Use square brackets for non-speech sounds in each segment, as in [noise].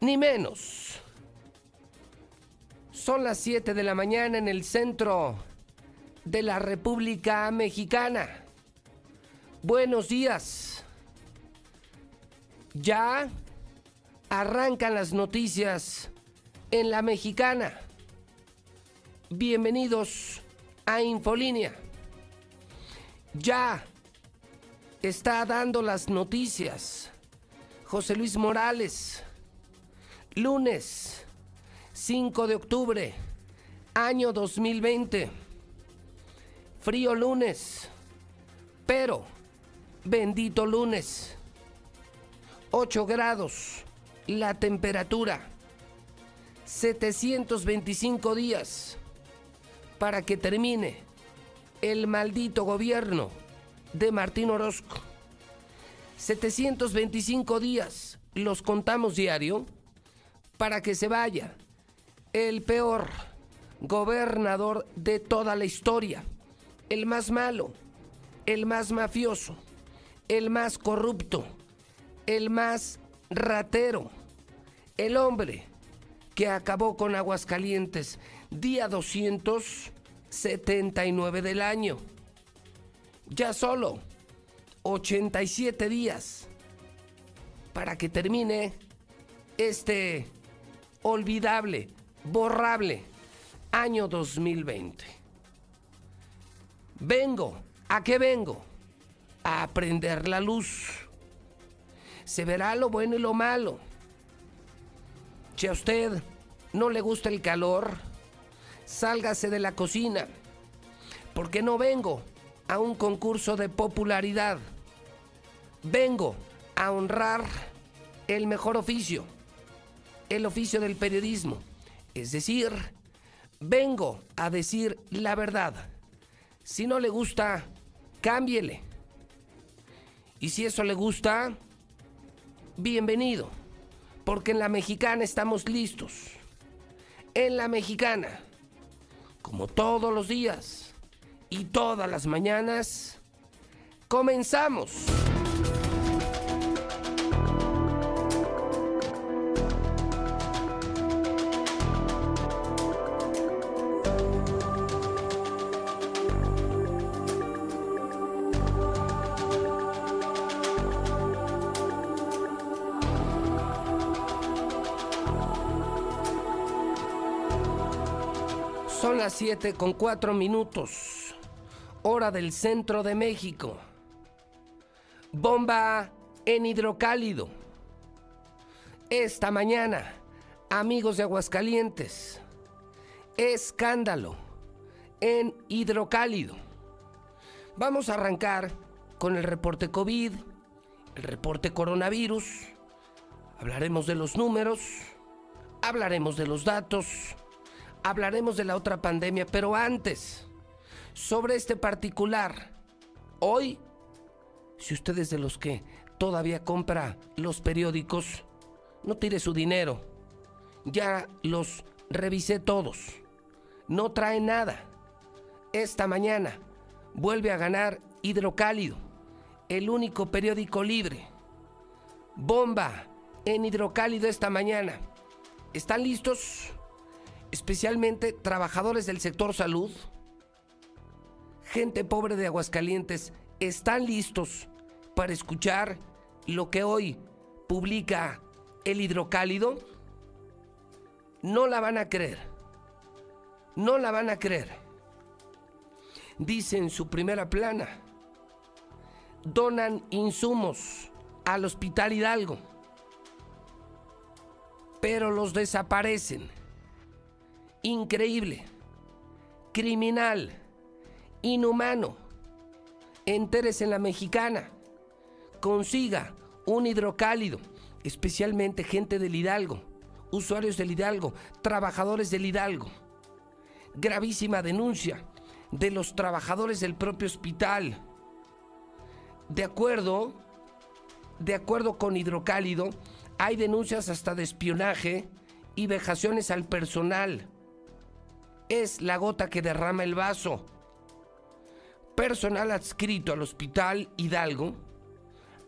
ni menos. Son las 7 de la mañana en el centro de la República Mexicana. Buenos días. Ya arrancan las noticias en la mexicana. Bienvenidos a Infolínea. Ya está dando las noticias José Luis Morales Lunes 5 de octubre, año 2020. Frío lunes, pero bendito lunes. 8 grados la temperatura. 725 días para que termine el maldito gobierno de Martín Orozco. 725 días, los contamos diario para que se vaya el peor gobernador de toda la historia, el más malo, el más mafioso, el más corrupto, el más ratero, el hombre que acabó con Aguascalientes día 279 del año. Ya solo 87 días para que termine este olvidable, borrable, año 2020. Vengo, ¿a qué vengo? A aprender la luz. Se verá lo bueno y lo malo. Si a usted no le gusta el calor, sálgase de la cocina, porque no vengo a un concurso de popularidad. Vengo a honrar el mejor oficio el oficio del periodismo. Es decir, vengo a decir la verdad. Si no le gusta, cámbiele. Y si eso le gusta, bienvenido. Porque en la mexicana estamos listos. En la mexicana, como todos los días y todas las mañanas, comenzamos. Las 7 con 4 minutos, hora del centro de México. Bomba en hidrocálido. Esta mañana, amigos de Aguascalientes, escándalo en hidrocálido. Vamos a arrancar con el reporte COVID, el reporte coronavirus, hablaremos de los números, hablaremos de los datos hablaremos de la otra pandemia, pero antes, sobre este particular, hoy, si usted es de los que todavía compra los periódicos, no tire su dinero. Ya los revisé todos. No trae nada. Esta mañana vuelve a ganar Hidrocálido, el único periódico libre. Bomba en Hidrocálido esta mañana. ¿Están listos? Especialmente trabajadores del sector salud, gente pobre de Aguascalientes, ¿están listos para escuchar lo que hoy publica el Hidrocálido? No la van a creer. No la van a creer. Dice en su primera plana, donan insumos al Hospital Hidalgo, pero los desaparecen. Increíble, criminal, inhumano. Entérese en la mexicana, consiga un hidrocálido, especialmente gente del Hidalgo, usuarios del Hidalgo, trabajadores del Hidalgo. Gravísima denuncia de los trabajadores del propio hospital. De acuerdo, de acuerdo con Hidrocálido, hay denuncias hasta de espionaje y vejaciones al personal. Es la gota que derrama el vaso. Personal adscrito al Hospital Hidalgo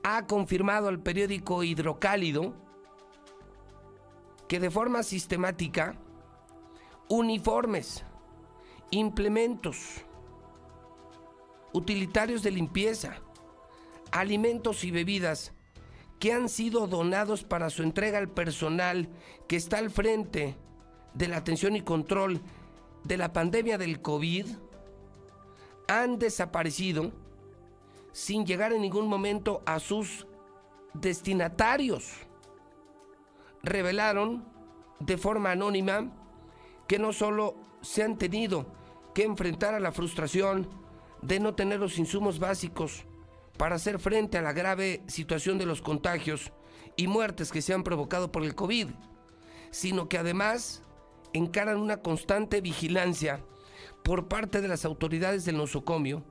ha confirmado al periódico Hidrocálido que de forma sistemática uniformes, implementos, utilitarios de limpieza, alimentos y bebidas que han sido donados para su entrega al personal que está al frente de la atención y control de la pandemia del COVID han desaparecido sin llegar en ningún momento a sus destinatarios. Revelaron de forma anónima que no solo se han tenido que enfrentar a la frustración de no tener los insumos básicos para hacer frente a la grave situación de los contagios y muertes que se han provocado por el COVID, sino que además encaran una constante vigilancia por parte de las autoridades del nosocomio,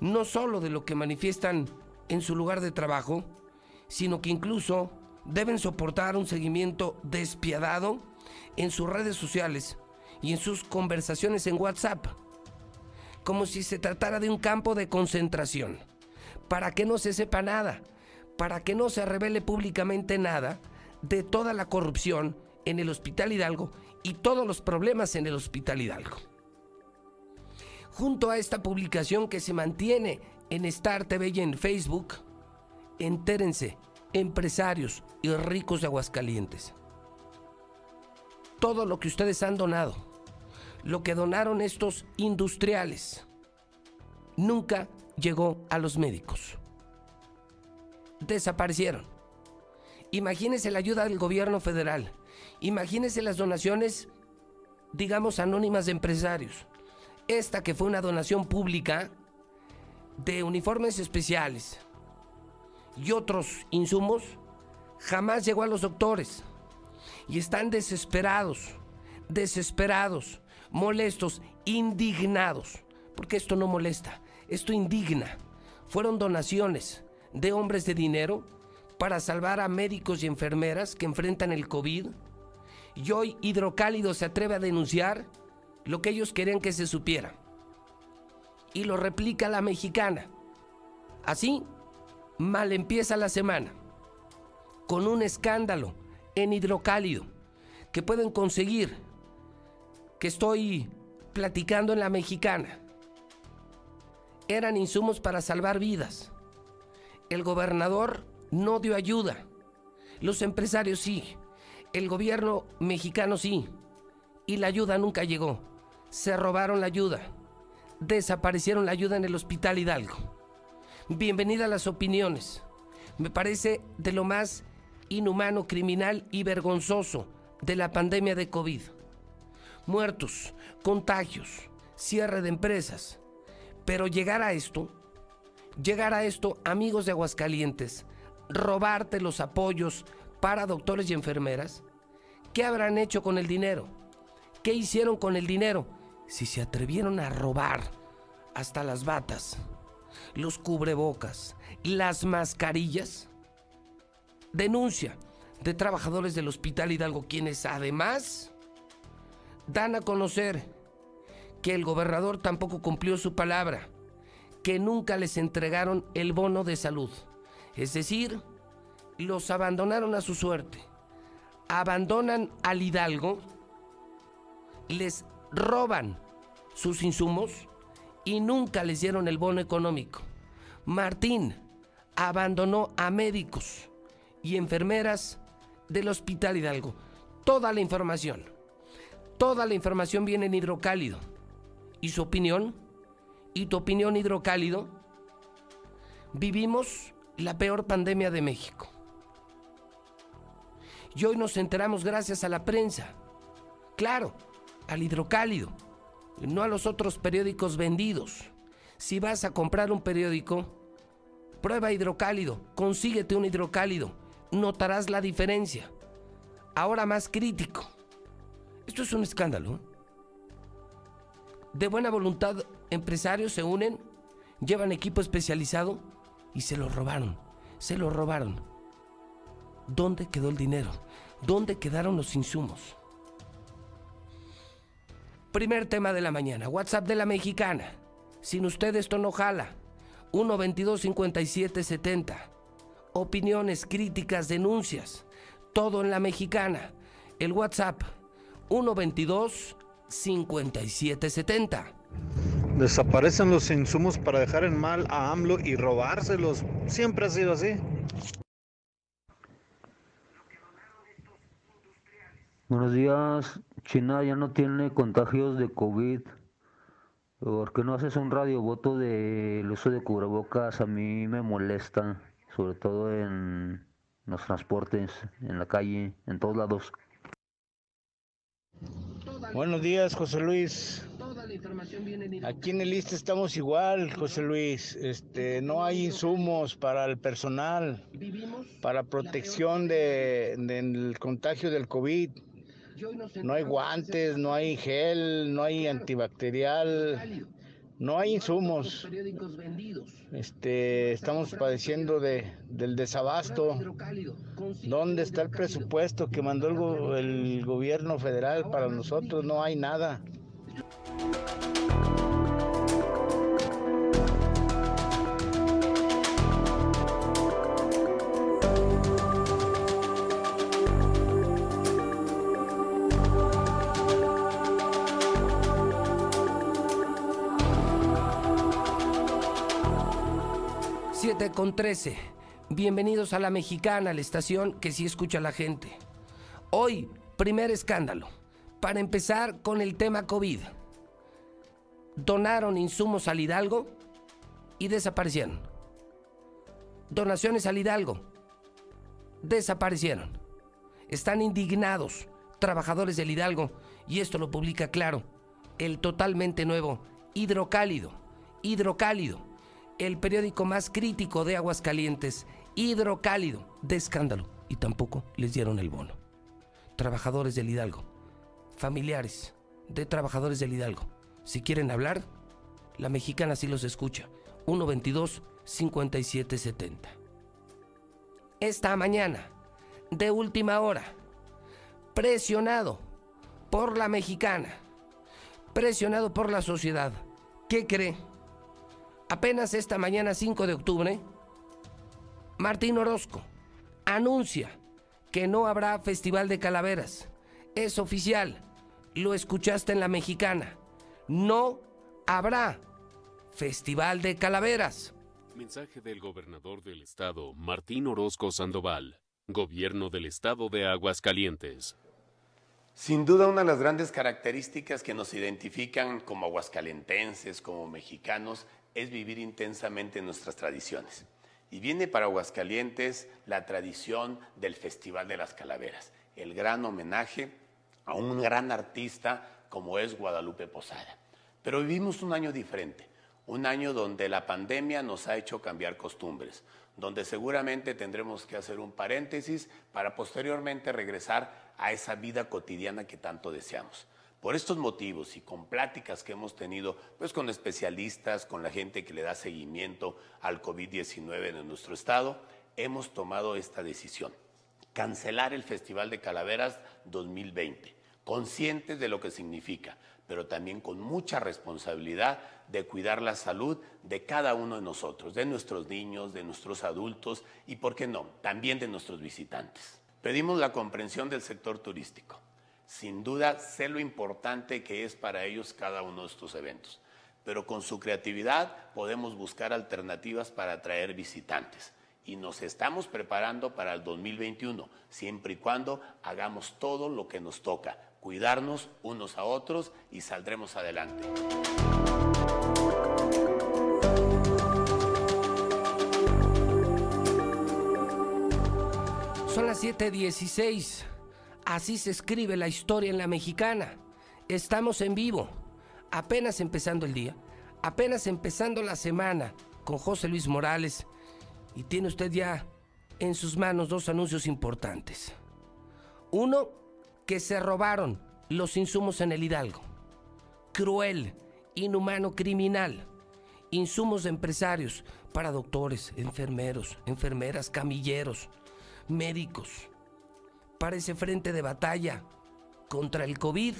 no solo de lo que manifiestan en su lugar de trabajo, sino que incluso deben soportar un seguimiento despiadado en sus redes sociales y en sus conversaciones en WhatsApp, como si se tratara de un campo de concentración, para que no se sepa nada, para que no se revele públicamente nada de toda la corrupción en el Hospital Hidalgo y todos los problemas en el Hospital Hidalgo. Junto a esta publicación que se mantiene en Star TV y en Facebook, entérense, empresarios y ricos de Aguascalientes. Todo lo que ustedes han donado, lo que donaron estos industriales, nunca llegó a los médicos. Desaparecieron. Imagínense la ayuda del gobierno federal. Imagínense las donaciones, digamos, anónimas de empresarios. Esta que fue una donación pública de uniformes especiales y otros insumos, jamás llegó a los doctores. Y están desesperados, desesperados, molestos, indignados. Porque esto no molesta, esto indigna. Fueron donaciones de hombres de dinero para salvar a médicos y enfermeras que enfrentan el COVID. Y hoy Hidrocálido se atreve a denunciar lo que ellos querían que se supiera. Y lo replica la mexicana. Así, mal empieza la semana. Con un escándalo en Hidrocálido que pueden conseguir que estoy platicando en la mexicana. Eran insumos para salvar vidas. El gobernador no dio ayuda. Los empresarios sí. El gobierno mexicano sí. Y la ayuda nunca llegó. Se robaron la ayuda. Desaparecieron la ayuda en el Hospital Hidalgo. Bienvenida a las opiniones. Me parece de lo más inhumano, criminal y vergonzoso de la pandemia de COVID. Muertos, contagios, cierre de empresas. Pero llegar a esto, llegar a esto, amigos de Aguascalientes, robarte los apoyos para doctores y enfermeras? ¿Qué habrán hecho con el dinero? ¿Qué hicieron con el dinero? Si se atrevieron a robar hasta las batas, los cubrebocas, las mascarillas. Denuncia de trabajadores del Hospital Hidalgo, quienes además dan a conocer que el gobernador tampoco cumplió su palabra que nunca les entregaron el bono de salud. Es decir, los abandonaron a su suerte. Abandonan al Hidalgo, les roban sus insumos y nunca les dieron el bono económico. Martín abandonó a médicos y enfermeras del Hospital Hidalgo. Toda la información, toda la información viene en hidrocálido. ¿Y su opinión? ¿Y tu opinión hidrocálido? Vivimos la peor pandemia de México. Y hoy nos enteramos gracias a la prensa. Claro, al hidrocálido, no a los otros periódicos vendidos. Si vas a comprar un periódico, prueba hidrocálido, consíguete un hidrocálido, notarás la diferencia. Ahora más crítico. Esto es un escándalo. De buena voluntad, empresarios se unen, llevan equipo especializado y se lo robaron. Se lo robaron. ¿Dónde quedó el dinero? ¿Dónde quedaron los insumos? Primer tema de la mañana, WhatsApp de la mexicana. Sin usted esto no jala. 122 5770 Opiniones, críticas, denuncias. Todo en la mexicana. El WhatsApp 122 5770 Desaparecen los insumos para dejar en mal a AMLO y robárselos. Siempre ha sido así. Buenos días. China ya no tiene contagios de COVID. ¿Por qué no haces un radio voto del uso de cubrebocas? A mí me molesta, sobre todo en los transportes, en la calle, en todos lados. Buenos días, José Luis. Aquí en el ISTE estamos igual, José Luis. Este, no hay insumos para el personal, para protección de, del contagio del COVID. No hay guantes, no hay gel, no hay antibacterial, no hay insumos. Este, estamos padeciendo de, del desabasto. ¿Dónde está el presupuesto que mandó el, go- el gobierno federal para nosotros? No hay nada. Con 13. Bienvenidos a la mexicana, la estación que sí escucha la gente. Hoy, primer escándalo. Para empezar con el tema COVID. Donaron insumos al Hidalgo y desaparecieron. Donaciones al Hidalgo. Desaparecieron. Están indignados trabajadores del Hidalgo y esto lo publica claro. El totalmente nuevo Hidrocálido. Hidrocálido. El periódico más crítico de Aguascalientes. Hidrocálido. De escándalo. Y tampoco les dieron el bono. Trabajadores del Hidalgo. Familiares de trabajadores del Hidalgo. Si quieren hablar, la mexicana sí los escucha. 122-5770. Esta mañana, de última hora, presionado por la mexicana, presionado por la sociedad. ¿Qué cree? Apenas esta mañana 5 de octubre, Martín Orozco anuncia que no habrá Festival de Calaveras. Es oficial. Lo escuchaste en la mexicana. No habrá Festival de Calaveras. Mensaje del gobernador del estado, Martín Orozco Sandoval, gobierno del estado de Aguascalientes. Sin duda una de las grandes características que nos identifican como aguascalentenses, como mexicanos, es vivir intensamente nuestras tradiciones. Y viene para Aguascalientes la tradición del Festival de las Calaveras, el gran homenaje a un gran artista como es Guadalupe Posada. Pero vivimos un año diferente, un año donde la pandemia nos ha hecho cambiar costumbres, donde seguramente tendremos que hacer un paréntesis para posteriormente regresar a esa vida cotidiana que tanto deseamos. Por estos motivos y con pláticas que hemos tenido pues con especialistas, con la gente que le da seguimiento al COVID-19 en nuestro estado, hemos tomado esta decisión, cancelar el Festival de Calaveras 2020 conscientes de lo que significa, pero también con mucha responsabilidad de cuidar la salud de cada uno de nosotros, de nuestros niños, de nuestros adultos y, ¿por qué no?, también de nuestros visitantes. Pedimos la comprensión del sector turístico. Sin duda, sé lo importante que es para ellos cada uno de estos eventos, pero con su creatividad podemos buscar alternativas para atraer visitantes y nos estamos preparando para el 2021, siempre y cuando hagamos todo lo que nos toca, cuidarnos unos a otros y saldremos adelante. Son las 7:16. Así se escribe la historia en la mexicana. Estamos en vivo, apenas empezando el día, apenas empezando la semana con José Luis Morales. Y tiene usted ya en sus manos dos anuncios importantes. Uno, que se robaron los insumos en el Hidalgo. Cruel, inhumano, criminal. Insumos de empresarios para doctores, enfermeros, enfermeras, camilleros, médicos. Para ese frente de batalla contra el COVID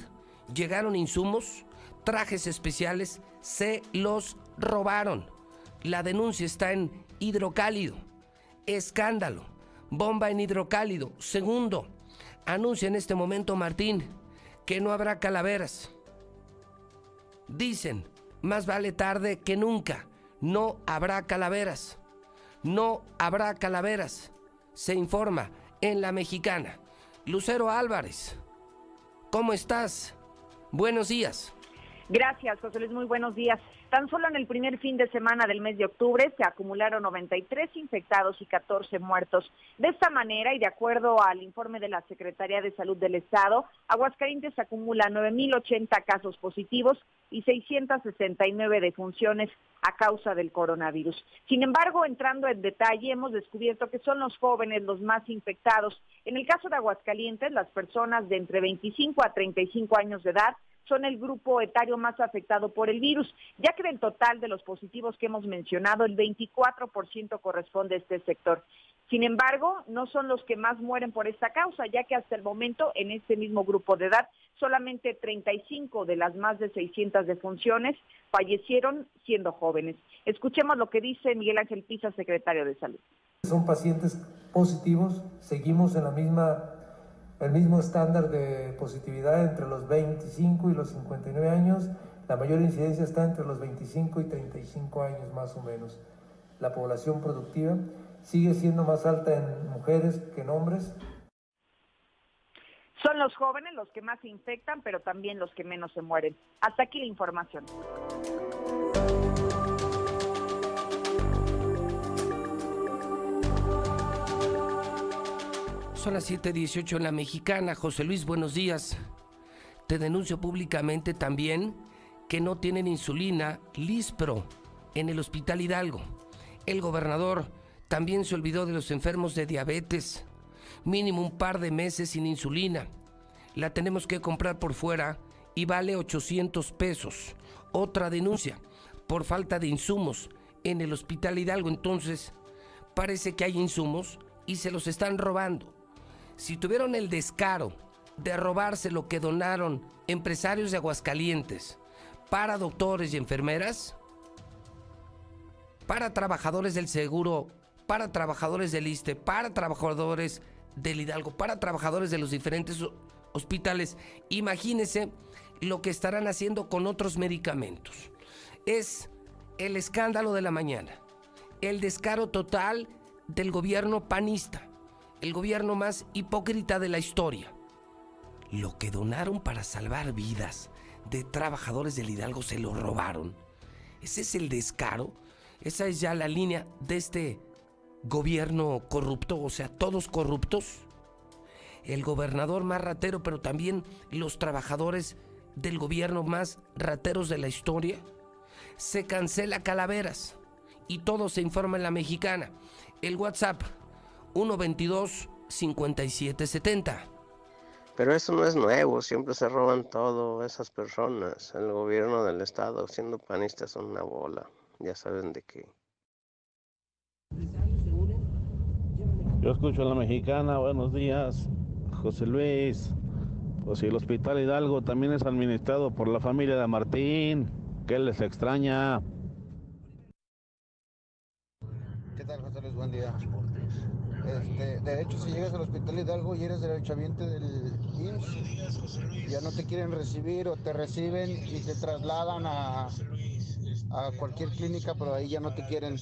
llegaron insumos, trajes especiales, se los robaron. La denuncia está en hidrocálido. Escándalo. Bomba en hidrocálido. Segundo, anuncia en este momento Martín que no habrá calaveras. Dicen, más vale tarde que nunca, no habrá calaveras. No habrá calaveras se informa en La Mexicana. Lucero Álvarez, ¿cómo estás? Buenos días. Gracias, José Luis. Muy buenos días. Tan solo en el primer fin de semana del mes de octubre se acumularon 93 infectados y 14 muertos. De esta manera, y de acuerdo al informe de la Secretaría de Salud del Estado, Aguascalientes acumula 9.080 casos positivos y 669 defunciones a causa del coronavirus. Sin embargo, entrando en detalle, hemos descubierto que son los jóvenes los más infectados. En el caso de Aguascalientes, las personas de entre 25 a 35 años de edad son el grupo etario más afectado por el virus, ya que del total de los positivos que hemos mencionado, el 24% corresponde a este sector. Sin embargo, no son los que más mueren por esta causa, ya que hasta el momento en este mismo grupo de edad, solamente 35 de las más de 600 defunciones fallecieron siendo jóvenes. Escuchemos lo que dice Miguel Ángel Pisa, secretario de Salud. Son pacientes positivos, seguimos en la misma el mismo estándar de positividad entre los 25 y los 59 años. La mayor incidencia está entre los 25 y 35 años más o menos. La población productiva sigue siendo más alta en mujeres que en hombres. Son los jóvenes los que más se infectan, pero también los que menos se mueren. Hasta aquí la información. Son las 7:18 en la mexicana. José Luis, buenos días. Te denuncio públicamente también que no tienen insulina Lispro en el Hospital Hidalgo. El gobernador también se olvidó de los enfermos de diabetes. Mínimo un par de meses sin insulina. La tenemos que comprar por fuera y vale 800 pesos. Otra denuncia por falta de insumos en el Hospital Hidalgo. Entonces, parece que hay insumos y se los están robando si tuvieron el descaro de robarse lo que donaron empresarios de Aguascalientes para doctores y enfermeras, para trabajadores del seguro, para trabajadores del ISTE, para trabajadores del Hidalgo, para trabajadores de los diferentes hospitales, imagínense lo que estarán haciendo con otros medicamentos. Es el escándalo de la mañana, el descaro total del gobierno panista el gobierno más hipócrita de la historia. Lo que donaron para salvar vidas de trabajadores del Hidalgo se lo robaron. Ese es el descaro. Esa es ya la línea de este gobierno corrupto, o sea, todos corruptos. El gobernador más ratero, pero también los trabajadores del gobierno más rateros de la historia. Se cancela Calaveras y todo se informa en la mexicana. El WhatsApp 122 5770. Pero eso no es nuevo, siempre se roban todo esas personas. El gobierno del estado, siendo panistas, son una bola. Ya saben de qué. Yo escucho a la mexicana, buenos días, José Luis. Pues si el Hospital Hidalgo también es administrado por la familia de Martín, ¿qué les extraña? ¿Qué tal, José Luis? Buen día. Este, de hecho, si llegas al Hospital Hidalgo y eres derechohabiente del IMSS, ya no te quieren recibir o te reciben y te trasladan a, a cualquier clínica, pero ahí ya no te quieren.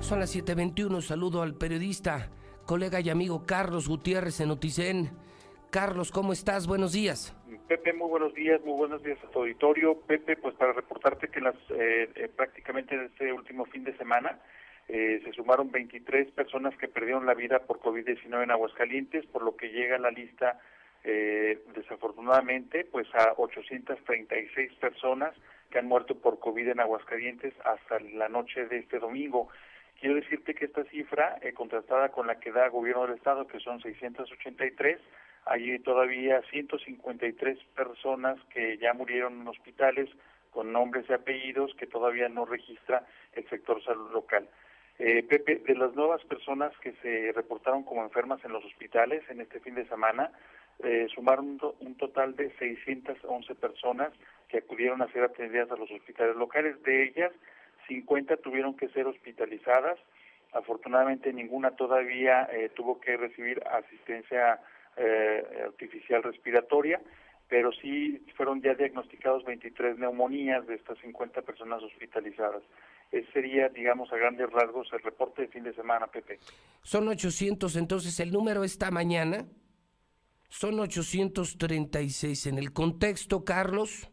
Son las 7:21. Saludo al periodista, colega y amigo Carlos Gutiérrez en Noticen. Carlos, ¿cómo estás? Buenos días. Pepe, muy buenos días, muy buenos días a tu auditorio. Pepe, pues para reportarte que las eh, eh, prácticamente en este último fin de semana eh, se sumaron 23 personas que perdieron la vida por COVID-19 en Aguascalientes, por lo que llega la lista desafortunadamente pues a 836 personas que han muerto por COVID en Aguascalientes hasta la noche de este domingo. Quiero decirte que esta cifra, contrastada con la que da gobierno del estado, que son 683, hay todavía 153 personas que ya murieron en hospitales con nombres y apellidos que todavía no registra el sector salud local. Eh, Pepe, de las nuevas personas que se reportaron como enfermas en los hospitales en este fin de semana, eh, sumaron un total de 611 personas que acudieron a ser atendidas a los hospitales locales. De ellas, 50 tuvieron que ser hospitalizadas. Afortunadamente, ninguna todavía eh, tuvo que recibir asistencia eh, artificial respiratoria, pero sí fueron ya diagnosticados 23 neumonías de estas 50 personas hospitalizadas. Ese sería, digamos, a grandes rasgos el reporte de fin de semana, Pepe. Son 800, entonces el número esta mañana son 836. En el contexto, Carlos,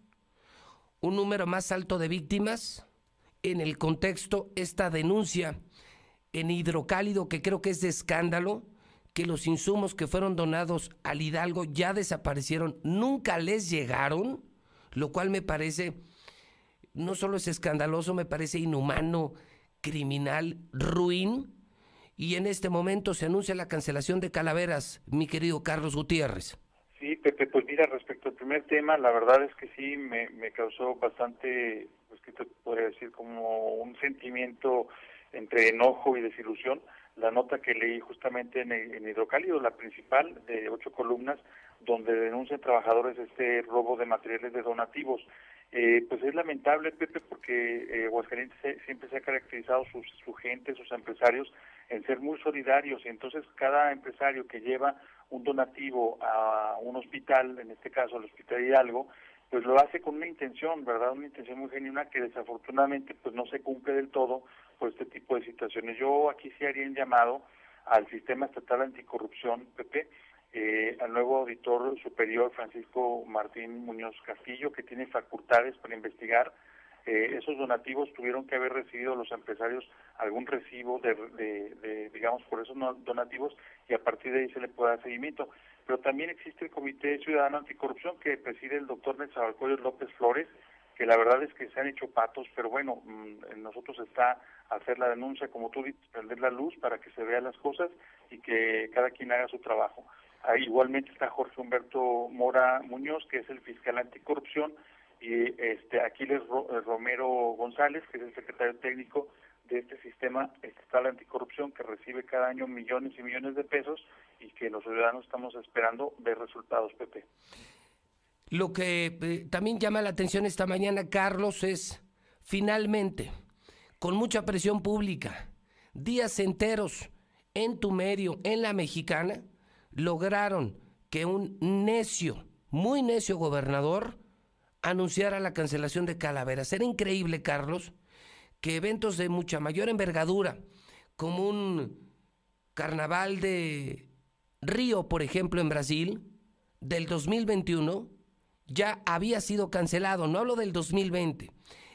un número más alto de víctimas. En el contexto, esta denuncia en hidrocálido que creo que es de escándalo que los insumos que fueron donados al Hidalgo ya desaparecieron, nunca les llegaron, lo cual me parece, no solo es escandaloso, me parece inhumano, criminal, ruin. Y en este momento se anuncia la cancelación de Calaveras, mi querido Carlos Gutiérrez. Sí, Pepe, pues mira, respecto al primer tema, la verdad es que sí me, causó bastante, pues que te podría decir, como un sentimiento entre enojo y desilusión la nota que leí justamente en, en Hidrocálido, la principal de ocho columnas, donde denuncian trabajadores este robo de materiales de donativos. Eh, pues es lamentable, Pepe, porque eh, Aguascalientes siempre se ha caracterizado sus, su gente, sus empresarios, en ser muy solidarios y entonces cada empresario que lleva un donativo a un hospital, en este caso al Hospital Hidalgo, pues lo hace con una intención, ¿verdad? Una intención muy genuina que desafortunadamente pues no se cumple del todo por este tipo de situaciones. Yo aquí sí haría un llamado al Sistema Estatal Anticorrupción, PP, eh, al nuevo auditor superior Francisco Martín Muñoz Castillo, que tiene facultades para investigar. Eh, esos donativos tuvieron que haber recibido los empresarios algún recibo de, de, digamos, por esos donativos y a partir de ahí se le puede dar seguimiento. Pero también existe el Comité Ciudadano Anticorrupción que preside el doctor Nezahualcóyotl López Flores, que la verdad es que se han hecho patos, pero bueno, mm, en nosotros está hacer la denuncia, como tú dices, prender la luz para que se vean las cosas y que cada quien haga su trabajo. Igualmente está Jorge Humberto Mora Muñoz, que es el fiscal anticorrupción, y este Aquiles eh, Romero González, que es el secretario técnico de este sistema estatal anticorrupción que recibe cada año millones y millones de pesos y que los ciudadanos estamos esperando ver resultados, Pepe. Lo que eh, también llama la atención esta mañana, Carlos, es finalmente, con mucha presión pública, días enteros en tu medio, en la mexicana, lograron que un necio, muy necio gobernador, anunciara la cancelación de Calaveras. Era increíble, Carlos, que eventos de mucha mayor envergadura, como un carnaval de Río, por ejemplo, en Brasil, del 2021, ya había sido cancelado. No hablo del 2020.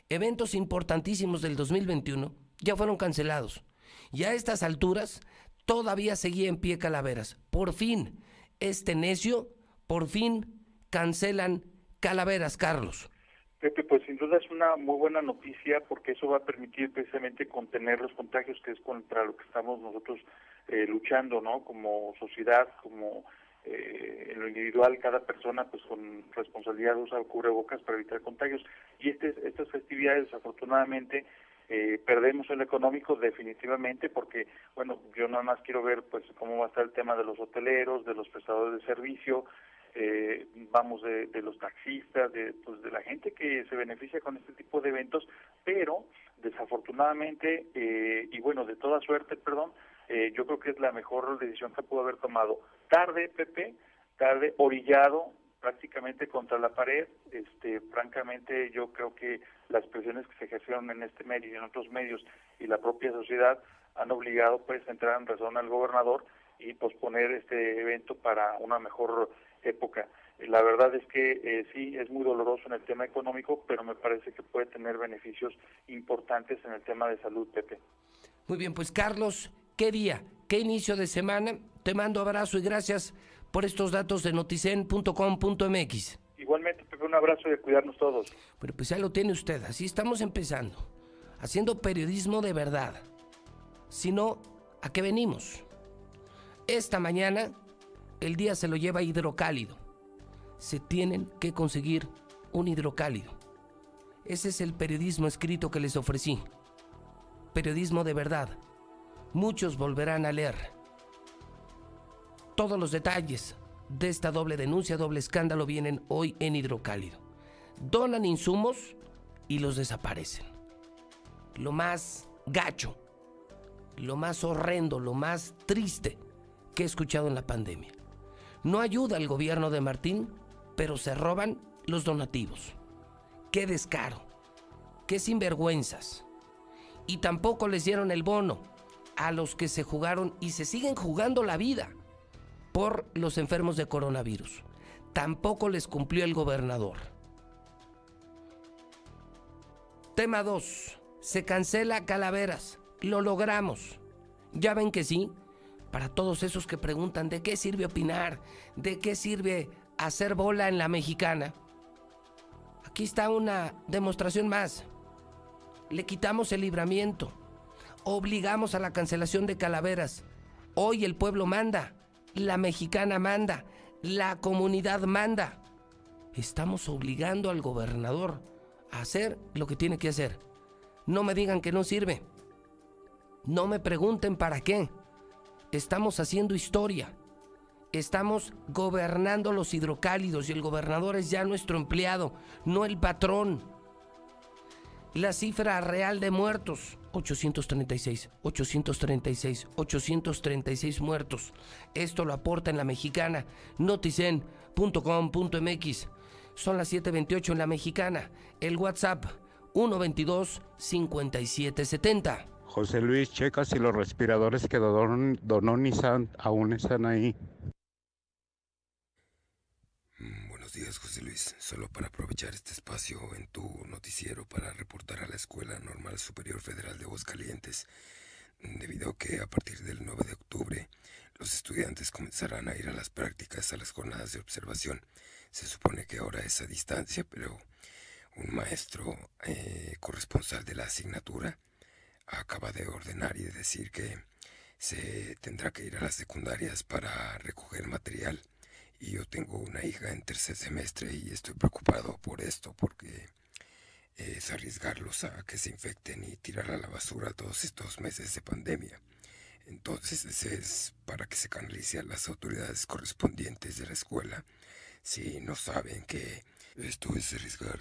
Eventos importantísimos del 2021 ya fueron cancelados. Y a estas alturas todavía seguía en pie Calaveras. Por fin, este necio, por fin cancelan Calaveras, Carlos. Pepe, pues sin duda es una muy buena noticia porque eso va a permitir precisamente contener los contagios, que es contra lo que estamos nosotros eh, luchando, ¿no? Como sociedad, como eh, en lo individual, cada persona pues con responsabilidad usa cubrebocas para evitar contagios. Y este, estas festividades, desafortunadamente, Eh, perdemos el económico definitivamente porque, bueno, yo nada más quiero ver pues cómo va a estar el tema de los hoteleros, de los prestadores de servicio, eh, vamos de, los taxistas, de, pues, de la gente que se beneficia con este tipo de eventos, pero desafortunadamente, eh, y bueno, de toda suerte, perdón, eh, yo creo que es la mejor decisión que pudo haber tomado. Tarde, Pepe, tarde, orillado prácticamente contra la pared. Este, francamente, yo creo que las presiones que se ejercieron en este medio y en otros medios y la propia sociedad han obligado pues a entrar en razón al gobernador y posponer este evento para una mejor época. La verdad es que eh, sí, es muy doloroso en el tema económico, pero me parece que puede tener beneficios importantes en el tema de salud, Pepe. Muy bien, pues Carlos, ¿qué día? ¿Qué inicio de semana? Te mando abrazo y gracias por estos datos de noticen.com.mx. Igualmente, Pepe, un abrazo y a cuidarnos todos. Bueno, pues ya lo tiene usted, así estamos empezando, haciendo periodismo de verdad. Si no, ¿a qué venimos? Esta mañana el día se lo lleva hidrocálido. Se tienen que conseguir un hidrocálido. Ese es el periodismo escrito que les ofrecí. Periodismo de verdad. Muchos volverán a leer. Todos los detalles de esta doble denuncia, doble escándalo vienen hoy en hidrocálido. Donan insumos y los desaparecen. Lo más gacho, lo más horrendo, lo más triste que he escuchado en la pandemia. No ayuda el gobierno de Martín, pero se roban los donativos. Qué descaro, qué sinvergüenzas. Y tampoco les dieron el bono a los que se jugaron y se siguen jugando la vida por los enfermos de coronavirus. Tampoco les cumplió el gobernador. Tema 2. Se cancela Calaveras. Lo logramos. Ya ven que sí, para todos esos que preguntan de qué sirve opinar, de qué sirve hacer bola en la mexicana. Aquí está una demostración más. Le quitamos el libramiento, obligamos a la cancelación de calaveras. Hoy el pueblo manda, la mexicana manda, la comunidad manda. Estamos obligando al gobernador a hacer lo que tiene que hacer. No me digan que no sirve. No me pregunten para qué. Estamos haciendo historia. Estamos gobernando los hidrocálidos y el gobernador es ya nuestro empleado, no el patrón. La cifra real de muertos, 836, 836, 836 muertos. Esto lo aporta en la mexicana, noticen.com.mx. Son las 7.28 en la mexicana. El WhatsApp, 122 5770. José Luis, checa si los respiradores que donó, Nissan aún están ahí. Mm, buenos días, José Luis. Solo para aprovechar este espacio en tu noticiero para reportar a la Escuela Normal Superior Federal de Aguascalientes, debido a que a partir del 9 de octubre los estudiantes comenzarán a ir a las prácticas, a las jornadas de observación. Se supone que ahora es a distancia, pero un maestro eh, corresponsal de la asignatura acaba de ordenar y de decir que se tendrá que ir a las secundarias para recoger material. Y yo tengo una hija en tercer semestre y estoy preocupado por esto porque es arriesgarlos a que se infecten y tirar a la basura todos estos meses de pandemia. Entonces es para que se canalice a las autoridades correspondientes de la escuela si no saben que esto es arriesgar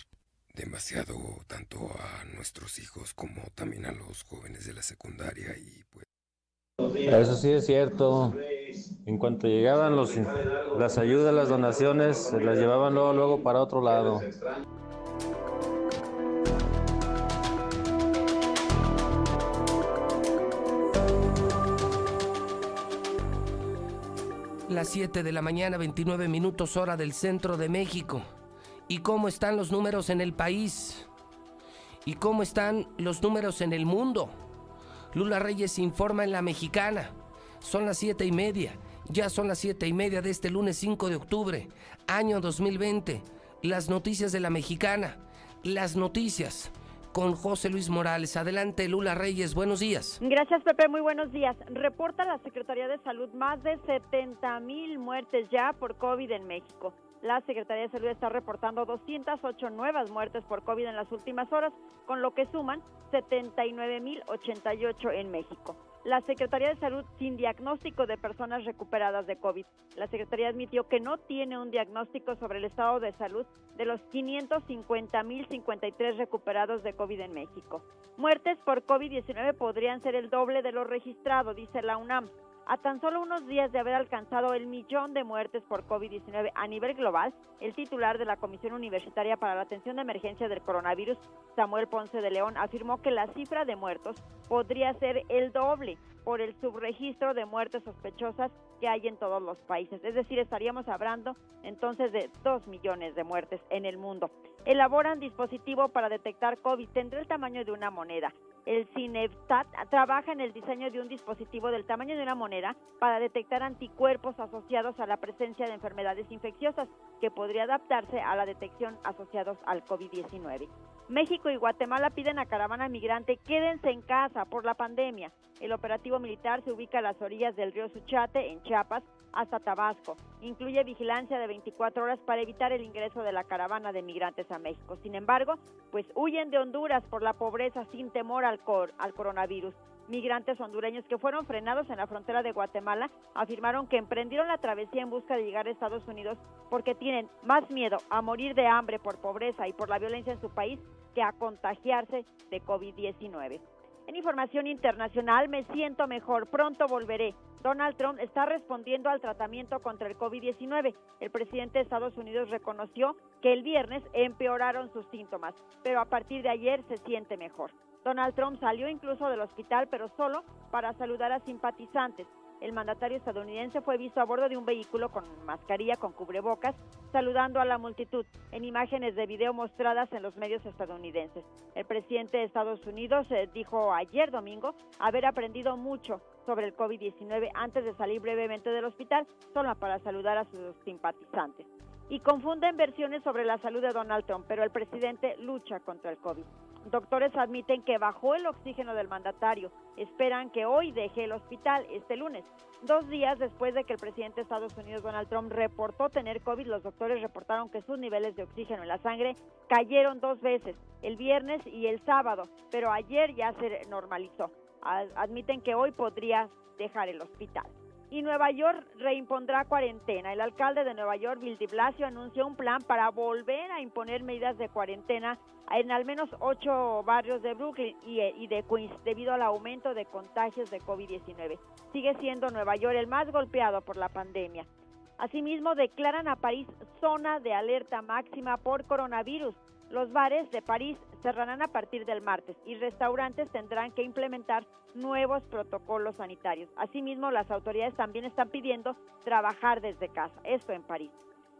demasiado tanto a nuestros hijos como también a los jóvenes de la secundaria y pues eso sí es cierto. En cuanto llegaban los, las ayudas, las donaciones, las llevaban luego, luego para otro lado. Las 7 de la mañana, 29 minutos hora del centro de México y cómo están los números en el país y cómo están los números en el mundo. Lula Reyes informa en la mexicana. Son las siete y media. Ya son las siete y media de este lunes 5 de octubre, año 2020. Las noticias de la mexicana. Las noticias con José Luis Morales. Adelante, Lula Reyes, buenos días. Gracias, Pepe, muy buenos días. Reporta la Secretaría de Salud más de 70 mil muertes ya por COVID en México. La Secretaría de Salud está reportando 208 nuevas muertes por COVID en las últimas horas, con lo que suman 79.088 en México. La Secretaría de Salud sin diagnóstico de personas recuperadas de COVID. La Secretaría admitió que no tiene un diagnóstico sobre el estado de salud de los 550.053 recuperados de COVID en México. Muertes por COVID-19 podrían ser el doble de lo registrado, dice la UNAM. A tan solo unos días de haber alcanzado el millón de muertes por COVID-19 a nivel global, el titular de la Comisión Universitaria para la Atención de Emergencia del Coronavirus, Samuel Ponce de León, afirmó que la cifra de muertos podría ser el doble por el subregistro de muertes sospechosas que hay en todos los países. Es decir, estaríamos hablando entonces de dos millones de muertes en el mundo. Elaboran dispositivo para detectar COVID. Tendrá el tamaño de una moneda. El CINEVSTAT trabaja en el diseño de un dispositivo del tamaño de una moneda para detectar anticuerpos asociados a la presencia de enfermedades infecciosas que podría adaptarse a la detección asociados al COVID-19. México y Guatemala piden a caravana migrante quédense en casa por la pandemia. El operativo militar se ubica a las orillas del río Suchate, en Chiapas, hasta Tabasco. Incluye vigilancia de 24 horas para evitar el ingreso de la caravana de migrantes a México. Sin embargo, pues huyen de Honduras por la pobreza sin temor al, al coronavirus. Migrantes hondureños que fueron frenados en la frontera de Guatemala afirmaron que emprendieron la travesía en busca de llegar a Estados Unidos porque tienen más miedo a morir de hambre por pobreza y por la violencia en su país que a contagiarse de COVID-19. En información internacional, me siento mejor, pronto volveré. Donald Trump está respondiendo al tratamiento contra el COVID-19. El presidente de Estados Unidos reconoció que el viernes empeoraron sus síntomas, pero a partir de ayer se siente mejor. Donald Trump salió incluso del hospital, pero solo para saludar a simpatizantes. El mandatario estadounidense fue visto a bordo de un vehículo con mascarilla con cubrebocas, saludando a la multitud en imágenes de video mostradas en los medios estadounidenses. El presidente de Estados Unidos eh, dijo ayer domingo haber aprendido mucho sobre el COVID-19 antes de salir brevemente del hospital, solo para saludar a sus simpatizantes. Y confunden versiones sobre la salud de Donald Trump, pero el presidente lucha contra el COVID. Doctores admiten que bajó el oxígeno del mandatario. Esperan que hoy deje el hospital este lunes. Dos días después de que el presidente de Estados Unidos, Donald Trump, reportó tener COVID, los doctores reportaron que sus niveles de oxígeno en la sangre cayeron dos veces, el viernes y el sábado, pero ayer ya se normalizó. Admiten que hoy podría dejar el hospital y Nueva York reimpondrá cuarentena. El alcalde de Nueva York, Bill de Blasio, anunció un plan para volver a imponer medidas de cuarentena en al menos ocho barrios de Brooklyn y, de Queens debido al aumento de contagios de COVID-19. Sigue siendo Nueva York el más golpeado por la pandemia. Asimismo, declaran a París zona de alerta máxima por coronavirus. Los bares de París cerrarán a partir del martes y restaurantes tendrán que implementar nuevos protocolos sanitarios. Asimismo, las autoridades también están pidiendo trabajar desde casa, esto en París.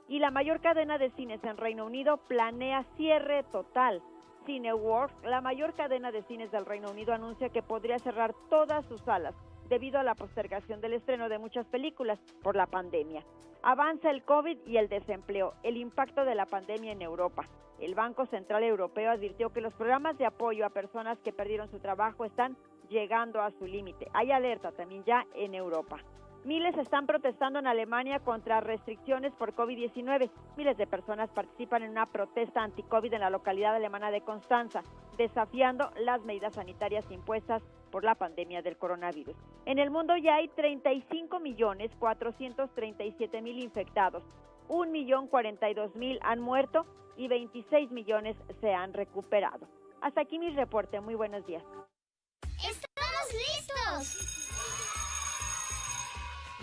Y la mayor cadena de cines en Reino Unido planea cierre total. Cineworld, la mayor cadena de cines del Reino Unido, anuncia que podría cerrar todas sus salas debido a la postergación del estreno de muchas películas por la pandemia. Avanza el COVID y el desempleo, el impacto de la pandemia en Europa. El Banco Central Europeo advirtió que los programas de apoyo a personas que perdieron su trabajo están llegando a su límite. Hay alerta también ya en Europa. Miles están protestando en Alemania contra restricciones por COVID-19. Miles de personas participan en una protesta anti-COVID en la localidad alemana de Constanza, desafiando las medidas sanitarias impuestas por la pandemia del coronavirus. En el mundo ya hay 35 millones 437 mil infectados, 1 millón 42 mil han muerto y 26 millones se han recuperado. Hasta aquí mi reporte. Muy buenos días. ¡Estamos listos!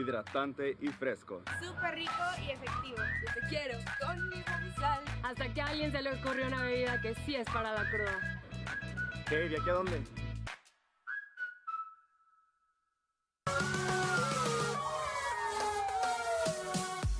Hidratante y fresco. Súper rico y efectivo. Yo te quiero con y sal. Hasta que a alguien se le ocurrió una bebida que sí es para la cruda. ¿Qué? ¿De aquí a dónde?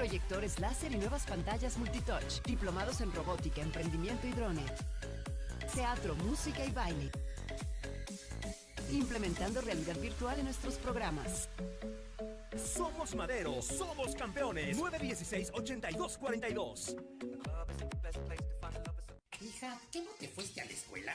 proyectores láser y nuevas pantallas multitouch, diplomados en robótica, emprendimiento y drone, teatro, música y baile, implementando realidad virtual en nuestros programas. Somos Madero, somos campeones. 916-8242. Hija, ¿qué no te fuiste a la escuela?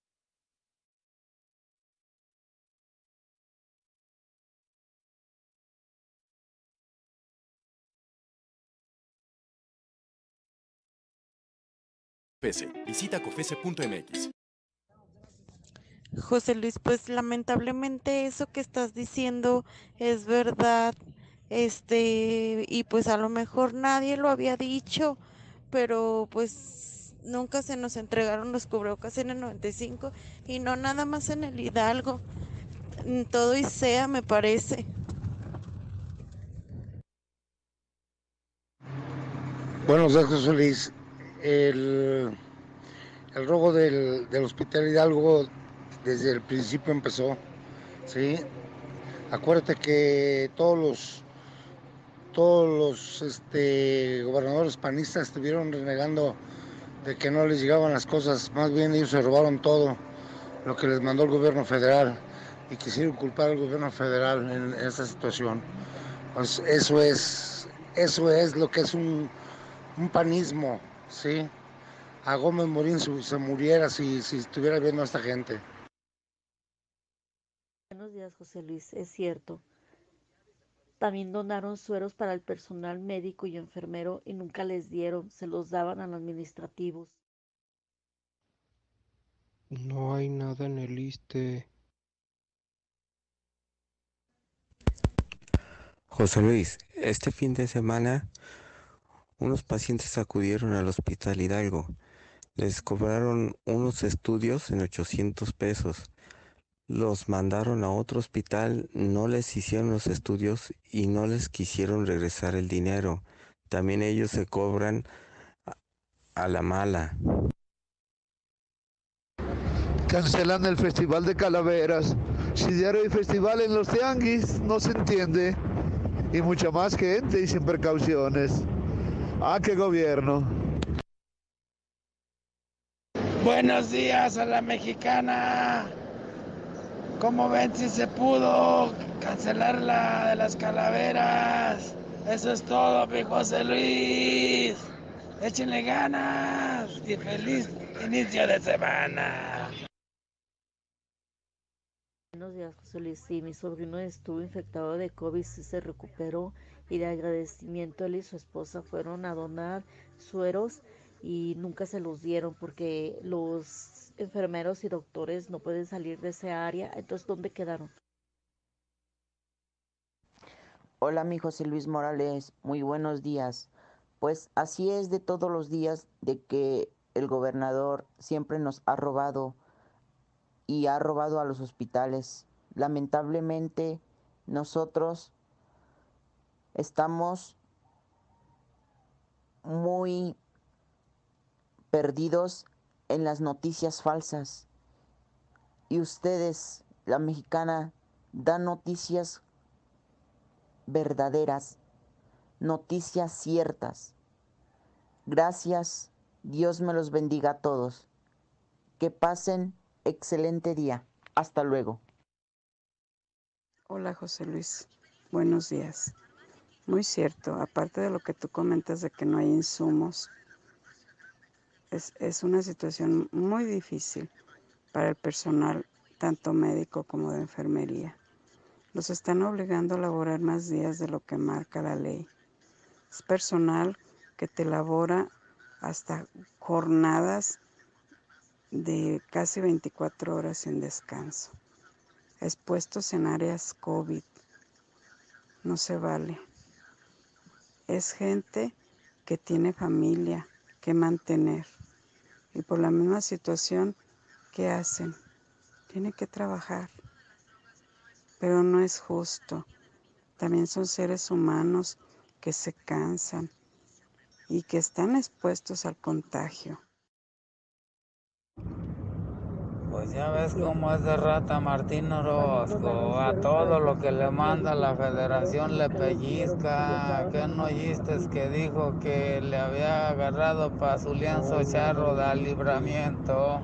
Visita cofese.mx. José Luis, pues lamentablemente eso que estás diciendo es verdad. Este, y pues a lo mejor nadie lo había dicho, pero pues nunca se nos entregaron los cubrebocas en el 95 y no nada más en el Hidalgo. En todo y sea, me parece. Buenos días, José Luis el, el robo del, del, Hospital Hidalgo desde el principio empezó, ¿sí? Acuérdate que todos los, todos los este, gobernadores panistas estuvieron renegando de que no les llegaban las cosas, más bien ellos se robaron todo lo que les mandó el gobierno federal y quisieron culpar al gobierno federal en, esta situación. Pues eso es, eso es lo que es un, un panismo, Sí, a Gómez Morín se muriera si, si estuviera viendo a esta gente. Buenos días, José Luis, es cierto. También donaron sueros para el personal médico y enfermero y nunca les dieron, se los daban a los administrativos. No hay nada en el liste. José Luis, este fin de semana unos pacientes acudieron al hospital Hidalgo. Les cobraron unos estudios en 800 pesos. Los mandaron a otro hospital, no les hicieron los estudios y no les quisieron regresar el dinero. También ellos se cobran a la mala. Cancelan el Festival de Calaveras. Si diario hay festival en los tianguis, no se entiende. Y mucha más gente y sin precauciones. ¿A qué gobierno? Buenos días a la mexicana. ¿Cómo ven si se pudo cancelar la de las calaveras? Eso es todo, mi José Luis. Échenle ganas y feliz inicio de semana. Buenos días, José Luis. Sí, mi sobrino estuvo infectado de COVID y se recuperó y de agradecimiento él y su esposa fueron a donar sueros y nunca se los dieron porque los enfermeros y doctores no pueden salir de ese área. Entonces, ¿dónde quedaron? Hola, mi José Luis Morales. Muy buenos días. Pues así es de todos los días de que el gobernador siempre nos ha robado y ha robado a los hospitales. Lamentablemente, nosotros estamos muy perdidos en las noticias falsas. Y ustedes, la mexicana, dan noticias verdaderas, noticias ciertas. Gracias, Dios me los bendiga a todos. Que pasen excelente día. Hasta luego. Hola José Luis, buenos días. Muy cierto, aparte de lo que tú comentas de que no hay insumos, es, es una situación muy difícil para el personal, tanto médico como de enfermería. Los están obligando a laborar más días de lo que marca la ley. Es personal que te labora hasta jornadas de casi 24 horas sin descanso, expuestos en áreas COVID. No se vale. Es gente que tiene familia que mantener y por la misma situación que hacen, tienen que trabajar. Pero no es justo. También son seres humanos que se cansan y que están expuestos al contagio. Pues ya ves cómo es de rata Martín Orozco, a todo lo que le manda la federación le pellizca, que no oíste que dijo que le había agarrado para su lienzo charro de libramiento.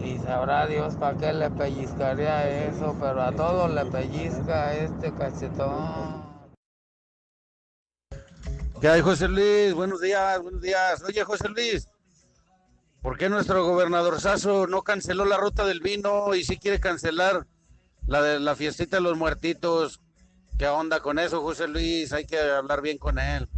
Y sabrá Dios para qué le pellizcaría eso, pero a todo le pellizca este cachetón. ¿Qué hay, José Luis? Buenos días, buenos días. Oye, José Luis, ¿por qué nuestro gobernador Sasso no canceló la ruta del vino y sí quiere cancelar la de la fiestita de los muertitos? ¿Qué onda con eso, José Luis? Hay que hablar bien con él.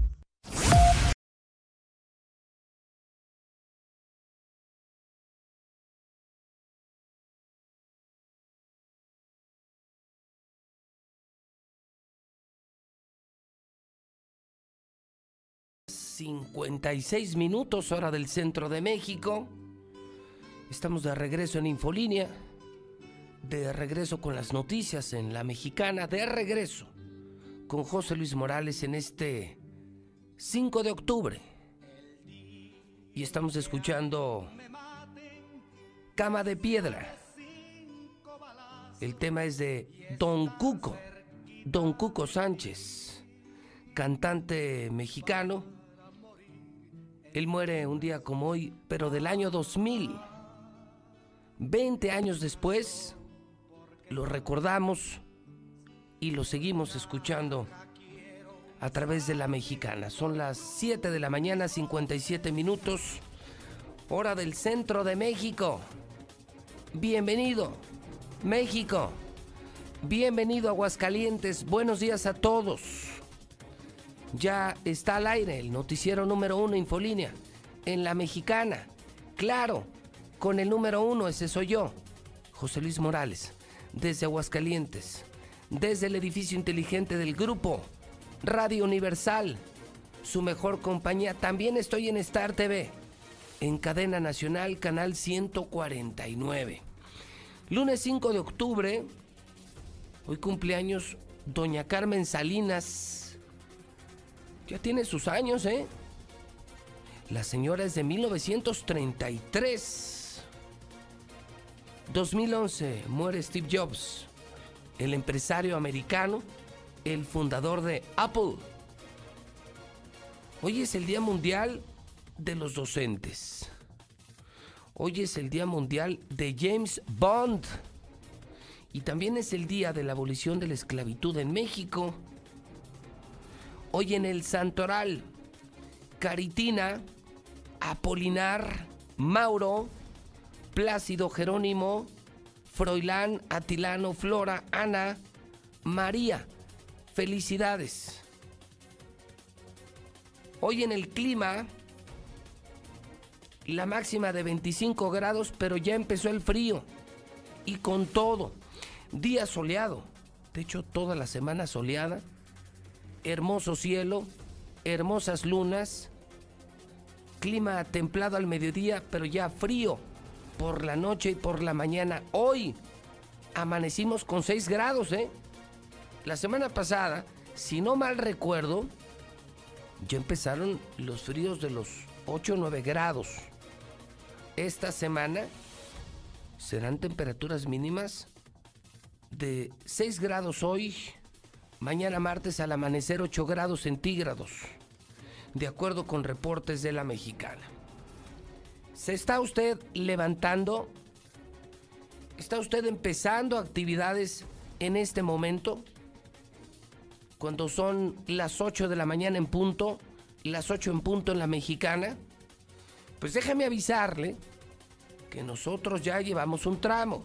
...56 minutos, hora del centro de México. Estamos de regreso en Infolínea. De regreso con las noticias en La Mexicana. De regreso con José Luis Morales en este 5 de octubre. Y estamos escuchando Cama de Piedra. El tema es de Don Cuco, Don Cuco Sánchez, cantante mexicano. Él muere un día como hoy, pero del año 2000. 20 años después, lo recordamos y lo seguimos escuchando a través de la mexicana. Son las 7 de la mañana, 57 minutos, hora del centro de México. Bienvenido, México. Bienvenido, Aguascalientes. Buenos días a todos. Ya está al aire el noticiero número uno Infolínea en la mexicana. Claro, con el número uno, ese soy yo, José Luis Morales, desde Aguascalientes, desde el edificio inteligente del grupo Radio Universal, su mejor compañía. También estoy en Star TV, en cadena nacional, canal 149. Lunes 5 de octubre, hoy cumpleaños Doña Carmen Salinas. Ya tiene sus años, ¿eh? La señora es de 1933. 2011 muere Steve Jobs, el empresario americano, el fundador de Apple. Hoy es el Día Mundial de los Docentes. Hoy es el Día Mundial de James Bond. Y también es el Día de la Abolición de la Esclavitud en México. Hoy en el Santoral, Caritina, Apolinar, Mauro, Plácido, Jerónimo, Froilán, Atilano, Flora, Ana, María. Felicidades. Hoy en el clima, la máxima de 25 grados, pero ya empezó el frío. Y con todo, día soleado. De hecho, toda la semana soleada. Hermoso cielo, hermosas lunas. Clima templado al mediodía, pero ya frío por la noche y por la mañana. Hoy amanecimos con 6 grados, ¿eh? La semana pasada, si no mal recuerdo, ya empezaron los fríos de los 8 o 9 grados. Esta semana serán temperaturas mínimas de 6 grados hoy, mañana martes al amanecer 8 grados centígrados, de acuerdo con reportes de la mexicana. ¿Se está usted levantando? ¿Está usted empezando actividades en este momento? Cuando son las 8 de la mañana en punto, las 8 en punto en la mexicana. Pues déjame avisarle que nosotros ya llevamos un tramo,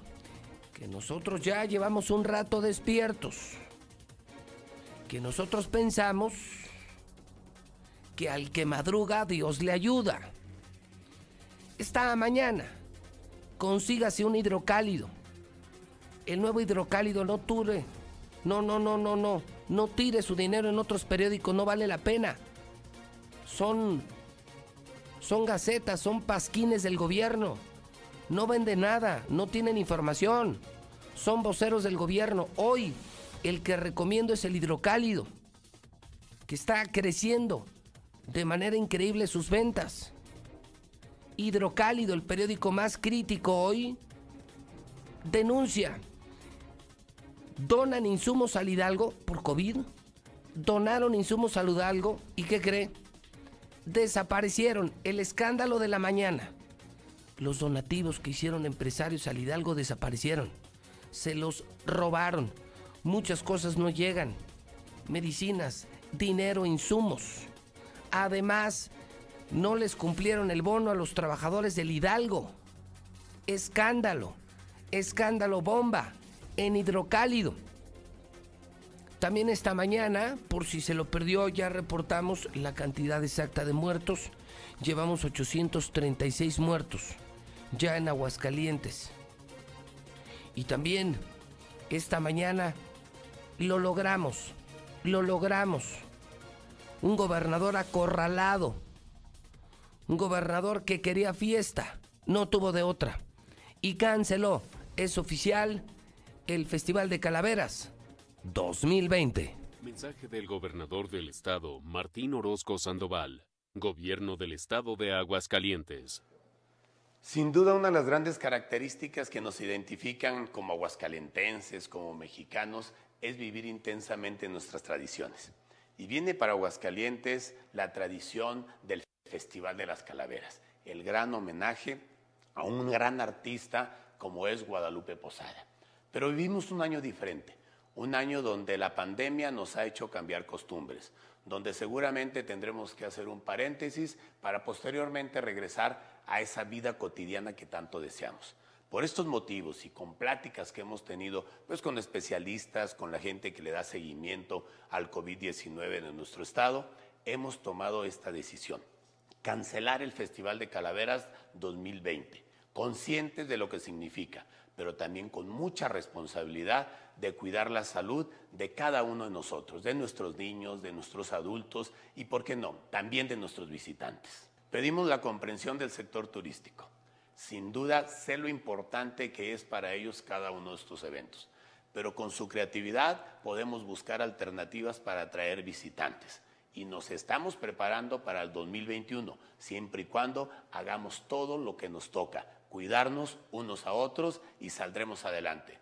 que nosotros ya llevamos un rato despiertos, que nosotros pensamos que al que madruga Dios le ayuda. Esta mañana, consígase un hidrocálido. El nuevo hidrocálido no ture. No, no, no, no, no. No tire su dinero en otros periódicos, no vale la pena. Son. Son gacetas, son pasquines del gobierno. No venden nada, no tienen información. Son voceros del gobierno. Hoy, el que recomiendo es el hidrocálido, que está creciendo de manera increíble sus ventas. Hidrocálido, el periódico más crítico hoy, denuncia. Donan insumos al Hidalgo por COVID. Donaron insumos al Hidalgo y ¿qué cree? Desaparecieron. El escándalo de la mañana. Los donativos que hicieron empresarios al Hidalgo desaparecieron. Se los robaron. Muchas cosas no llegan. Medicinas, dinero, insumos. Además, no les cumplieron el bono a los trabajadores del Hidalgo. Escándalo, escándalo bomba en hidrocálido. También esta mañana, por si se lo perdió, ya reportamos la cantidad exacta de muertos. Llevamos 836 muertos ya en Aguascalientes. Y también esta mañana lo logramos, lo logramos. Un gobernador acorralado un gobernador que quería fiesta, no tuvo de otra. Y canceló, es oficial, el Festival de Calaveras 2020. Mensaje del gobernador del estado, Martín Orozco Sandoval, gobierno del estado de Aguascalientes. Sin duda una de las grandes características que nos identifican como aguascalentenses, como mexicanos, es vivir intensamente nuestras tradiciones. Y viene para Aguascalientes la tradición del Festival de las Calaveras, el gran homenaje a un gran artista como es Guadalupe Posada. Pero vivimos un año diferente, un año donde la pandemia nos ha hecho cambiar costumbres, donde seguramente tendremos que hacer un paréntesis para posteriormente regresar a esa vida cotidiana que tanto deseamos. Por estos motivos y con pláticas que hemos tenido pues con especialistas, con la gente que le da seguimiento al COVID-19 en nuestro estado, hemos tomado esta decisión cancelar el Festival de Calaveras 2020, conscientes de lo que significa, pero también con mucha responsabilidad de cuidar la salud de cada uno de nosotros, de nuestros niños, de nuestros adultos y, ¿por qué no?, también de nuestros visitantes. Pedimos la comprensión del sector turístico. Sin duda, sé lo importante que es para ellos cada uno de estos eventos, pero con su creatividad podemos buscar alternativas para atraer visitantes y nos estamos preparando para el 2021, siempre y cuando hagamos todo lo que nos toca, cuidarnos unos a otros y saldremos adelante.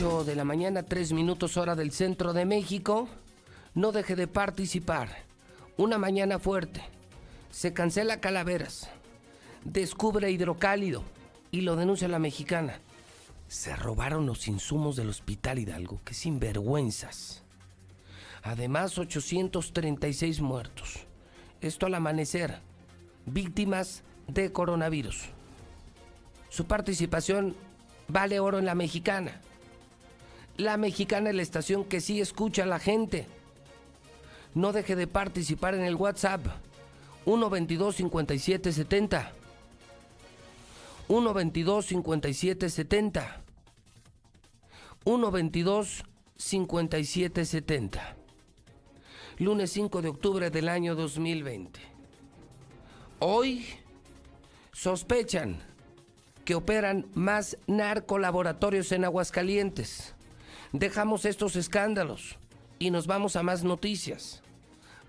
De la mañana, tres minutos hora del centro de México. No deje de participar una mañana fuerte. Se cancela Calaveras. Descubre hidrocálido y lo denuncia la mexicana. Se robaron los insumos del Hospital Hidalgo, que sinvergüenzas. Además, 836 muertos. Esto al amanecer. Víctimas de coronavirus. Su participación vale oro en la mexicana. La mexicana es la estación que sí escucha a la gente no deje de participar en el WhatsApp 122 57 70 122 57 70 122 57 70 lunes 5 de octubre del año 2020. Hoy sospechan que operan más narcolaboratorios en Aguascalientes. Dejamos estos escándalos y nos vamos a más noticias.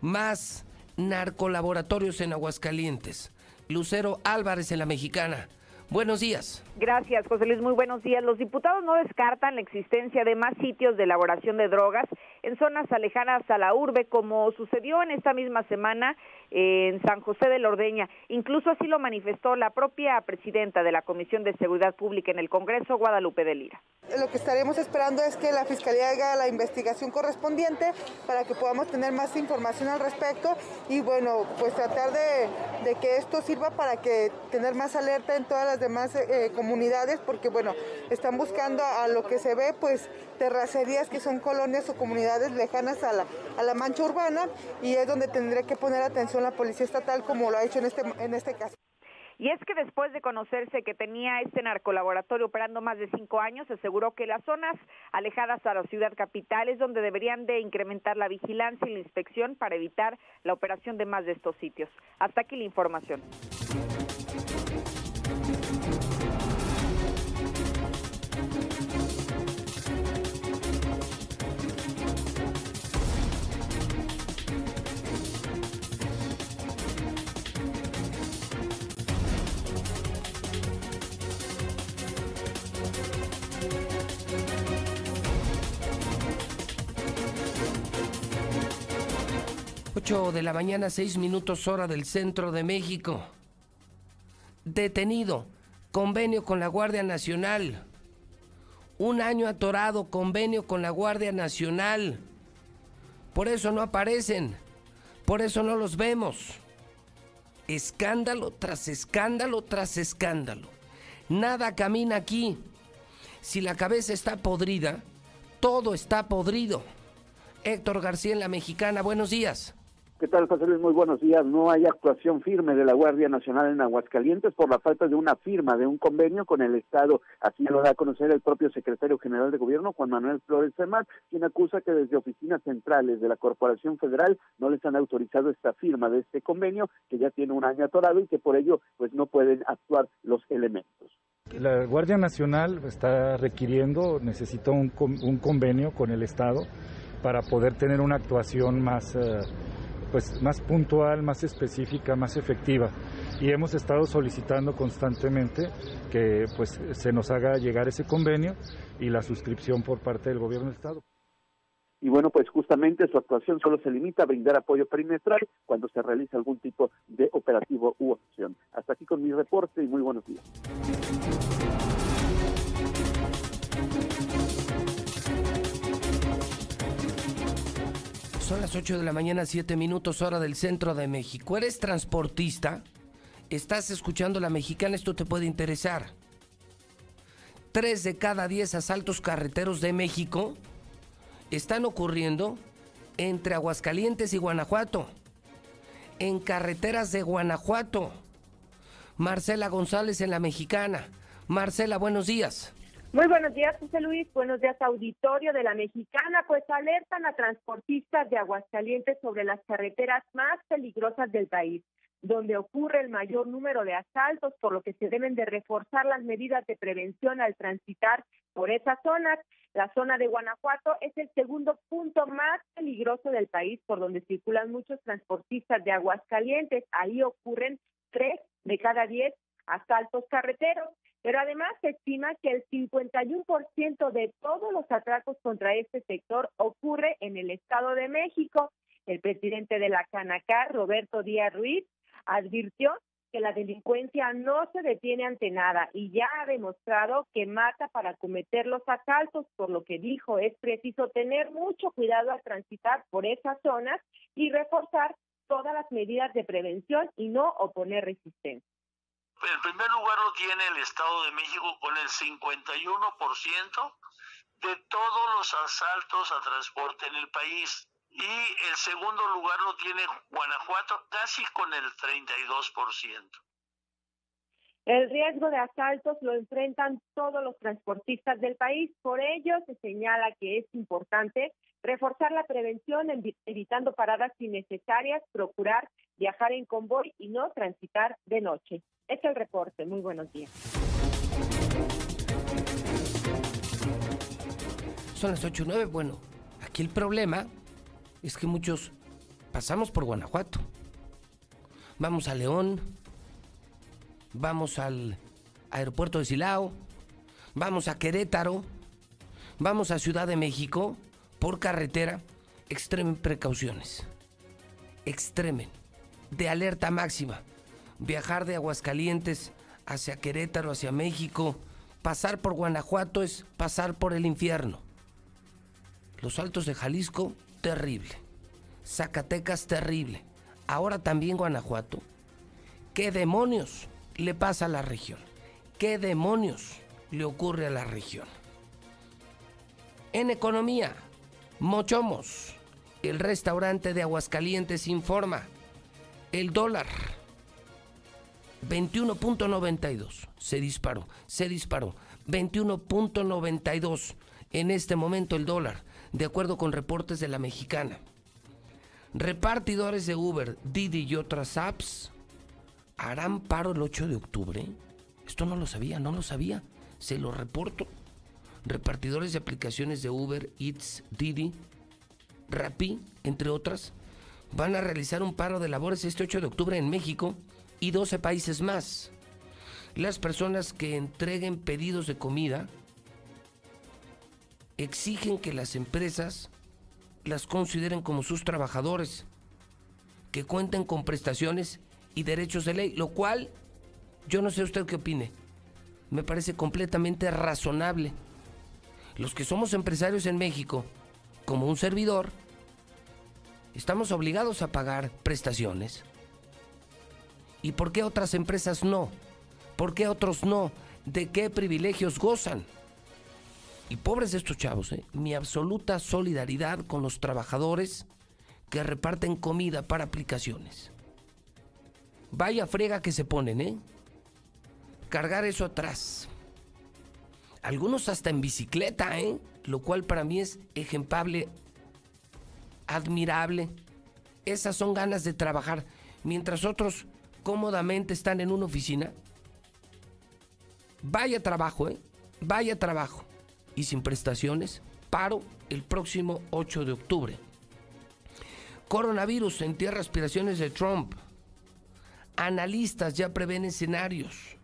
Más narcolaboratorios en Aguascalientes. Lucero Álvarez en la Mexicana. Buenos días. Gracias, José Luis. Muy buenos días. Los diputados no descartan la existencia de más sitios de elaboración de drogas en zonas alejadas a la urbe, como sucedió en esta misma semana en San José de la Ordeña. Incluso así lo manifestó la propia presidenta de la Comisión de Seguridad Pública en el Congreso, Guadalupe de Lira. Lo que estaremos esperando es que la Fiscalía haga la investigación correspondiente para que podamos tener más información al respecto y bueno, pues tratar de, de que esto sirva para que tener más alerta en todas las demás eh, comunidades, porque bueno, están buscando a lo que se ve, pues terracerías que son colonias o comunidades lejanas a la, a la mancha urbana y es donde tendré que poner atención la Policía Estatal como lo ha hecho en este, en este caso. Y es que después de conocerse que tenía este narcolaboratorio operando más de cinco años, aseguró que las zonas alejadas a la ciudad capital es donde deberían de incrementar la vigilancia y la inspección para evitar la operación de más de estos sitios. Hasta aquí la información. 8 de la mañana, 6 minutos hora del centro de México. Detenido. Convenio con la Guardia Nacional. Un año atorado, convenio con la Guardia Nacional. Por eso no aparecen. Por eso no los vemos. Escándalo tras escándalo tras escándalo. Nada camina aquí. Si la cabeza está podrida, todo está podrido. Héctor García en la Mexicana, buenos días. ¿Qué tal, José Luis? Muy buenos días. No hay actuación firme de la Guardia Nacional en Aguascalientes por la falta de una firma de un convenio con el Estado. Así lo da a conocer el propio secretario general de Gobierno, Juan Manuel Flores Fermat, quien acusa que desde oficinas centrales de la Corporación Federal no les han autorizado esta firma de este convenio, que ya tiene un año atorado y que por ello pues no pueden actuar los elementos. La Guardia Nacional está requiriendo, necesita un, un convenio con el Estado para poder tener una actuación más... Eh, pues más puntual, más específica, más efectiva. Y hemos estado solicitando constantemente que pues se nos haga llegar ese convenio y la suscripción por parte del gobierno del estado. Y bueno, pues justamente su actuación solo se limita a brindar apoyo perimetral cuando se realiza algún tipo de operativo u opción. Hasta aquí con mi reporte y muy buenos días. Son las 8 de la mañana, 7 minutos hora del centro de México. ¿Eres transportista? ¿Estás escuchando la mexicana? Esto te puede interesar. Tres de cada diez asaltos carreteros de México están ocurriendo entre Aguascalientes y Guanajuato. En carreteras de Guanajuato. Marcela González en la mexicana. Marcela, buenos días. Muy buenos días, José Luis. Buenos días, auditorio de la Mexicana. Pues alertan a transportistas de Aguascalientes sobre las carreteras más peligrosas del país, donde ocurre el mayor número de asaltos, por lo que se deben de reforzar las medidas de prevención al transitar por esas zonas. La zona de Guanajuato es el segundo punto más peligroso del país, por donde circulan muchos transportistas de Aguascalientes. Ahí ocurren tres de cada diez asaltos carreteros. Pero además se estima que el 51% de todos los atracos contra este sector ocurre en el Estado de México. El presidente de la Canacar, Roberto Díaz Ruiz, advirtió que la delincuencia no se detiene ante nada y ya ha demostrado que mata para cometer los asaltos, por lo que dijo es preciso tener mucho cuidado al transitar por esas zonas y reforzar todas las medidas de prevención y no oponer resistencia. El primer lugar lo tiene el Estado de México con el 51% de todos los asaltos a transporte en el país. Y el segundo lugar lo tiene Guanajuato casi con el 32%. El riesgo de asaltos lo enfrentan todos los transportistas del país. Por ello, se señala que es importante reforzar la prevención evitando paradas innecesarias, procurar viajar en convoy y no transitar de noche. Este es el reporte. Muy buenos días. Son las 8 y 9. Bueno, aquí el problema es que muchos pasamos por Guanajuato. Vamos a León, vamos al aeropuerto de Silao, vamos a Querétaro, vamos a Ciudad de México por carretera. Extremen precauciones. Extremen. De alerta máxima. Viajar de Aguascalientes hacia Querétaro, hacia México, pasar por Guanajuato es pasar por el infierno. Los altos de Jalisco, terrible. Zacatecas, terrible. Ahora también Guanajuato. ¿Qué demonios le pasa a la región? ¿Qué demonios le ocurre a la región? En economía, Mochomos, el restaurante de Aguascalientes informa, el dólar 21.92 se disparó, se disparó, 21.92 en este momento el dólar, de acuerdo con reportes de la mexicana. Repartidores de Uber, Didi y otras apps harán paro el 8 de octubre. Esto no lo sabía, no lo sabía. Se lo reporto. Repartidores de aplicaciones de Uber, Eats, Didi, Rappi, entre otras, van a realizar un paro de labores este 8 de octubre en México y 12 países más. Las personas que entreguen pedidos de comida exigen que las empresas las consideren como sus trabajadores, que cuenten con prestaciones y derechos de ley, lo cual yo no sé usted qué opine. Me parece completamente razonable. Los que somos empresarios en México, como un servidor, estamos obligados a pagar prestaciones. ¿Y por qué otras empresas no? ¿Por qué otros no? ¿De qué privilegios gozan? Y pobres de estos chavos, ¿eh? mi absoluta solidaridad con los trabajadores que reparten comida para aplicaciones. Vaya frega que se ponen, ¿eh? Cargar eso atrás. Algunos hasta en bicicleta, ¿eh? Lo cual para mí es ejemplable, admirable. Esas son ganas de trabajar. Mientras otros cómodamente están en una oficina. Vaya trabajo, ¿eh? Vaya trabajo y sin prestaciones, paro el próximo 8 de octubre. Coronavirus entierra aspiraciones de Trump. Analistas ya prevén escenarios.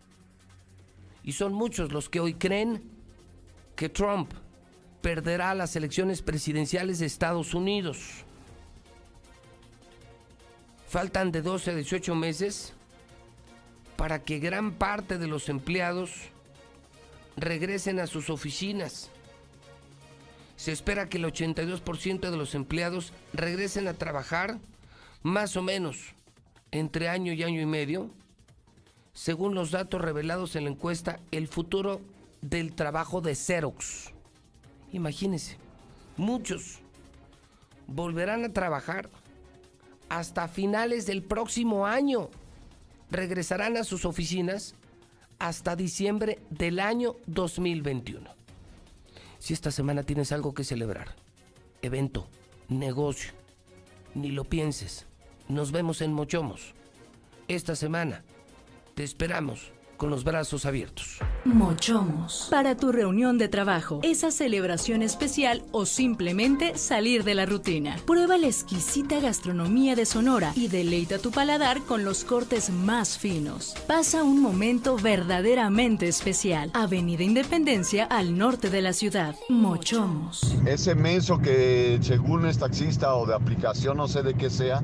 Y son muchos los que hoy creen que Trump perderá las elecciones presidenciales de Estados Unidos. Faltan de 12 a 18 meses para que gran parte de los empleados regresen a sus oficinas. Se espera que el 82% de los empleados regresen a trabajar más o menos entre año y año y medio, según los datos revelados en la encuesta El futuro del trabajo de Xerox. Imagínense, muchos volverán a trabajar hasta finales del próximo año. Regresarán a sus oficinas hasta diciembre del año 2021. Si esta semana tienes algo que celebrar, evento, negocio, ni lo pienses. Nos vemos en Mochomos. Esta semana te esperamos con los brazos abiertos. Mochomos. Para tu reunión de trabajo, esa celebración especial o simplemente salir de la rutina. Prueba la exquisita gastronomía de Sonora y deleita tu paladar con los cortes más finos. Pasa un momento verdaderamente especial. Avenida Independencia al norte de la ciudad. Mochomos. Ese menso que según es taxista o de aplicación, no sé de qué sea,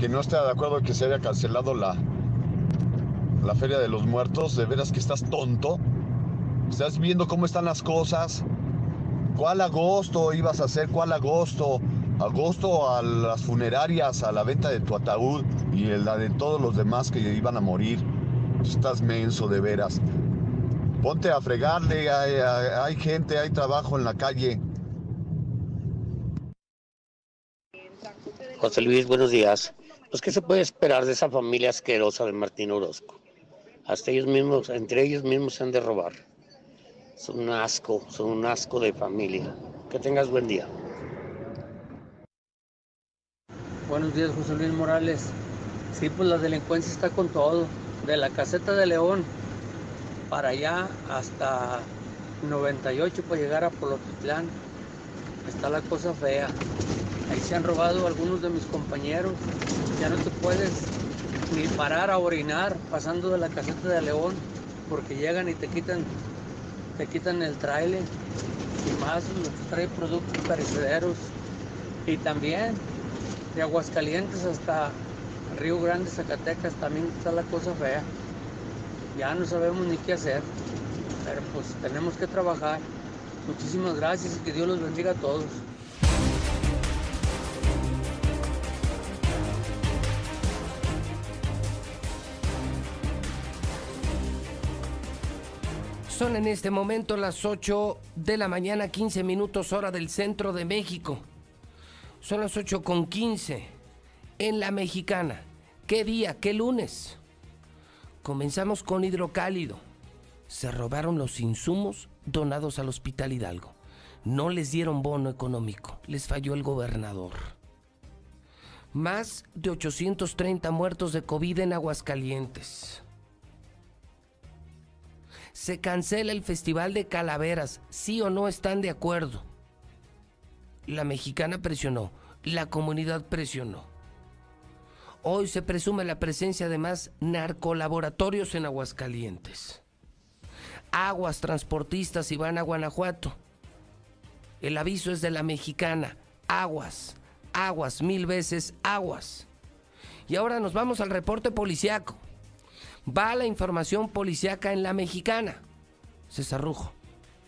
que no está de acuerdo en que se haya cancelado la, la Feria de los Muertos, de veras que estás tonto. Estás viendo cómo están las cosas. ¿Cuál agosto ibas a hacer? ¿Cuál agosto? Agosto a las funerarias, a la venta de tu ataúd y la de todos los demás que iban a morir. Estás menso de veras. Ponte a fregarle, hay, hay gente, hay trabajo en la calle. José Luis, buenos días. Pues, ¿qué se puede esperar de esa familia asquerosa de Martín Orozco? Hasta ellos mismos, entre ellos mismos se han de robar. Son un asco, son un asco de familia. Que tengas buen día. Buenos días, José Luis Morales. Sí, pues la delincuencia está con todo. De la caseta de León para allá hasta 98 para llegar a Polotitlán. Está la cosa fea. Ahí se han robado algunos de mis compañeros. Ya no te puedes ni parar a orinar pasando de la caseta de León porque llegan y te quitan te quitan el trailer y más los trae productos perecederos y también de Aguascalientes hasta Río Grande, Zacatecas también está la cosa fea. Ya no sabemos ni qué hacer, pero pues tenemos que trabajar. Muchísimas gracias y que Dios los bendiga a todos. Son en este momento las 8 de la mañana, 15 minutos hora del centro de México. Son las 8 con 15 en la mexicana. ¿Qué día? ¿Qué lunes? Comenzamos con hidrocálido. Se robaron los insumos donados al Hospital Hidalgo. No les dieron bono económico. Les falló el gobernador. Más de 830 muertos de COVID en Aguascalientes. Se cancela el Festival de Calaveras. ¿Sí o no están de acuerdo? La mexicana presionó. La comunidad presionó. Hoy se presume la presencia de más narcolaboratorios en Aguascalientes. Aguas transportistas y van a Guanajuato. El aviso es de la mexicana. Aguas, aguas, mil veces aguas. Y ahora nos vamos al reporte policiaco. Va la información policiaca en la mexicana. César Rujo,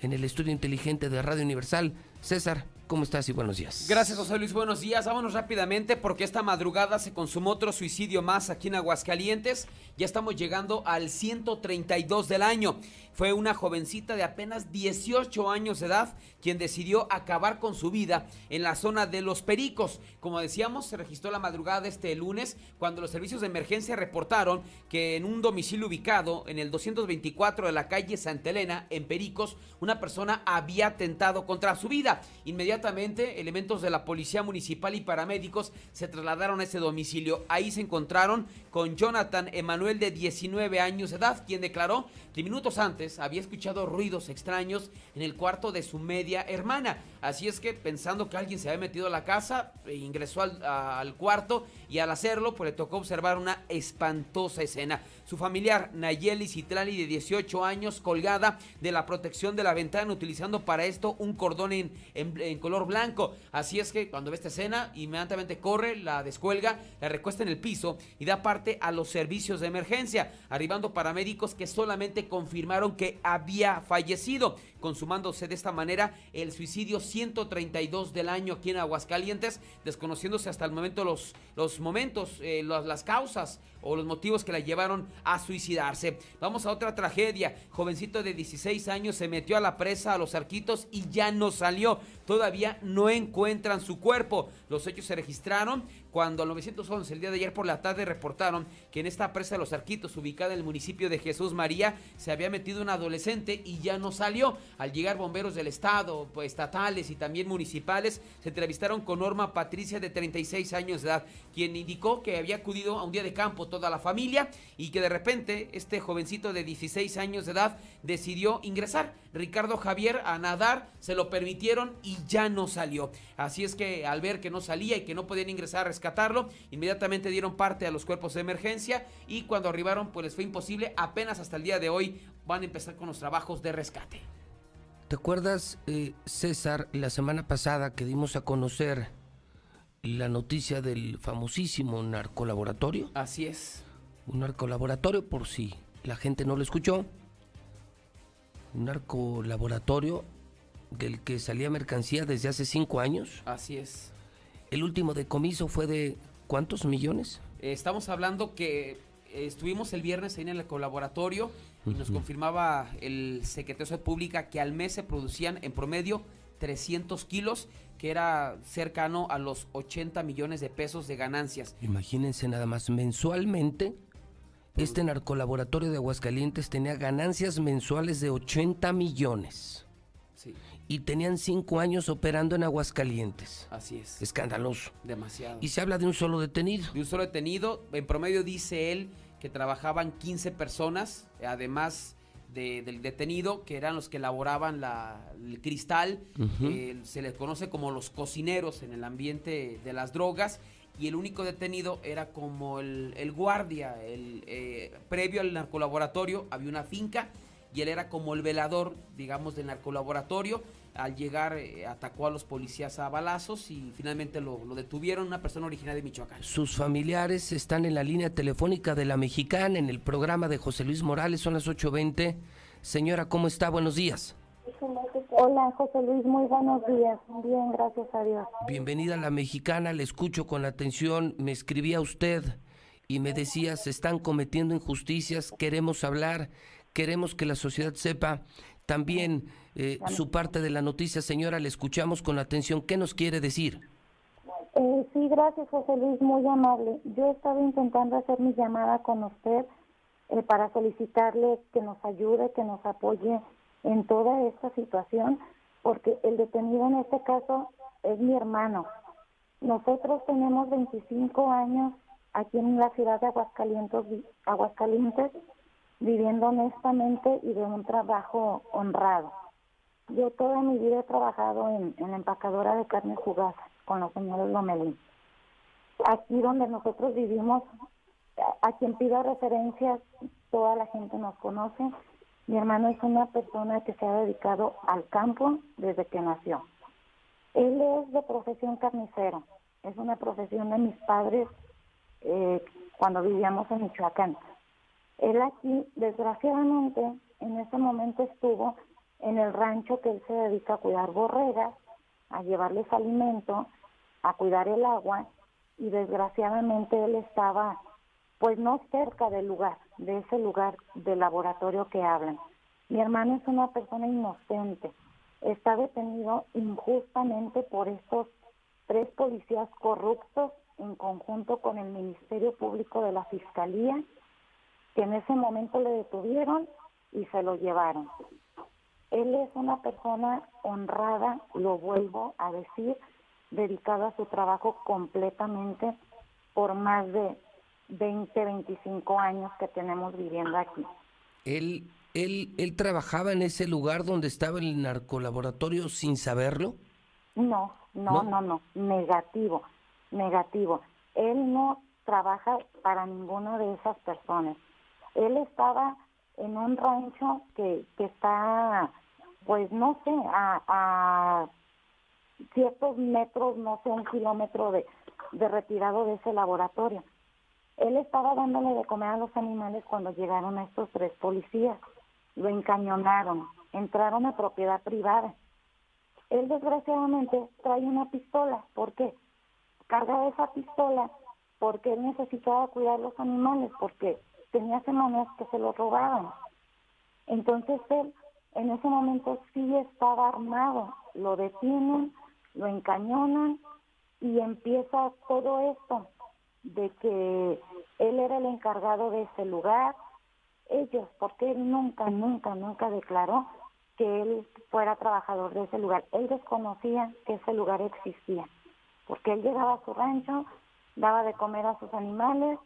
en el estudio inteligente de Radio Universal. César, ¿Cómo estás y buenos días? Gracias, José Luis. Buenos días. Vámonos rápidamente porque esta madrugada se consumó otro suicidio más aquí en Aguascalientes. Ya estamos llegando al 132 del año. Fue una jovencita de apenas 18 años de edad quien decidió acabar con su vida en la zona de Los Pericos. Como decíamos, se registró la madrugada de este lunes cuando los servicios de emergencia reportaron que en un domicilio ubicado en el 224 de la calle Santa Elena, en Pericos, una persona había atentado contra su vida. Inmediatamente, elementos de la policía municipal y paramédicos se trasladaron a ese domicilio. Ahí se encontraron con Jonathan Emanuel de 19 años de edad, quien declaró que minutos antes había escuchado ruidos extraños en el cuarto de su media hermana. Así es que pensando que alguien se había metido a la casa, e ingresó al, al cuarto y al hacerlo pues le tocó observar una espantosa escena. Su familiar Nayeli Citlali de 18 años colgada de la protección de la ventana utilizando para esto un cordón en, en, color blanco. Así es que cuando ve esta escena inmediatamente corre, la descuelga, la recuesta en el piso y da parte a los servicios de emergencia, arribando paramédicos que solamente confirmaron que había fallecido, consumándose de esta manera el suicidio 132 del año aquí en Aguascalientes, desconociéndose hasta el momento los, los momentos, eh, las causas o los motivos que la llevaron a suicidarse. Vamos a otra tragedia. Jovencito de 16 años se metió a la presa a los arquitos y ya no salió. Todavía no encuentran su cuerpo. Los hechos se registraron cuando al 911 el día de ayer por la tarde reportaron que en esta presa de los Arquitos, ubicada en el municipio de Jesús María, se había metido un adolescente y ya no salió. Al llegar bomberos del estado, pues, estatales y también municipales, se entrevistaron con Norma Patricia de 36 años de edad, quien indicó que había acudido a un día de campo toda la familia y que de repente este jovencito de 16 años de edad decidió ingresar. Ricardo Javier a nadar, se lo permitieron y ya no salió. Así es que al ver que no salía y que no podían ingresar a rescatarlo, inmediatamente dieron parte a los cuerpos de emergencia y cuando arribaron pues les fue imposible, apenas hasta el día de hoy van a empezar con los trabajos de rescate. ¿Te acuerdas, eh, César, la semana pasada que dimos a conocer la noticia del famosísimo narcolaboratorio? Así es. Un narcolaboratorio, por si la gente no lo escuchó, un narcolaboratorio del que salía mercancía desde hace cinco años. Así es. El último decomiso fue de ¿cuántos millones? estamos hablando que estuvimos el viernes ahí en el colaboratorio y nos confirmaba el secretario de Pública que al mes se producían en promedio 300 kilos, que era cercano a los 80 millones de pesos de ganancias. Imagínense nada más, mensualmente este narcolaboratorio de Aguascalientes tenía ganancias mensuales de 80 millones. Y tenían cinco años operando en Aguascalientes. Así es. Escandaloso. Demasiado. Y se habla de un solo detenido. De un solo detenido. En promedio dice él que trabajaban 15 personas, además del detenido, que eran los que elaboraban la, el cristal. Eh, se les conoce como los cocineros en el ambiente de las drogas. Y el único detenido era como el, guardia. El, eh, previo al narcolaboratorio había una finca y él era como el velador, digamos, del narcolaboratorio al llegar eh, atacó a los policías a balazos y finalmente lo, detuvieron, una persona originaria de Michoacán. Sus familiares están en la línea telefónica de la Mexicana, en el programa de José Luis Morales, son las 8.20. Señora, ¿cómo está? Buenos días. Hola, José Luis, muy buenos días. Bien, gracias a Dios. Bienvenida a la Mexicana, le escucho con atención. Me escribía usted y me decía, se están cometiendo injusticias, queremos hablar, queremos que la sociedad sepa también eh, su parte de la noticia, señora, le escuchamos con atención. ¿Qué nos quiere decir? Eh, sí, gracias, José Luis, muy amable. Yo estaba intentando hacer mi llamada con usted eh, para solicitarle que nos ayude, que nos apoye en toda esta situación, porque el detenido en este caso es mi hermano. Nosotros tenemos 25 años aquí en la ciudad de Aguascalientes, Aguascalientes viviendo honestamente y de un trabajo honrado. Yo toda mi vida he trabajado en, la empacadora de carne jugosa con los señores Lomelín. Aquí donde nosotros vivimos, a, quien pida referencias, toda la gente nos conoce. Mi hermano es una persona que se ha dedicado al campo desde que nació. Él es de profesión carnicero, es una profesión de mis padres eh, cuando vivíamos en Michoacán. Él aquí, desgraciadamente, en ese momento estuvo en el rancho que él se dedica a cuidar borregas, a llevarles alimento, a cuidar el agua y desgraciadamente él estaba pues no cerca del lugar, de ese lugar del laboratorio que hablan. Mi hermano es una persona inocente, está detenido injustamente por estos tres policías corruptos en conjunto con el Ministerio Público de la Fiscalía que en ese momento le detuvieron y se lo llevaron. Él es una persona honrada, lo vuelvo a decir, dedicada a su trabajo completamente por más de 20, 25 años que tenemos viviendo aquí. ¿Él, él, él trabajaba en ese lugar donde estaba el narcolaboratorio sin saberlo? No, no, no, no, negativo, negativo. Él no trabaja para ninguna de esas personas. Él estaba en un rancho que, que está, pues no sé, a, ciertos metros, no sé, un kilómetro de, de retirado de ese laboratorio. Él estaba dándole de comer a los animales cuando llegaron estos tres policías. Lo encañonaron, entraron a propiedad privada. Él desgraciadamente trae una pistola. ¿Por qué? Carga esa pistola porque él necesitaba cuidar los animales, porque tenía semanas que se lo robaban. Entonces él en ese momento sí estaba armado, lo detienen, lo encañonan y empieza todo esto de que él era el encargado de ese lugar, ellos, porque él nunca, nunca, nunca declaró que él fuera trabajador de ese lugar. Él desconocía que ese lugar existía, porque él llegaba a su rancho, daba de comer a sus animales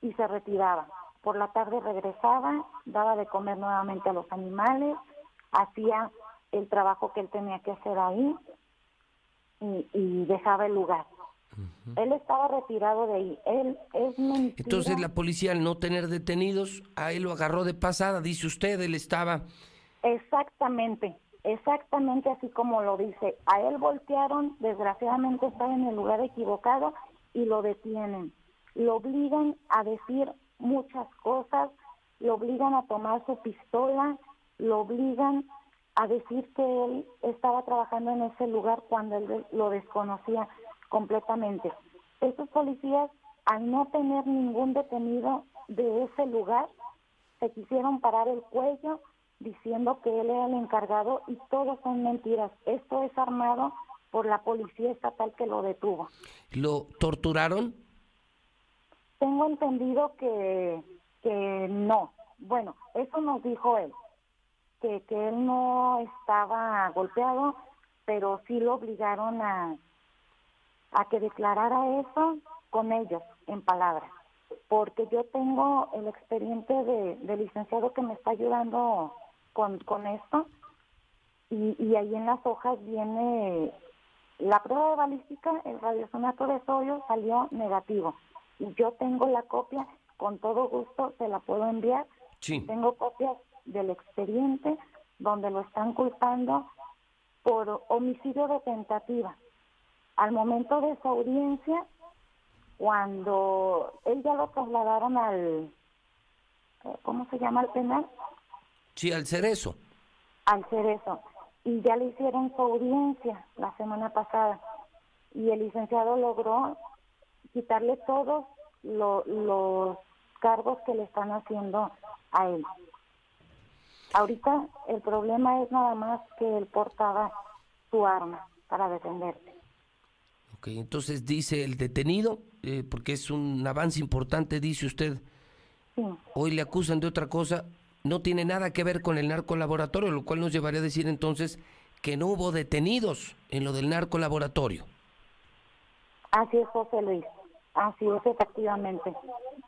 y se retiraba por la tarde regresaba, daba de comer nuevamente a los animales, hacía el trabajo que él tenía que hacer ahí y, dejaba el lugar. Él estaba retirado de ahí. Él es mentira. Entonces la policía al no tener detenidos, a él lo agarró de pasada, dice usted, él estaba... Exactamente, exactamente así como lo dice. A él voltearon, desgraciadamente estaba en el lugar equivocado y lo detienen. Lo obligan a decir muchas cosas, lo obligan a tomar su pistola, lo obligan a decir que él estaba trabajando en ese lugar cuando él lo desconocía completamente. Estos policías, al no tener ningún detenido de ese lugar, se quisieron parar el cuello diciendo que él era el encargado y todo son mentiras. Esto es armado por la policía estatal que lo detuvo. ¿Lo torturaron? Tengo entendido que, que no. Bueno, eso nos dijo él, que, que él no estaba golpeado, pero sí lo obligaron a, a que declarara eso con ellos, en palabras. Porque yo tengo el expediente de, de licenciado que me está ayudando con, con esto, y, y ahí en las hojas viene la prueba de balística, el radiosonato de sodio salió negativo. Y yo tengo la copia, con todo gusto se la puedo enviar. Sí. Tengo copias del expediente donde lo están culpando por homicidio de tentativa. Al momento de su audiencia, cuando él ya lo trasladaron al, eh, ¿cómo se llama el penal? Sí, al cerezo. Al cerezo. Y ya le hicieron su audiencia la semana pasada. Y el licenciado logró quitarle todos lo- los cargos que le están haciendo a él. Ahorita el problema es nada más que él portaba su arma para defenderse. Ok, entonces dice el detenido, eh, porque es un avance importante, dice usted, Sí. hoy le acusan de otra cosa, no tiene nada que ver con el narcolaboratorio, lo cual nos llevaría a decir entonces que no hubo detenidos en lo del narcolaboratorio. Así es, José Luis. Así es, efectivamente.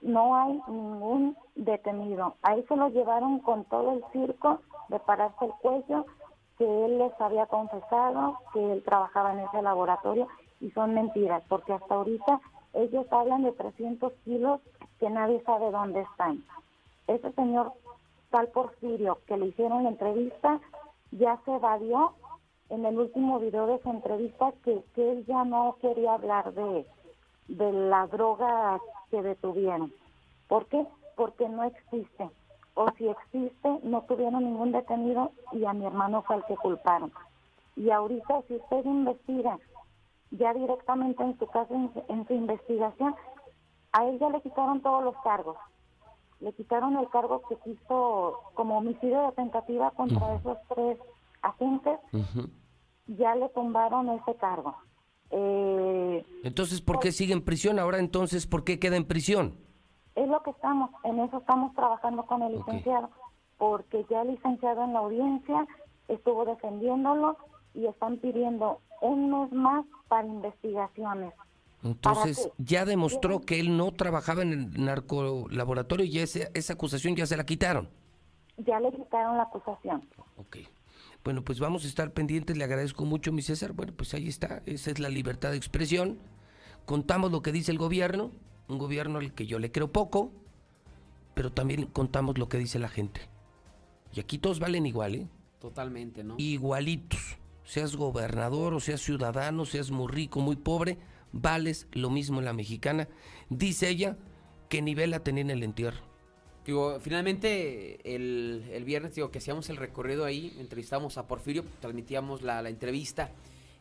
No hay ningún detenido. Ahí se lo llevaron con todo el circo de pararse el cuello, que él les había confesado que él trabajaba en ese laboratorio y son mentiras, porque hasta ahorita ellos hablan de 300 kilos que nadie sabe dónde están. Ese señor tal Porfirio que le hicieron la entrevista ya se evadió en el último video de su entrevista que, que él ya no quería hablar de, de la droga que detuvieron. ¿Por qué? Porque no existe. O si existe, no tuvieron ningún detenido y a mi hermano fue el que culparon. Y ahorita, si usted investiga ya directamente en su caso, en, en su investigación, a él ya le quitaron todos los cargos. Le quitaron el cargo que quiso como homicidio de tentativa contra esos tres agentes, ya le tumbaron ese cargo. Eh, Entonces, ¿por qué sigue en prisión? Ahora entonces, ¿por qué queda en prisión? es lo que estamos, en eso estamos trabajando con el licenciado, porque ya el licenciado en la audiencia estuvo defendiéndolo y están pidiendo un mes más para investigaciones. Entonces, ya demostró que él no trabajaba en el narcolaboratorio y ese- esa acusación ya se la quitaron. Ya le quitaron la acusación. Bueno, pues vamos a estar pendientes, le agradezco mucho, mi César. Bueno, pues ahí está, esa es la libertad de expresión. Contamos lo que dice el gobierno, un gobierno al que yo le creo poco, pero también contamos lo que dice la gente. Y aquí todos valen igual, ¿eh? Totalmente, ¿no? Igualitos. Seas gobernador o seas ciudadano, seas muy rico, muy pobre, vales lo mismo en la mexicana. Dice ella que nivela tenía en el entierro. Digo, finalmente el, el viernes digo que hacíamos el recorrido ahí, entrevistamos a Porfirio, transmitíamos la, la entrevista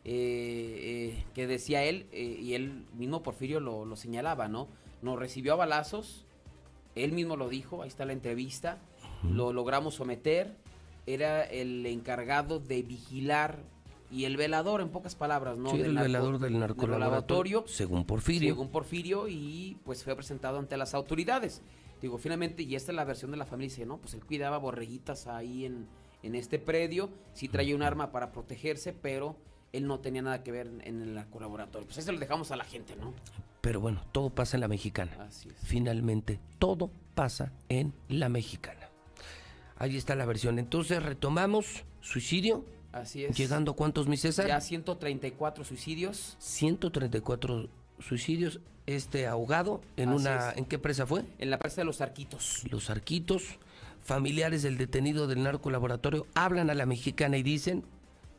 eh, eh, que decía él, eh, y él mismo Porfirio lo, lo señalaba, ¿no? Nos recibió a balazos, él mismo lo dijo, ahí está la entrevista, lo logramos someter, era el encargado de vigilar y el velador, en pocas palabras, ¿no? Sí, Del el narco- velador del narcolaboratorio, según Porfirio. Según Porfirio, y pues fue presentado ante las autoridades. Digo, finalmente, y esta es la versión de la familia, dice, no, pues él cuidaba borreguitas ahí en, en este predio, sí traía un arma para protegerse, pero él no tenía nada que ver en, el colaboratorio. Pues eso lo dejamos a la gente, ¿no? Pero bueno, todo pasa en la mexicana. Así es. Finalmente, todo pasa en la mexicana. Ahí está la versión. Entonces retomamos suicidio. Así es. ¿Llegando cuántos, mi César? Ya 134 suicidios. 134 suicidios. Este ahogado en Así una... es. ¿En qué presa fue? En la presa de los Arquitos. Los arquitos. Familiares del detenido del narcolaboratorio hablan a la mexicana y dicen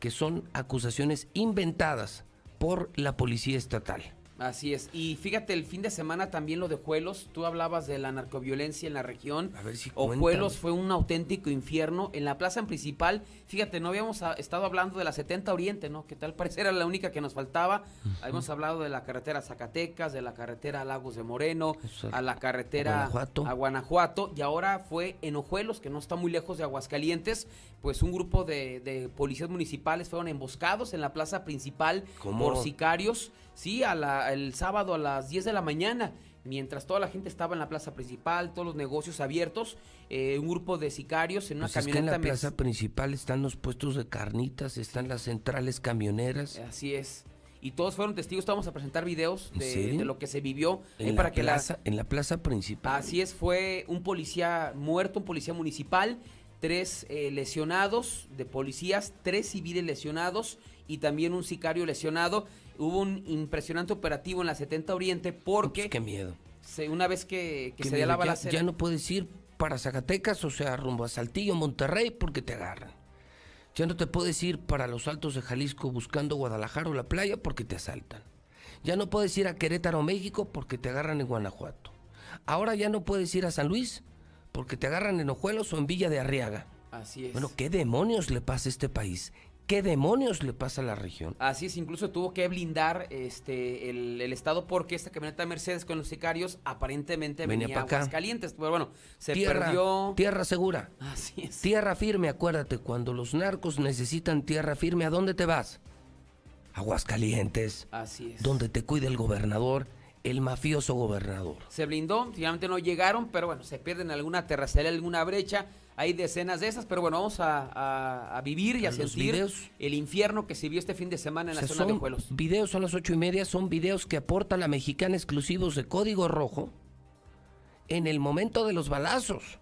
que son acusaciones inventadas por la policía estatal. Así es. Y fíjate, el fin de semana también lo de Juelos. Tú hablabas de la narcoviolencia en la región. A ver si Ojuelos fue un auténtico infierno. En la plaza principal, fíjate, no habíamos ah, estado hablando de la 70 Oriente, ¿no? Que tal parecer era la única que nos faltaba. Habíamos hablado de la carretera Zacatecas, de la carretera Lagos de Moreno, a la carretera a Guanajuato. a Guanajuato. Y ahora fue en Ojuelos, que no está muy lejos de Aguascalientes. Pues un grupo de, de policías municipales fueron emboscados en la plaza principal ¿Cómo? por sicarios. Sí, a la- el sábado a las 10 de la mañana. mientras toda la gente estaba en la plaza principal, todos los negocios abiertos, eh, un grupo de sicarios en una Pues es que camioneta. en la plaza principal están los puestos de carnitas, están las centrales camioneras. Así es. Y todos fueron testigos. Vamos a presentar videos ¿En de, lo que se vivió. En, eh, la para que la- plaza, en la plaza principal. Así es, fue un policía muerto, un policía municipal, tres eh, lesionados de policías, tres civiles lesionados y también un sicario lesionado. Hubo un impresionante operativo en la 70 Oriente porque qué miedo. se- una vez que, se dio la Ya- balacera... ya no puedes ir para Zacatecas, o sea, rumbo a Saltillo, Monterrey, porque te agarran. Ya no te puedes ir para los altos de Jalisco buscando Guadalajara o la playa porque te asaltan. Ya no puedes ir a Querétaro, México, porque te agarran en Guanajuato. Ahora ya no puedes ir a San Luis porque te agarran en Ojuelos o en Villa de Arriaga. Así es. Bueno, ¿qué demonios le pasa a este país? ¿Qué demonios le pasa a la región? Así es, incluso tuvo que blindar este el, el estado porque esta camioneta Mercedes con los sicarios aparentemente Venía venía, pa' a acá. calientes. Pero bueno, se tierra, perdió. Tierra segura. Así es. Tierra firme, acuérdate, cuando los narcos necesitan tierra firme, ¿a dónde te vas? Aguascalientes. Así es. Donde te cuida el gobernador, el mafioso gobernador. Se blindó, finalmente no llegaron, pero bueno, se pierden alguna terracería, alguna brecha. Hay decenas de esas, pero bueno, vamos a, a- a vivir y a sentir videos. el infierno que se vio este fin de semana en O la zona de Ojuelos. videos, son las ocho y media, son videos que aporta la mexicana exclusivos de código rojo en el momento de los balazos.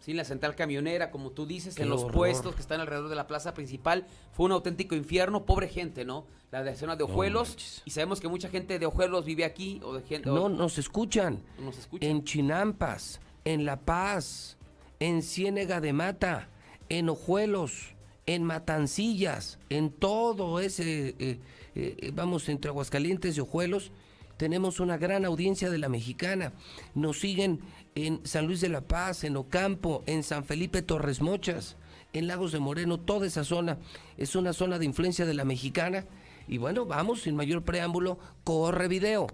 Sí, la central camionera, como tú dices, Qué en los horror. puestos que están alrededor de la plaza principal. Fue un auténtico infierno, pobre gente, ¿no? La de zona de Ojuelos. y sabemos que mucha gente de Ojuelos vive aquí. O de gente, No nos escuchan. Nos escuchan. En Chinampas, en La Paz, en Ciénega de Mata, en Ojuelos, en Matancillas, en todo ese, eh, eh, vamos, entre Aguascalientes y Ojuelos, tenemos una gran audiencia de la mexicana. Nos siguen en San Luis de la Paz, en Ocampo, en San Felipe Torres Mochas, en Lagos de Moreno, toda esa zona es una zona de influencia de la mexicana. Y bueno, vamos, sin mayor preámbulo, corre video.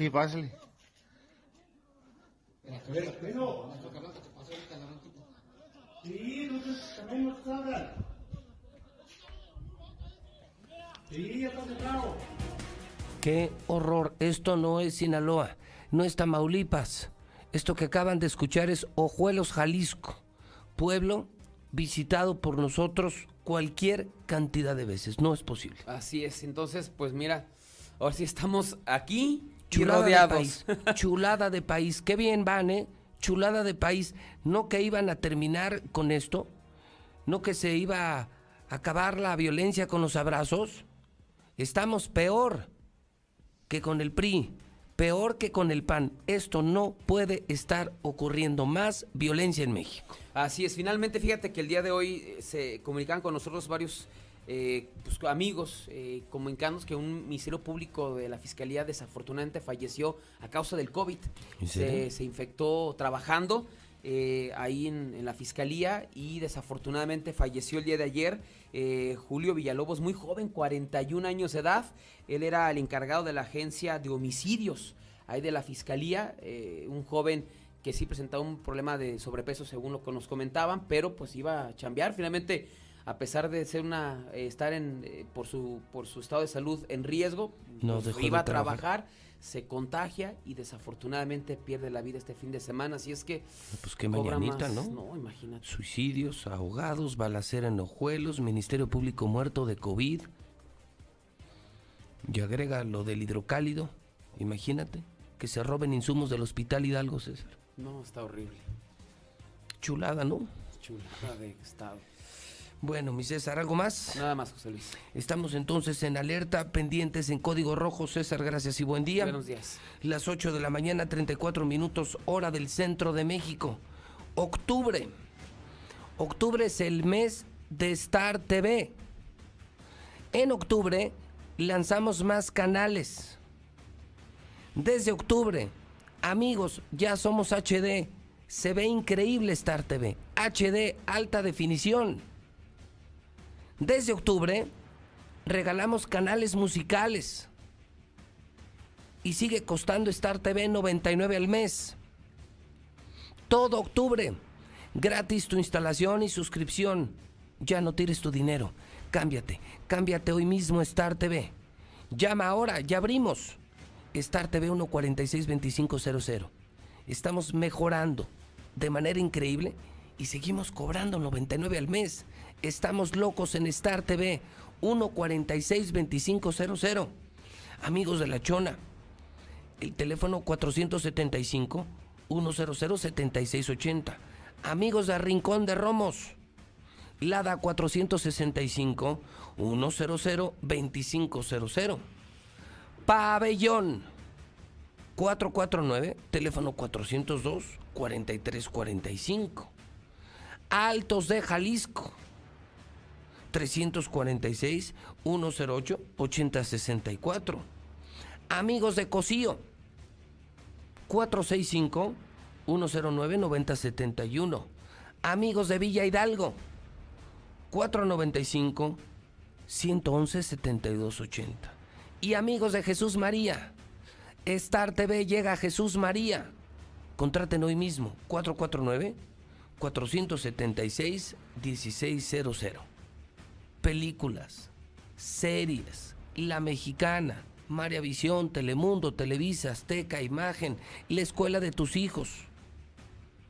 Sí, pásale. Sí, no te, también no te hablan. Sí, ya está cerrado. Qué horror. Esto no es Sinaloa, no es Tamaulipas. Esto que acaban de escuchar es Ojuelos, Jalisco, pueblo visitado por nosotros cualquier cantidad de veces. No es posible. Así es, entonces, pues mira, ahora sí estamos aquí y Chulada de país. [laughs] Chulada de país. Qué bien van, ¿eh? Chulada de país. No que iban a terminar con esto. No que se iba a acabar la violencia con los abrazos. Estamos peor que con el PRI. Peor que con el PAN. Esto no puede estar ocurriendo. Más violencia en México. Así es, finalmente fíjate que el día de hoy eh, se comunicaban con nosotros varios eh, pues, amigos eh, comunicanos que un ministerio público de la Fiscalía desafortunadamente falleció a causa del COVID. ¿En Se, se infectó trabajando eh, ahí en, en la Fiscalía y desafortunadamente falleció el día de ayer. eh, Julio Villalobos, muy joven, 41 años de edad. Él era el encargado de la agencia de homicidios ahí de la Fiscalía, eh, un joven que sí presentaba un problema de sobrepeso según lo que nos comentaban, pero pues iba a chambear. Finalmente, a pesar de ser una eh, estar en eh, por su por su estado de salud en riesgo, No, pues, iba a trabajar. se contagia y desafortunadamente pierde la vida este fin de semana, así es que Pues qué mañanita, más- ¿no? No, imagínate. Suicidios, ahogados, balacera en Ojuelos, Ministerio Público muerto de COVID. Y agrega lo del hidrocálido. Imagínate que se roben insumos del Hospital Hidalgo, César. No, está horrible. Chulada, ¿no? Chulada de estado. Bueno, mi César, ¿algo más? Nada más, José Luis. Estamos entonces en alerta, pendientes en código rojo. César, gracias y buen día. Buenos días. Las 8 de la mañana, 34 minutos, hora del centro de México. Octubre. Octubre es el mes de Star TV. En octubre lanzamos más canales. Desde octubre, amigos, ya somos HD. Se ve increíble Star TV. HD, alta definición. Desde octubre, regalamos canales musicales. Y sigue costando Star TV 99 al mes. Todo octubre. Gratis tu instalación y suscripción. Ya no tires tu dinero. Cámbiate. Cámbiate hoy mismo Star TV. Llama ahora. Ya abrimos. Star TV 1462500. Estamos mejorando de manera increíble y seguimos cobrando 99 al mes. Estamos locos en Star TV 1462500. Amigos de la Chona, el teléfono 475 100 7680. Amigos de Rincón de Romos, Lada 465 100 2500. Pabellón 449, teléfono 402 4345. Altos de Jalisco 346 108 8064. Amigos de Cocío 465 109 9071. Amigos de Villa Hidalgo 495 111 7280. Y amigos de Jesús María, Star TV llega a Jesús María. Contraten hoy mismo 449 476 1600. Películas, series, La Mexicana, María Visión, Telemundo, Televisa, Azteca, Imagen, la escuela de tus hijos.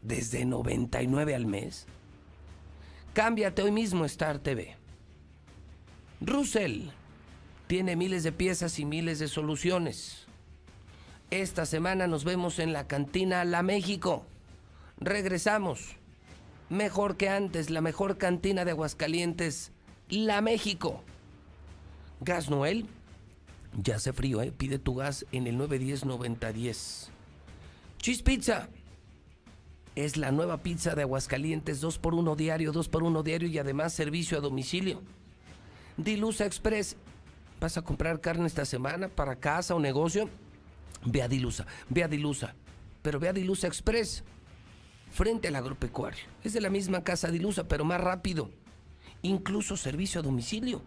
Desde 99 al mes. Cámbiate hoy mismo Star TV. Russell tiene miles de piezas y miles de soluciones. Esta semana nos vemos en la cantina La México. Regresamos. Mejor que antes, la mejor cantina de Aguascalientes, La México. Gas Noel. Ya hace frío, ¿eh? Pide tu gas en el 910-9010. Cheese Pizza. Es la nueva pizza de Aguascalientes, 2 por 1 diario, 2 por 1 diario y además servicio a domicilio. Dilusa Express. ¿Vas a comprar carne esta semana para casa o negocio? Ve a Dilusa, ve a Dilusa. Pero ve a Dilusa Express. Frente al agropecuario. Es de la misma casa Dilusa, pero más rápido. Incluso servicio a domicilio.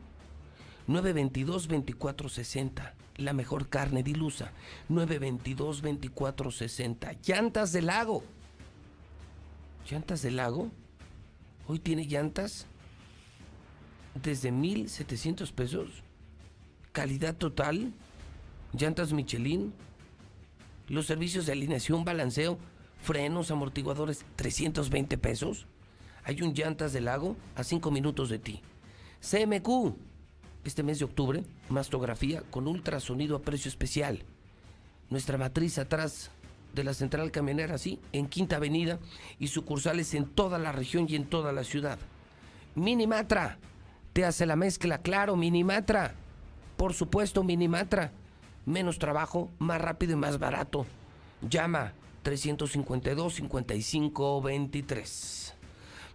922-2460. La mejor carne Dilusa. 922-2460. Llantas del lago. ¿Llantas del lago? Hoy tiene llantas desde 1,700 pesos. Calidad total. Llantas Michelin. Los servicios de alineación, balanceo, frenos, amortiguadores, 320 pesos. Hay un llantas del lago a 5 minutos de ti. CMQ. Este mes de octubre, mastografía con ultrasonido a precio especial. Nuestra matriz atrás de la central camionera, sí, en Quinta Avenida y sucursales en toda la región y en toda la ciudad. Minimatra, te hace la mezcla, claro, Minimatra. Por supuesto, Minimatra. Menos trabajo, más rápido y más barato. Llama 352-5523.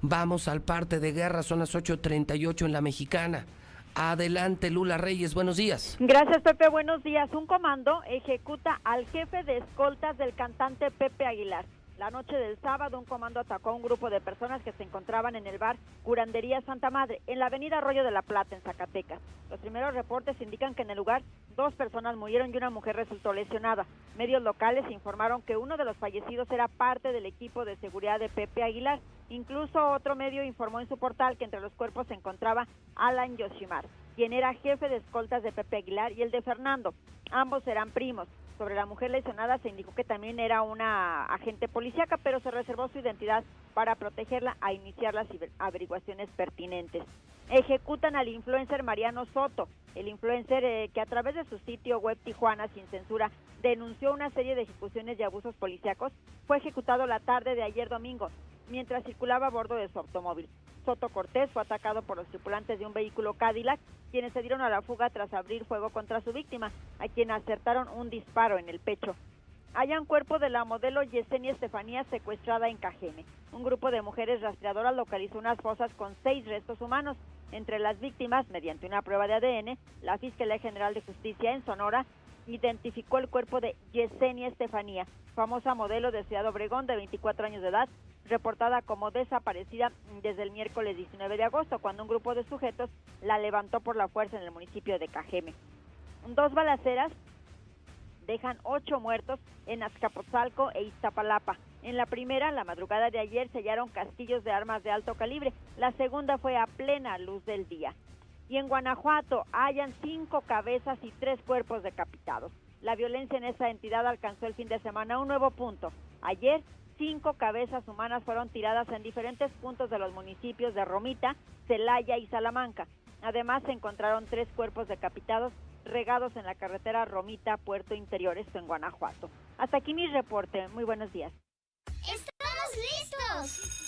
Vamos al parte de guerra, son las 8.38 en la mexicana. Adelante, Lula Reyes, buenos días. Gracias, Pepe. Buenos días. Un comando ejecuta al jefe de escoltas del cantante Pepe Aguilar. La noche del sábado, un comando atacó a un grupo de personas que se encontraban en el bar Curandería Santa Madre, en la avenida Arroyo de la Plata, en Zacatecas. Los primeros reportes indican que en el lugar dos personas murieron y una mujer resultó lesionada. Medios locales informaron que uno de los fallecidos era parte del equipo de seguridad de Pepe Aguilar. Incluso otro medio informó en su portal que entre los cuerpos se encontraba Alan Yoshimar, quien era jefe de escoltas de Pepe Aguilar, y el de Fernando. Ambos eran primos. Sobre la mujer lesionada se indicó que también era una agente policíaca, pero se reservó su identidad para protegerla a iniciar las averiguaciones pertinentes. Ejecutan al influencer Mariano Soto, el influencer eh, que a través de su sitio web Tijuana sin censura denunció una serie de ejecuciones y abusos policíacos, fue ejecutado la tarde de ayer domingo mientras circulaba a bordo de su automóvil. Soto Cortés fue atacado por los tripulantes de un vehículo Cadillac, quienes se dieron a la fuga tras abrir fuego contra su víctima, a quien acertaron un disparo en el pecho. un cuerpo de la modelo Yesenia Estefanía secuestrada en Cajeme. Un grupo de mujeres rastreadoras localizó unas fosas con seis restos humanos. Entre las víctimas, mediante una prueba de ADN, la Fiscalía General de Justicia en Sonora identificó el cuerpo de Yesenia Estefanía, famosa modelo de Ciudad Obregón de 24 años de edad, reportada como desaparecida desde el miércoles 19 de agosto, cuando un grupo de sujetos la levantó por la fuerza en el municipio de Cajeme. Dos balaceras dejan ocho muertos en Azcapotzalco e Iztapalapa. En la primera, la madrugada de ayer, sellaron castillos de armas de alto calibre. La segunda fue a plena luz del día. Y en Guanajuato hayan cinco cabezas y tres cuerpos decapitados. La violencia en esa entidad alcanzó el fin de semana un nuevo punto. Ayer cinco cabezas humanas fueron tiradas en diferentes puntos de los municipios de Romita, Celaya y Salamanca. Además, se encontraron tres cuerpos decapitados regados en la carretera Romita, Puerto Interior, esto en Guanajuato. Hasta aquí mi reporte. Muy buenos días. ¡Estamos listos!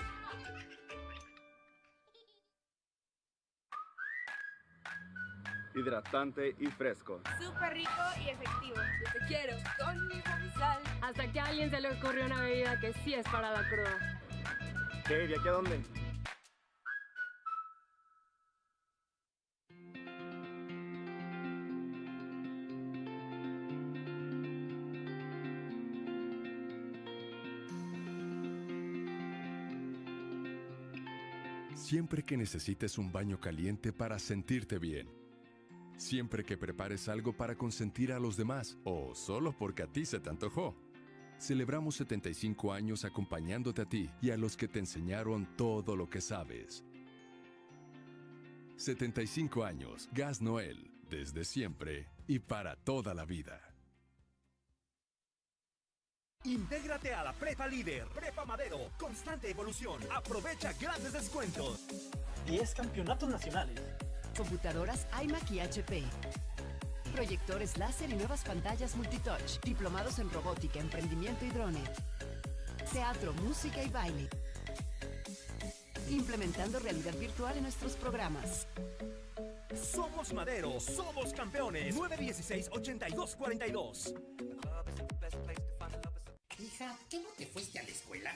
Hidratante y fresco. Súper rico y efectivo. Yo te quiero con mi sal. Hasta que a alguien se le ocurrió una bebida que sí es para la cruda. ¿Qué? ¿De aquí a dónde? Siempre que necesites un baño caliente para sentirte bien Siempre que prepares algo para consentir a los demás o solo porque a ti se te antojó. Celebramos 75 años acompañándote a ti y a los que te enseñaron todo lo que sabes. 75 años, Gas Noel, desde siempre y para toda la vida. Intégrate a la Prepa Líder, Prepa Madero, constante evolución. Aprovecha grandes descuentos. 10 campeonatos nacionales computadoras iMac y HP. Proyectores láser y nuevas pantallas multitouch. Diplomados en robótica, emprendimiento y drone. Teatro, música y baile. Implementando realidad virtual en nuestros programas. Somos Madero, somos campeones. 916-8242. Hija, ¿qué no te fuiste a la escuela?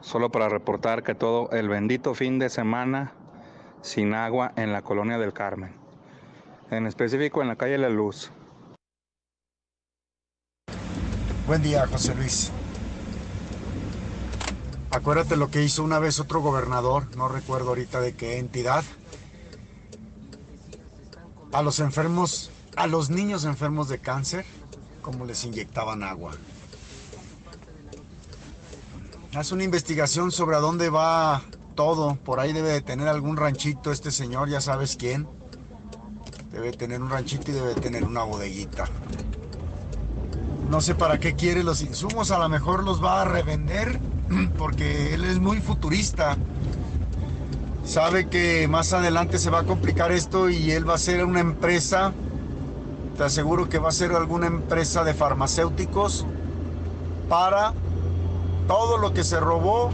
Solo para reportar que todo el bendito fin de semana sin agua en la colonia del Carmen. En específico en la calle La Luz. Buen día, José Luis. Acuérdate lo que hizo una vez otro gobernador, no recuerdo ahorita de qué entidad. A los enfermos, a los niños enfermos de cáncer, como les inyectaban agua. Haz una investigación sobre a dónde va todo. Por ahí debe de tener algún ranchito este señor, ya sabes quién. Debe tener un ranchito y debe tener una bodeguita. No sé para qué quiere los insumos, a lo mejor los va a revender [clears throat] porque él es muy futurista. Sabe que más adelante se va a complicar esto y él va a ser una empresa, te aseguro que va a ser alguna empresa de farmacéuticos para todo lo que se robó,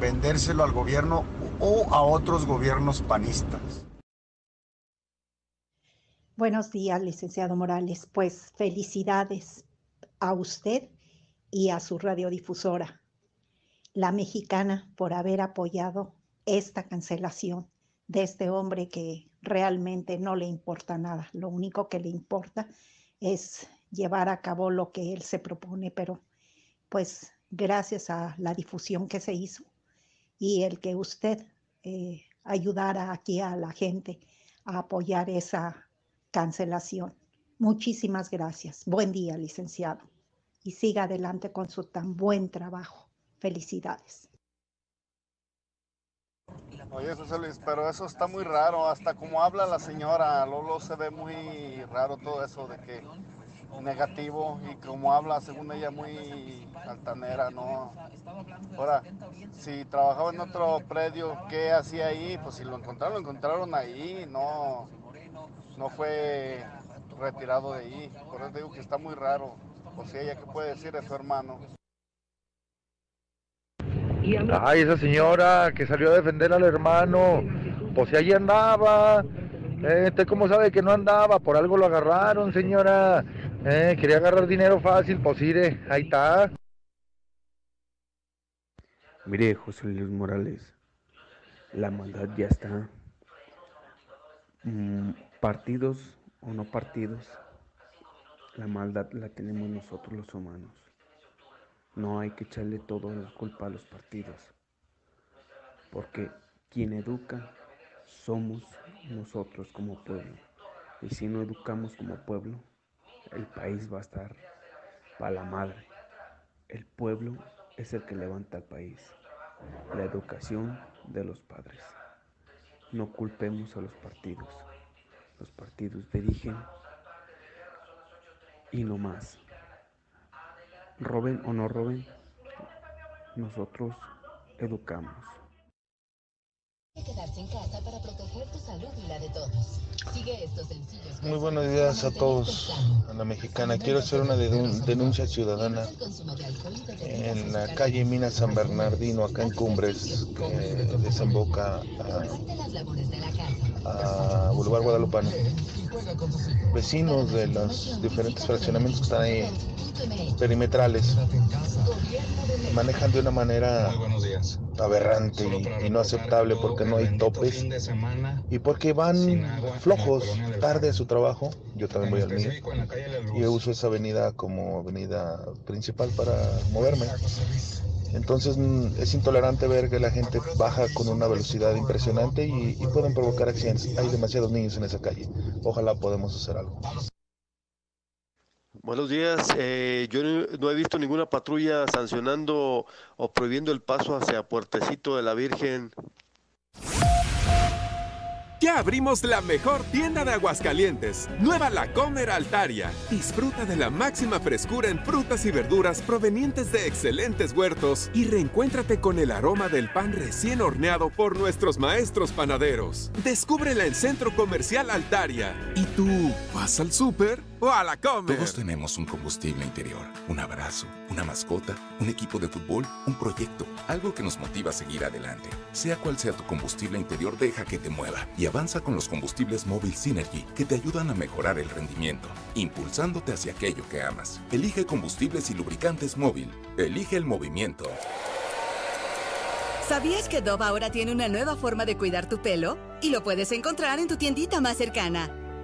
vendérselo al gobierno o a otros gobiernos panistas. Buenos días, licenciado Morales. Pues felicidades a usted y a su radiodifusora, la mexicana, por haber apoyado esta cancelación de este hombre que realmente no le importa nada. Lo único que le importa es llevar a cabo lo que él se propone, pero pues gracias a la difusión que se hizo y el que usted eh, ayudara aquí a la gente a apoyar esa cancelación. Muchísimas gracias. Buen día, licenciado. Y siga adelante con su tan buen trabajo. Felicidades. Oye, José Luis, pero eso está muy raro, hasta como habla la señora, Lolo se ve muy raro todo eso de que negativo y como habla, según ella, muy altanera, ¿no? Ahora, si trabajaba en otro predio, ¿qué hacía ahí? Pues si lo encontraron, lo encontraron ahí, no, no fue retirado de ahí. Por eso digo que está muy raro. O sea, ella qué puede decir de su hermano. Ay, esa señora que salió a defender al hermano, pues si allí andaba. Eh, ¿Usted cómo sabe que no andaba? Por algo lo agarraron, señora. Eh, quería agarrar dinero fácil, pues ahí está. Mire, José Luis Morales, la maldad ya está. Mm, partidos o no partidos, la maldad la tenemos nosotros los humanos. No hay que echarle toda la culpa a los partidos, porque quien educa somos nosotros como pueblo. Y si no educamos como pueblo, el país va a estar para la madre. El pueblo es el que levanta al país. La educación de los padres. No culpemos a los partidos. Los partidos dirigen y no más roben o no roben, nosotros educamos. Muy buenos días a todos, a la mexicana. Quiero hacer una denuncia ciudadana en la calle Mina San Bernardino, acá en Cumbres, que desemboca a, a Boulevard Guadalupano. Vecinos de los diferentes fraccionamientos que están ahí perimetrales manejan de una manera aberrante y, no aceptable porque no hay topes y porque van flojos tarde a su trabajo. Yo también voy al mío y uso esa avenida como avenida principal para moverme. Entonces mm, es intolerante ver que la gente baja con una velocidad impresionante y, y pueden provocar accidentes. Hay demasiados niños en esa calle. Ojalá podamos hacer algo. Buenos días. Eh, yo no he visto ninguna patrulla sancionando o prohibiendo el paso hacia Puertecito de la Virgen. Ya abrimos la mejor tienda de Aguascalientes, Nueva La Comer Altaria. Disfruta de la máxima frescura en frutas y verduras provenientes de excelentes huertos y reencuéntrate con el aroma del pan recién horneado por nuestros maestros panaderos. Descúbrela en Centro Comercial Altaria. ¿Y tú vas al súper o a la comer? Todos tenemos un combustible interior, un abrazo, una mascota, un equipo de fútbol, un proyecto, algo que nos motiva a seguir adelante. Sea cual sea tu combustible interior, deja que te mueva y avanza con los combustibles Móvil Synergy que te ayudan a mejorar el rendimiento, impulsándote hacia aquello que amas. Elige combustibles y lubricantes móvil. Elige el movimiento. ¿Sabías que Dove ahora tiene una nueva forma de cuidar tu pelo? Y lo puedes encontrar en tu tiendita más cercana.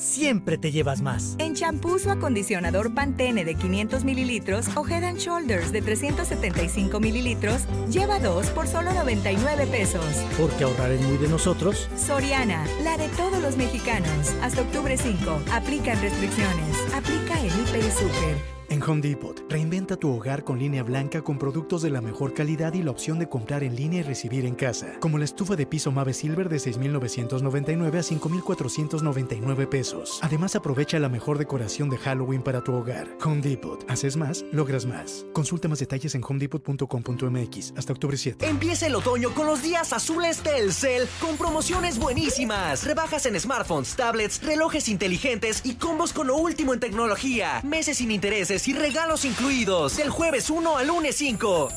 siempre te llevas más. En champús o acondicionador Pantene de 500 mililitros o Head and Shoulders de 375 mililitros, lleva dos por solo 99 pesos. Porque ahorrar es muy de nosotros. Soriana, la de todos los mexicanos. Hasta octubre 5. Aplican restricciones. Aplica el Hiper y Super. En Home Depot, reinventa tu hogar con línea blanca con productos de la mejor calidad y la opción de comprar en línea y recibir en casa. Como la estufa de piso Mave Silver de 6,999 a 5,499 pesos. Además, aprovecha la mejor decoración de Halloween para tu hogar. Home Depot. Haces más, logras más. Consulta más detalles en homedepot.com.mx hasta octubre 7. Empieza el otoño con los días azules Telcel con promociones buenísimas. Rebajas en smartphones, tablets, relojes inteligentes y combos con lo último en tecnología. Meses sin intereses y regalos incluidos. Del jueves 1 al lunes 5.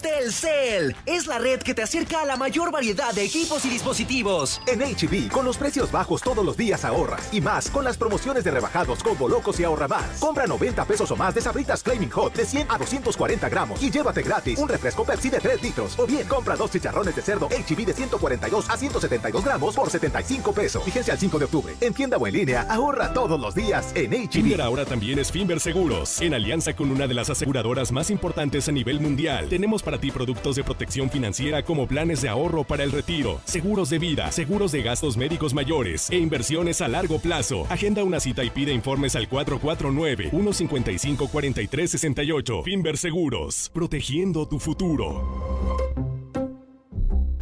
Telcel es la red que te acerca a la mayor variedad de equipos y dispositivos. En HB, con los precios bajos todos los días ahorras. Y más, con las promociones de rebajados Combo Locos y Ahorra Más. Compra 90 pesos o más de sabritas Flaming Hot de 100 a 240 gramos y llévate gratis un refresco Pepsi de 3 litros. O bien, compra dos chicharrones de cerdo HB de 142 a 172 gramos por 75 pesos. Fíjense al 5 de octubre. En tienda o en línea, ahorra todos los días en HB. Finver ahora también es Finver Seguros. En alianza con una de las aseguradoras más importantes a nivel mundial, tenemos para ti productos de protección financiera como planes de ahorro para el retiro, seguros de vida, seguros de gastos médicos mayores e inversiones a largo plazo. Agenda una cita y pide informes al 449-155-4368. Finver Seguros, protegiendo tu futuro.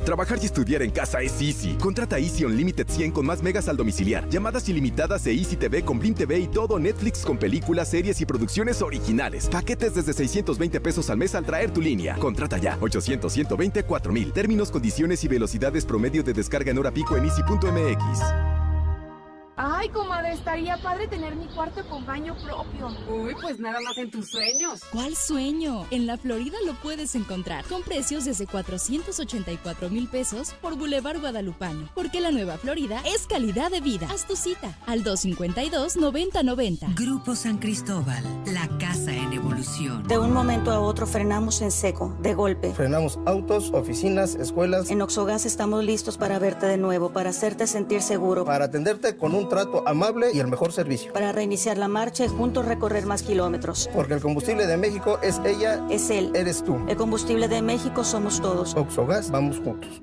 Trabajar y estudiar en casa es easy. Contrata Easy Unlimited 100 con más megas al domiciliar, llamadas ilimitadas de Easy TV con Blim TV y todo Netflix con películas, series y producciones originales. Paquetes desde 620 pesos al mes al traer tu línea. Contrata ya 800 120 4000. Términos, condiciones y velocidades promedio de descarga en hora pico en easy.mx. Ay, comadre, estaría padre tener mi cuarto con baño propio. Uy, pues nada más en tus sueños. ¿Cuál sueño? En la Florida lo puedes encontrar con precios desde 484 mil pesos por Boulevard Guadalupano. Porque la nueva Florida es calidad de vida. Haz tu cita al 252-9090. Grupo San Cristóbal, la casa en evolución. De un momento a otro frenamos en seco, de golpe. Frenamos autos, oficinas, escuelas. En Oxogas estamos listos para verte de nuevo, para hacerte sentir seguro. Para atenderte con un trato amable y el mejor servicio. Para reiniciar la marcha y juntos recorrer más kilómetros. Porque el combustible de México es ella. Es él. Eres tú. El combustible de México somos todos. Oxogas, vamos juntos.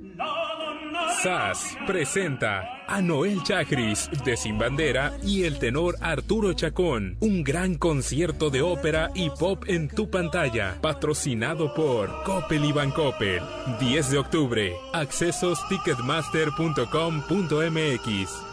SAS presenta a Noel Chagris de Sin Bandera y el tenor Arturo Chacón. Un gran concierto de ópera y pop en tu pantalla. Patrocinado por Coppel y Bancoppel. 10 de octubre. Accesos ticketmaster.com.mx.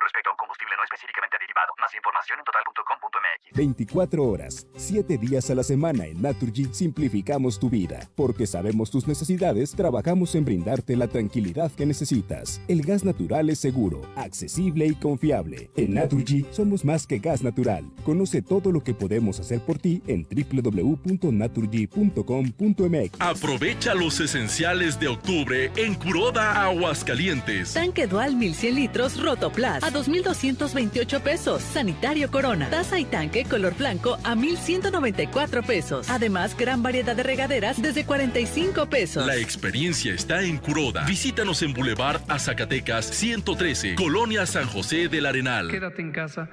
respecto a un combustible no específicamente derivado. Más información en total.com.mx. 24 horas, 7 días a la semana en Naturgy simplificamos tu vida. Porque sabemos tus necesidades, trabajamos en brindarte la tranquilidad que necesitas. El gas natural es seguro, accesible y confiable. En Naturgy somos más que gas natural. Conoce todo lo que podemos hacer por ti en www.naturgy.com.mx. Aprovecha los esenciales de octubre en Curoda Aguascalientes. Tanque Dual 1100 litros Rotoplas a 2,228 pesos. Sanitario Corona. Taza y tanque color blanco a 1,194 pesos. Además, gran variedad de regaderas desde 45 pesos. La experiencia está en Curoda. Visítanos en Boulevard a Zacatecas 113, Colonia San José del Arenal. Quédate en casa.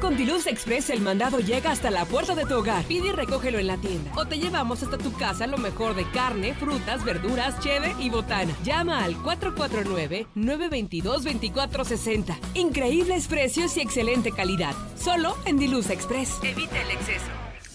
Con Dilusa Express el mandado llega hasta la puerta de tu hogar. Pide y recógelo en la tienda. O te llevamos hasta tu casa lo mejor de carne, frutas, verduras, cheve y botana. Llama al 449-922-2460. Increíbles precios y excelente calidad. Solo en Dilusa Express. Evita el exceso.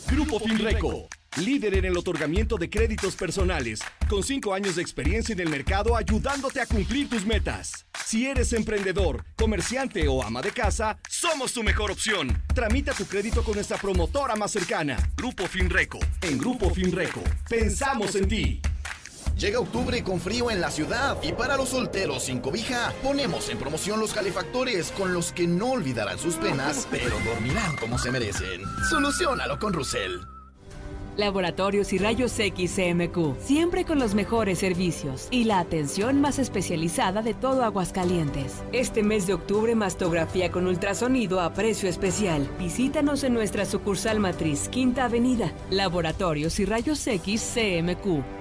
Grupo Finreco líder en el otorgamiento de créditos personales, con cinco años de experiencia en el mercado ayudándote a cumplir tus metas. Si eres emprendedor, comerciante o ama de casa, somos tu mejor opción. Tramita tu crédito con nuestra promotora más cercana, Grupo Finreco. En Grupo Finreco, pensamos en ti. Llega octubre con frío en la ciudad y para los solteros sin cobija ponemos en promoción los calefactores con los que no olvidarán sus penas, [laughs] pero dormirán como se merecen. Solucionalo con Russell. Laboratorios y Rayos X CMQ, siempre con los mejores servicios y la atención más especializada de todo Aguascalientes. Este mes de octubre, mastografía con ultrasonido a precio especial. Visítanos en nuestra sucursal matriz, Quinta Avenida. Laboratorios y Rayos X CMQ.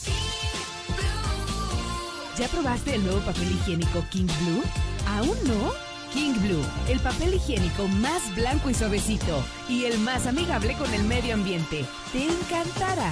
¿Ya probaste el nuevo papel higiénico King Blue? ¿Aún no? King Blue, el papel higiénico más blanco y suavecito y el más amigable con el medio ambiente. Te encantará.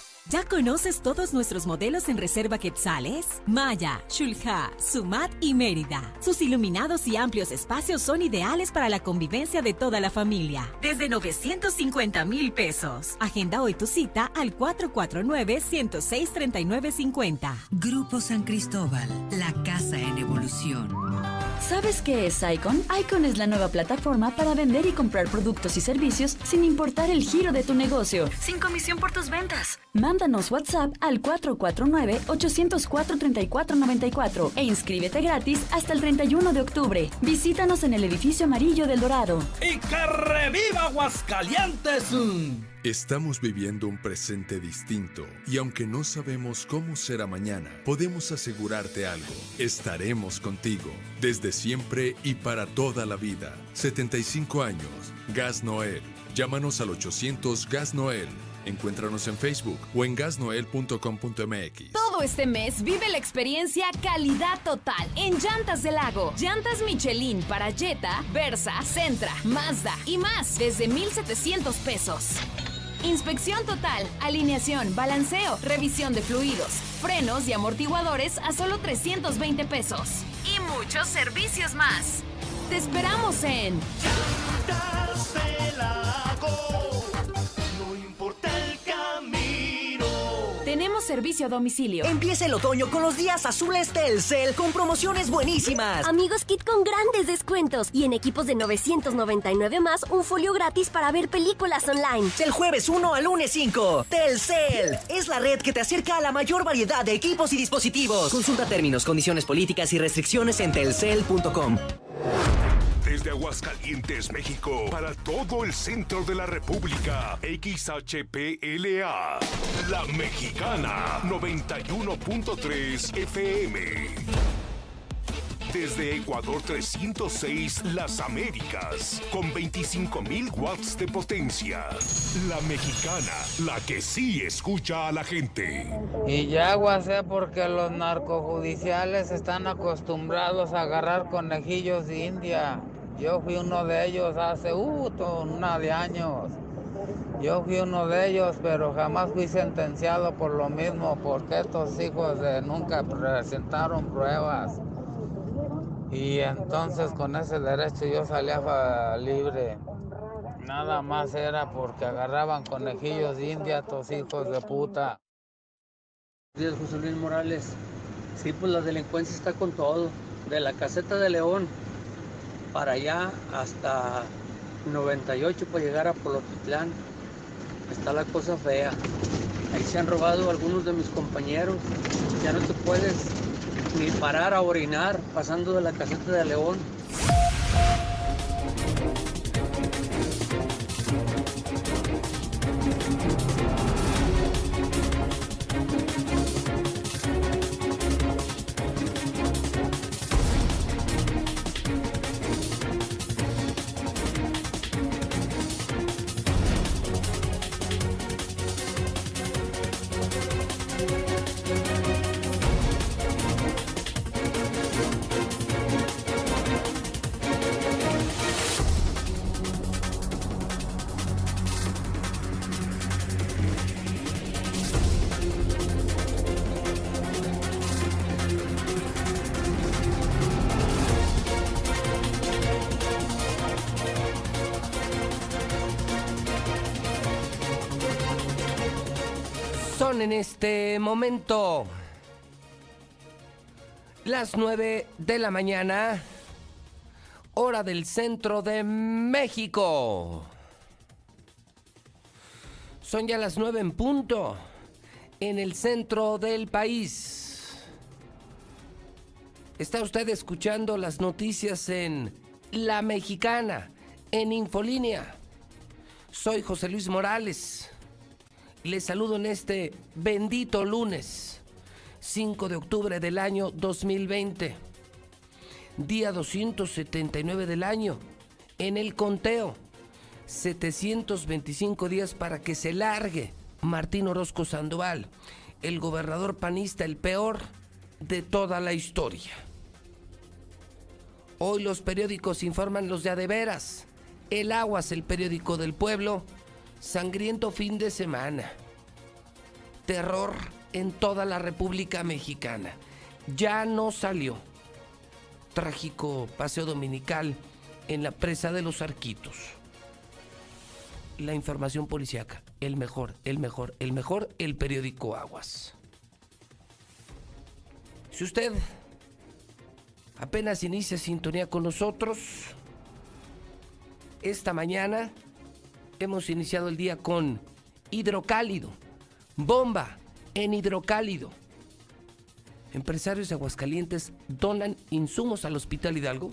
¿Ya conoces todos nuestros modelos en Reserva Quetzales? Maya, Shulha, Sumat y Mérida. Sus iluminados y amplios espacios son ideales para la convivencia de toda la familia. Desde 950 mil pesos. Agenda hoy tu cita al 449-106-3950. Grupo San Cristóbal, la casa en evolución. ¿Sabes qué es Icon? Icon es la nueva plataforma para vender y comprar productos y servicios sin importar el giro de tu negocio. Sin comisión por tus ventas. Mándanos WhatsApp al 449-804-3494 e inscríbete gratis hasta el 31 de octubre. Visítanos en el edificio amarillo del Dorado. ¡Y que reviva Aguascalientes! Estamos viviendo un presente distinto y aunque no sabemos cómo será mañana, podemos asegurarte algo. Estaremos contigo desde siempre y para toda la vida. 75 años. Gas Noel. Llámanos al 800 Gas Noel. Encuéntranos en Facebook o en gasnoel.com.mx. Todo este mes vive la experiencia calidad total en Llantas del Lago. Llantas Michelin para Jetta, Versa, Centra, Mazda y más desde 1,700 pesos. Inspección total, alineación, balanceo, revisión de fluidos, frenos y amortiguadores a solo 320 pesos. Y muchos servicios más. Te esperamos en Llantas del Lago. Tenemos servicio a domicilio. Empieza el otoño con los días azules Telcel con promociones buenísimas. Amigos Kit con grandes descuentos y en equipos de 999 más un folio gratis para ver películas online. Del jueves 1 al lunes 5. Telcel es la red que te acerca a la mayor variedad de equipos y dispositivos. Consulta términos, condiciones políticas y restricciones en telcel.com. Desde Aguascalientes, México, para todo el centro de la República, XHPLA, La Mexicana, 91.3 FM. Desde Ecuador 306, Las Américas, con 25.000 watts de potencia. La Mexicana, la que sí escucha a la gente. Y ya sé porque los narcojudiciales están acostumbrados a agarrar conejillos de India. Yo fui uno de ellos hace uh, una de años. Yo fui uno de ellos, pero jamás fui sentenciado por lo mismo, porque estos hijos de nunca presentaron pruebas. Y entonces con ese derecho yo salía libre. Nada más era porque agarraban conejillos de India, tus hijos de puta. Días, José Luis Morales. Sí, pues la delincuencia está con todo. De la caseta de León para allá hasta 98 para llegar a Polotitlán. Está la cosa fea. Ahí se han robado algunos de mis compañeros. Ya no te puedes ni parar a orinar pasando de la caseta de León. Momento las 9 de la mañana, hora del centro de México. Son ya las 9 en punto en el centro del país. Está usted escuchando las noticias en La Mexicana, en Infolínea. Soy José Luis Morales. Les saludo en este bendito lunes, 5 de octubre del año 2020, día 279 del año, en el conteo, 725 días para que se largue Martín Orozco Sandoval, el gobernador panista, el peor de toda la historia. Hoy los periódicos informan los de a de veras. El Aguas, el periódico del pueblo, Sangriento fin de semana. Terror en toda la República Mexicana. Ya no salió. Trágico paseo dominical en la presa de los Arquitos. La información policíaca. El mejor, el mejor, el mejor, el periódico Aguas. Si usted apenas inicia sintonía con nosotros, esta mañana hemos iniciado el día con hidrocálido, bomba en hidrocálido. Empresarios de Aguascalientes donan insumos al Hospital Hidalgo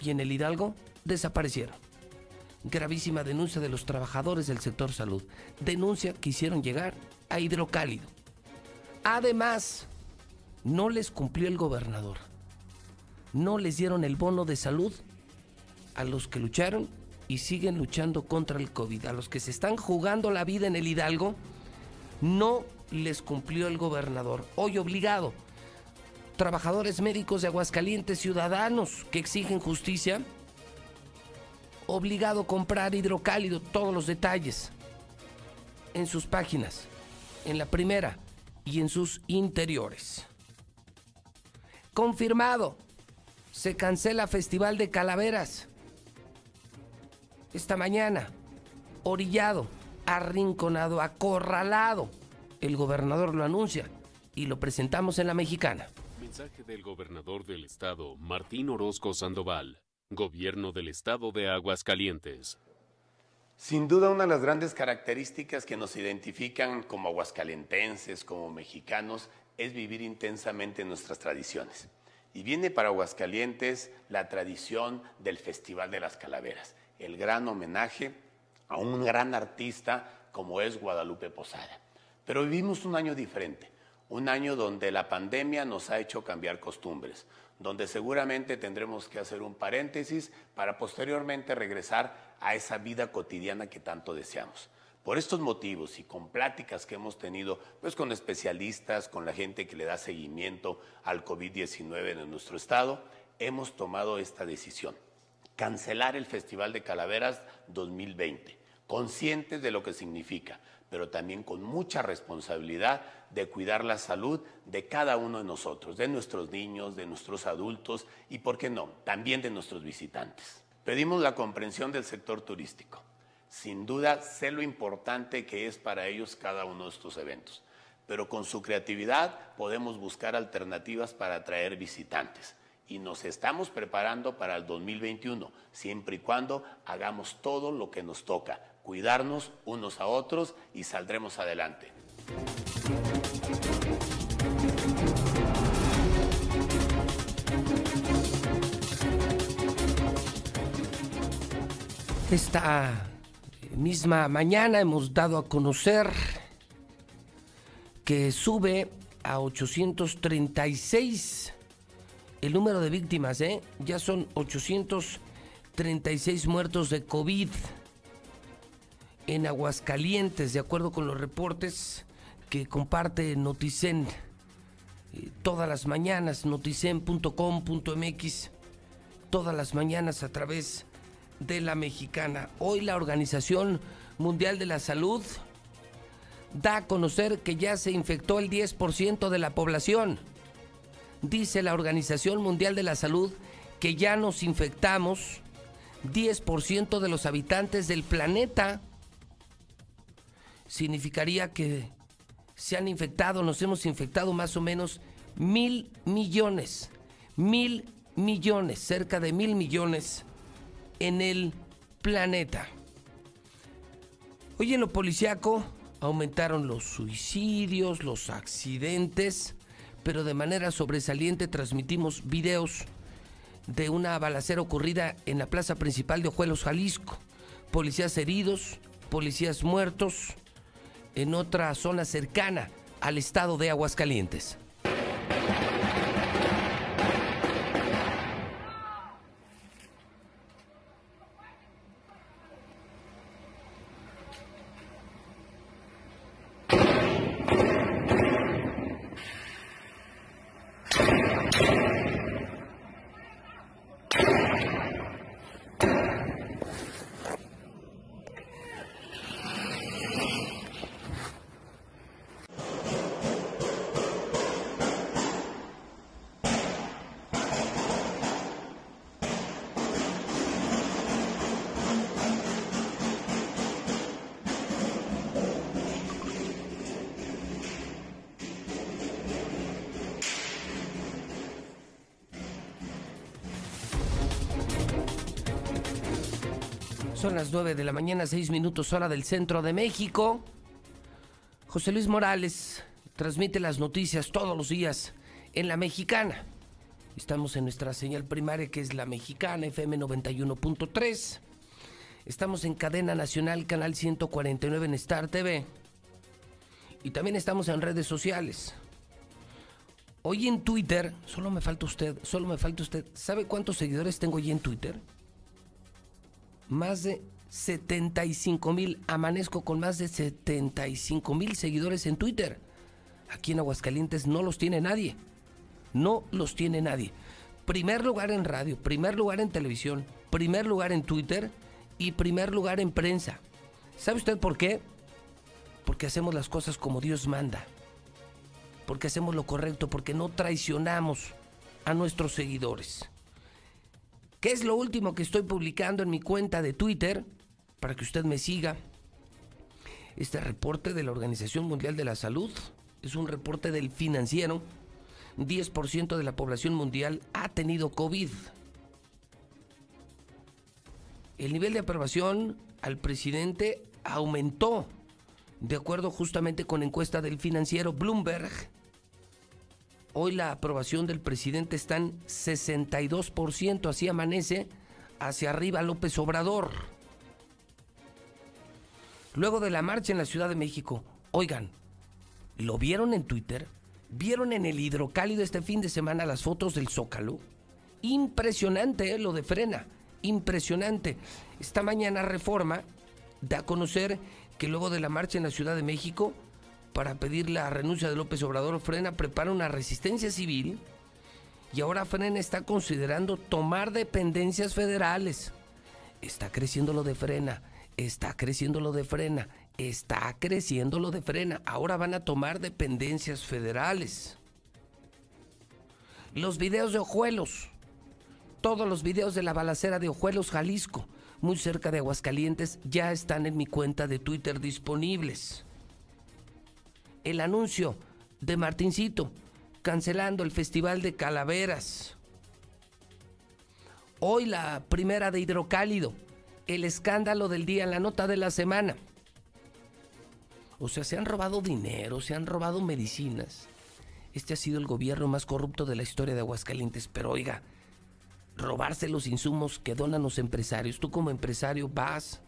y en el Hidalgo desaparecieron. Gravísima denuncia de los trabajadores del sector salud. Denuncia que hicieron llegar a hidrocálido. Además, no les cumplió el gobernador. No les dieron el bono de salud a los que lucharon y siguen luchando contra el COVID. A los que se están jugando la vida en el Hidalgo, no les cumplió el gobernador. Hoy obligado. Trabajadores médicos de Aguascalientes, ciudadanos que exigen justicia, obligado a comprar hidrocálido, todos los detalles en sus páginas, en la primera y en sus interiores. Confirmado, se cancela Festival de Calaveras esta mañana, orillado, arrinconado, acorralado. El gobernador lo anuncia y lo presentamos en la mexicana. Mensaje del gobernador del estado, Martín Orozco Sandoval, gobierno del estado de Aguascalientes. Sin duda una de las grandes características que nos identifican como aguascalentenses, como mexicanos, es vivir intensamente nuestras tradiciones. Y viene para Aguascalientes la tradición del Festival de las Calaveras, el gran homenaje a un gran artista como es Guadalupe Posada. Pero vivimos un año diferente, un año donde la pandemia nos ha hecho cambiar costumbres, donde seguramente tendremos que hacer un paréntesis para posteriormente regresar a esa vida cotidiana que tanto deseamos. Por estos motivos y con pláticas que hemos tenido pues con especialistas, con la gente que le da seguimiento al COVID-19 en nuestro estado, hemos tomado esta decisión. Cancelar el Festival de Calaveras 2020, conscientes de lo que significa, pero también con mucha responsabilidad de cuidar la salud de cada uno de nosotros, de nuestros niños, de nuestros adultos y, ¿por qué no?, también de nuestros visitantes. Pedimos la comprensión del sector turístico. Sin duda, sé lo importante que es para ellos cada uno de estos eventos, pero con su creatividad podemos buscar alternativas para atraer visitantes y nos estamos preparando para el 2021, siempre y cuando hagamos todo lo que nos toca, cuidarnos unos a otros y saldremos adelante. Esta misma mañana hemos dado a conocer que sube a 836 el número de víctimas, ¿eh? Ya son 836 muertos de COVID en Aguascalientes, de acuerdo con los reportes que comparte Noticen eh, todas las mañanas, noticen.com.mx, todas las mañanas a través de la mexicana. Hoy la Organización Mundial de la Salud da a conocer que ya se infectó el 10% de la población dice la Organización Mundial de la Salud que ya nos infectamos 10% de los habitantes del planeta. Significaría que se han infectado, nos hemos infectado más o menos mil millones, mil millones, cerca de mil millones en el planeta. Hoy en lo policiaco aumentaron los suicidios, los accidentes pero de manera sobresaliente transmitimos videos de una balacera ocurrida en la plaza principal de Ojuelos, Jalisco. Policías heridos, policías muertos en otra zona cercana al estado de Aguascalientes. Las 9 de la mañana, 6 minutos hora del centro de México. José Luis Morales transmite las noticias todos los días en La Mexicana. Estamos en nuestra señal primaria que es La Mexicana, FM 91.3. Estamos en cadena nacional, canal 149 en Star TV. Y también estamos en redes sociales. Hoy en Twitter, solo me falta usted, solo me falta usted. ¿Sabe cuántos seguidores tengo hoy en Twitter? más de 75 mil. Amanezco con más de 75 mil seguidores en Twitter. Aquí en Aguascalientes no los tiene nadie. No los tiene nadie. Primer lugar en radio, primer lugar en televisión, primer lugar en Twitter y primer lugar en prensa. ¿Sabe usted por qué? Porque hacemos las cosas como Dios manda. Porque hacemos lo correcto, porque no traicionamos a nuestros seguidores. ¿Qué es lo último que estoy publicando en mi cuenta de Twitter? Para que usted me siga. Este reporte de la Organización Mundial de la Salud es un reporte del financiero. 10% de la población mundial ha tenido COVID. El nivel de aprobación al presidente aumentó, de acuerdo justamente con encuesta del financiero Bloomberg. Hoy la aprobación del presidente está en 62%, así amanece hacia arriba López Obrador. Luego de la marcha en la Ciudad de México, oigan, ¿lo vieron en Twitter? ¿Vieron en el hidrocálido este fin de semana las fotos del Zócalo? Impresionante ¿eh? lo de frena, impresionante. Esta mañana Reforma da a conocer que luego de la marcha en la Ciudad de México, para pedir la renuncia de López Obrador, Frena prepara una resistencia civil y ahora Frena está considerando tomar dependencias federales. Está creciendo lo de Frena, está creciendo lo de Frena está creciendo lo de frena. Ahora van a tomar dependencias federales. Los videos de Ojuelos. Todos los videos de la balacera de Ojuelos, Jalisco, muy cerca de Aguascalientes, ya están en mi cuenta de Twitter disponibles. El anuncio de Martincito cancelando el Festival de Calaveras. Hoy la primera de Hidrocálido. El escándalo del día la nota de la semana. O sea, se han robado dinero, se han robado medicinas. Este ha sido el gobierno más corrupto de la historia de Aguascalientes. Pero oiga, robarse los insumos que donan los empresarios. Tú como empresario vas,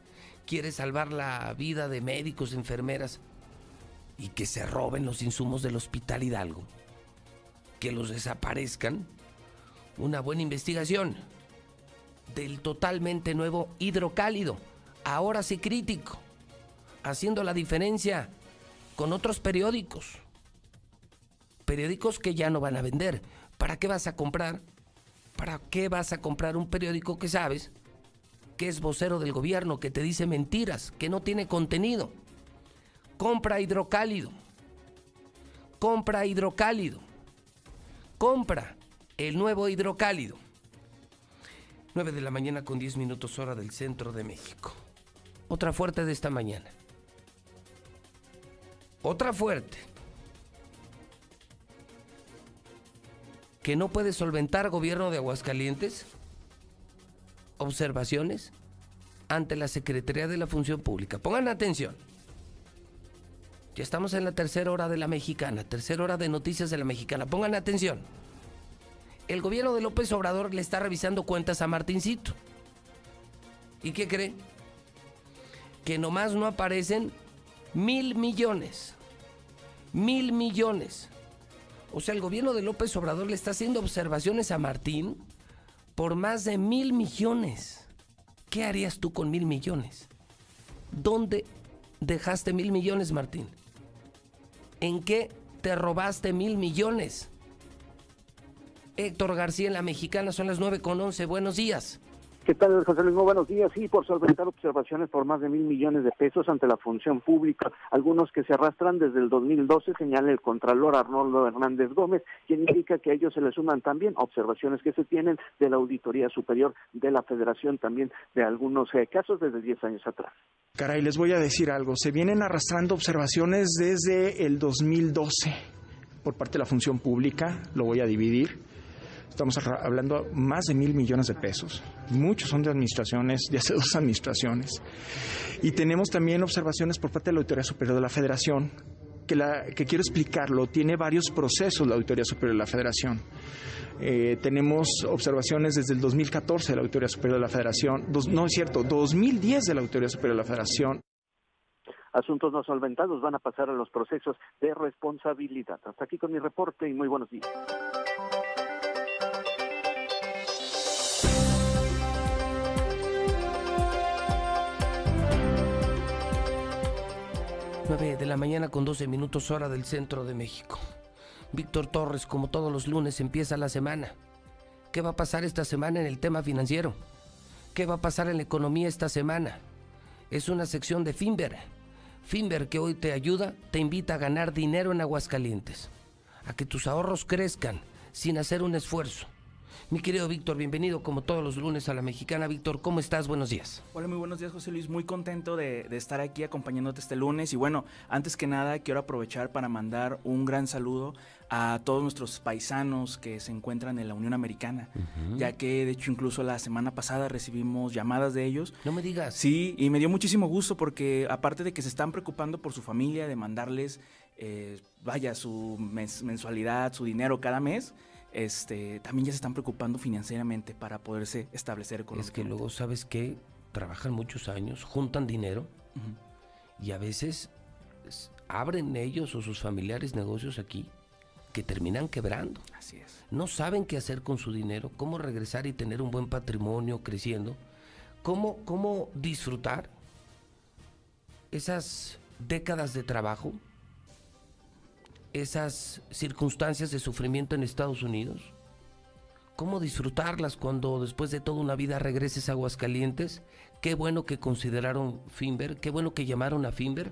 quieres salvar la vida de médicos, enfermeras y que se roben los insumos del Hospital Hidalgo. Que los desaparezcan. Una buena investigación del totalmente nuevo hidrocálido. Ahora sí crítico. Haciendo la diferencia con otros periódicos. Periódicos que ya no van a vender. ¿Para qué vas a comprar? ¿Para qué vas a comprar un periódico que sabes que es vocero del gobierno, que te dice mentiras, que no tiene contenido? Compra hidrocálido. Compra hidrocálido. Compra el nuevo hidrocálido. 9 de la mañana con 10 minutos hora del centro de México. Otra fuerte de esta mañana. Otra fuerte. Que no puede solventar gobierno de Aguascalientes. Observaciones ante la Secretaría de la Función Pública. Pongan atención. Ya estamos en la tercera hora de la mexicana, tercera hora de noticias de la mexicana. Pongan atención. El gobierno de López Obrador le está revisando cuentas a Martincito. ¿Y qué cree? Que nomás no aparecen mil millones. Mil millones. O sea, el gobierno de López Obrador le está haciendo observaciones a Martín por más de mil millones. ¿Qué harías tú con mil millones? ¿Dónde dejaste mil millones, Martín? ¿En qué te robaste mil millones? Héctor García en la Mexicana, son las 9 con 11. Buenos días. ¿Qué tal, José Luis? Muy buenos días. Sí, por solventar observaciones por más de mil millones de pesos ante la función pública, algunos que se arrastran desde el 2012, señala el Contralor Arnoldo Hernández Gómez, quien indica que a ellos se le suman también observaciones que se tienen de la Auditoría Superior de la Federación, también de algunos eh, casos desde 10 años atrás. Caray, les voy a decir algo. Se vienen arrastrando observaciones desde el 2012 por parte de la función pública, lo voy a dividir. Estamos hablando más de mil millones de pesos. Muchos son de administraciones, de hace dos administraciones. Y tenemos también observaciones por parte de la Auditoría Superior de la Federación, que, la, que quiero explicarlo, tiene varios procesos la Auditoría Superior de la Federación. Eh, tenemos observaciones desde el 2014 de la Auditoría Superior de la Federación, dos, no es cierto, 2010 de la Auditoría Superior de la Federación. Asuntos no solventados van a pasar a los procesos de responsabilidad. Hasta aquí con mi reporte y muy buenos días. 9 de la mañana con 12 minutos hora del centro de México. Víctor Torres, como todos los lunes, empieza la semana. ¿Qué va a pasar esta semana en el tema financiero? ¿Qué va a pasar en la economía esta semana? Es una sección de Finver. Finver que hoy te ayuda, te invita a ganar dinero en Aguascalientes. A que tus ahorros crezcan sin hacer un esfuerzo. Mi querido Víctor, bienvenido como todos los lunes a la Mexicana. Víctor, ¿cómo estás? Buenos días. Hola, muy buenos días, José Luis. Muy contento de, de, estar aquí acompañándote este lunes. Y bueno, antes que nada, quiero aprovechar para mandar un gran saludo a todos nuestros paisanos que se encuentran en la Unión Americana, uh -huh. ya que de hecho incluso la semana pasada recibimos llamadas de ellos. No me digas. Sí, y me dio muchísimo gusto porque aparte de que se están preocupando por su familia, de mandarles, eh, vaya, su mens mensualidad, su dinero cada mes, este, también ya se están preocupando financieramente para poderse establecer con Es que luego, ¿sabes qué? Trabajan muchos años, juntan dinero uh -huh. y a veces abren ellos o sus familiares negocios aquí que terminan quebrando. Así es. No saben qué hacer con su dinero, cómo regresar y tener un buen patrimonio creciendo, cómo, cómo disfrutar esas décadas de trabajo esas circunstancias de sufrimiento en Estados Unidos? cómo disfrutarlas cuando después de toda una vida regreses a Aguascalientes. Qué bueno que consideraron Finver, qué bueno que llamaron a Finver,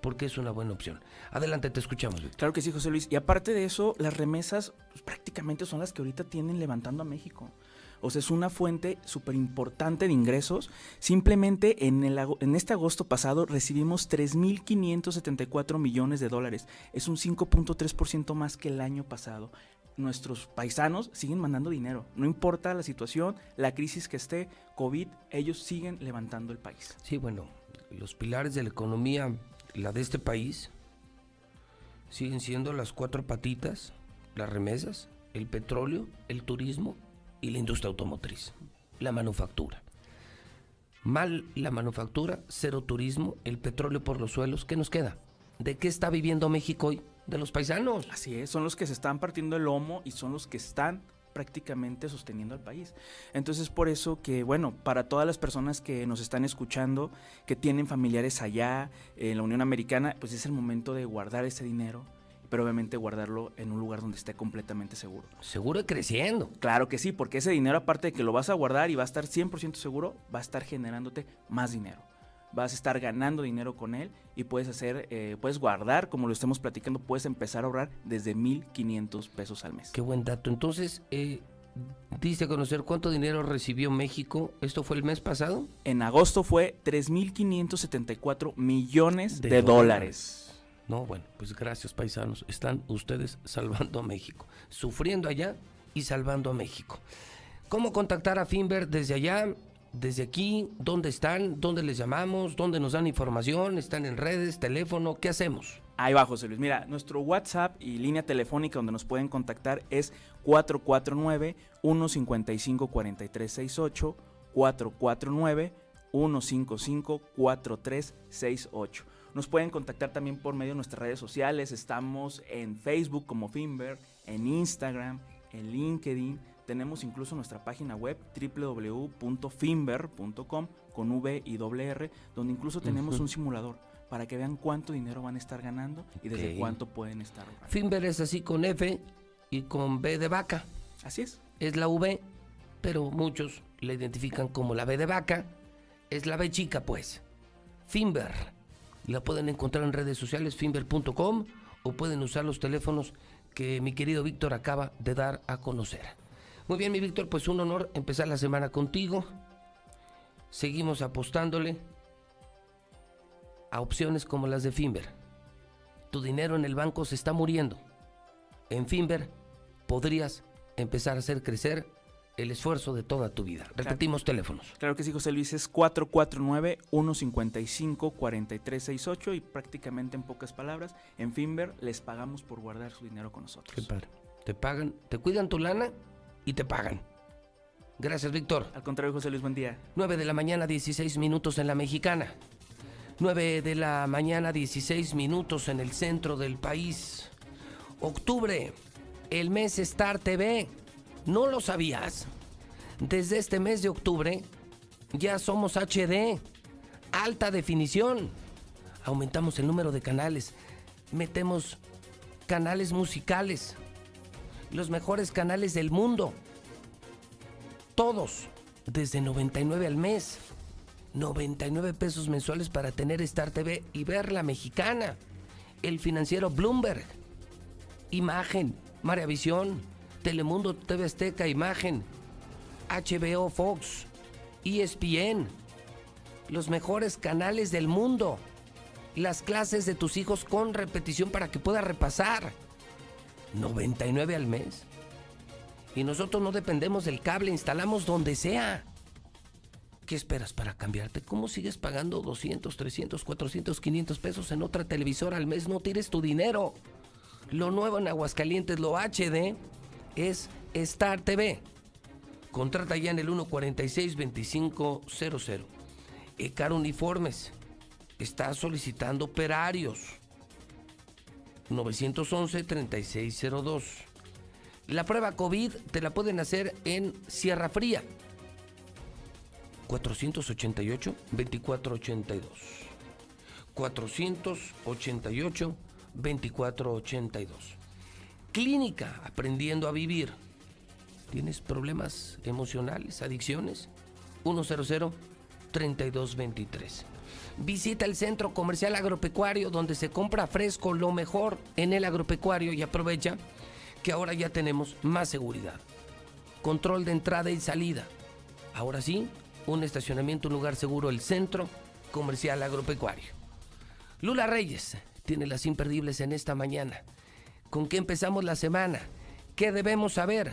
porque es una buena opción. Adelante, te escuchamos. Claro que sí, José Luis. Y aparte de eso, las remesas pues, prácticamente son las que ahorita tienen levantando a México. O sea, es una fuente súper importante de ingresos. Simplemente en, el, en este agosto pasado recibimos 3.574 millones de dólares. Es un 5.3% más que el año pasado. Nuestros paisanos siguen mandando dinero. No importa la situación, la crisis que esté, COVID, ellos siguen levantando el país. Sí, bueno, los pilares de la economía, la de este país, siguen siendo las cuatro patitas, las remesas, el petróleo, el turismo y la industria automotriz, la manufactura. Mal la manufactura, cero turismo, el petróleo por los suelos, ¿qué nos queda? ¿De qué está viviendo México hoy? De los paisanos. Así es, son los que se están partiendo el lomo y son los que están prácticamente sosteniendo al país. Entonces por eso que, bueno, para todas las personas que nos están escuchando, que tienen familiares allá, en la Unión Americana, pues es el momento de guardar ese dinero, pero obviamente guardarlo en un lugar donde esté completamente seguro. Seguro y creciendo. Claro que sí, porque ese dinero aparte de que lo vas a guardar y va a estar 100% seguro, va a estar generándote más dinero. Vas a estar ganando dinero con él y puedes hacer, eh, puedes guardar, como lo estamos platicando, puedes empezar a ahorrar desde 1.500 pesos al mes. Qué buen dato. Entonces, eh, ¿diste a conocer cuánto dinero recibió México? ¿Esto fue el mes pasado? En agosto fue 3.574 millones de, De dólares. No, bueno, pues gracias paisanos. Están ustedes [laughs] salvando a México. Sufriendo allá y salvando a México. ¿Cómo contactar a Finver desde allá? Desde aquí, ¿dónde están? ¿Dónde les llamamos? ¿Dónde nos dan información? ¿Están en redes? ¿Teléfono? ¿Qué hacemos? Ahí va, José Luis. Mira, nuestro WhatsApp y línea telefónica donde nos pueden contactar es 449-155-4368, 449-155-4368. Nos pueden contactar también por medio de nuestras redes sociales. Estamos en Facebook como Finver, en Instagram, en LinkedIn. Tenemos incluso nuestra página web www.finver.com con V y doble R, donde incluso tenemos un simulador para que vean cuánto dinero van a estar ganando y desde cuánto pueden estar ahorrando. Finver es así con F y con B de vaca. Así es. Es la V, pero muchos la identifican como la B de vaca. Es la B chica, pues. Finver. La pueden encontrar en redes sociales, finver.com, o pueden usar los teléfonos que mi querido Víctor acaba de dar a conocer. Muy bien, mi Víctor, pues un honor empezar la semana contigo. Seguimos apostándole a opciones como las de Finver. Tu dinero en el banco se está muriendo. En Finver podrías empezar a hacer crecer el esfuerzo de toda tu vida. Repetimos teléfonos. Claro que sí, José Luis, es 449-155-4368 y prácticamente en pocas palabras, en Finver les pagamos por guardar su dinero con nosotros. Qué padre. Te pagan, te cuidan tu lana y te pagan. Gracias, Víctor. Al contrario, José Luis, buen día. 9 de la mañana, 16 minutos en la mexicana. 9 de la mañana, 16 minutos en el centro del país. Octubre, el mes Star TV. ¿No lo sabías? Desde este mes de octubre ya somos HD, alta definición. Aumentamos el número de canales, metemos canales musicales, los mejores canales del mundo. Todos, desde 99 al mes. 99 pesos mensuales para tener Star TV y ver la mexicana. El financiero Bloomberg. Imagen, Maravisión, Telemundo TV Azteca Imagen, HBO Fox, ESPN. Los mejores canales del mundo. Las clases de tus hijos con repetición para que puedas repasar. 99 al mes. Y nosotros no dependemos del cable, instalamos donde sea. ¿Qué esperas para cambiarte? ¿Cómo sigues pagando 200, 300, 400, 500 pesos en otra televisora al mes? No tires tu dinero. Lo nuevo en Aguascalientes, lo HD, es Star TV. Contrata ya en el 146-2500. Ecar Uniformes está solicitando operarios. 911-3602. La prueba COVID te la pueden hacer en Sierra Fría. 488-2482. 488-2482. Clínica Aprendiendo a Vivir. ¿Tienes problemas emocionales, adicciones? 100-3223. Visita el Centro Comercial Agropecuario donde se compra fresco lo mejor en el agropecuario y aprovecha que ahora ya tenemos más seguridad. Control de entrada y salida. Ahora sí, un estacionamiento, un lugar seguro, el Centro Comercial Agropecuario. Lula Reyes tiene las imperdibles en esta mañana. ¿Con qué empezamos la semana? ¿Qué debemos saber?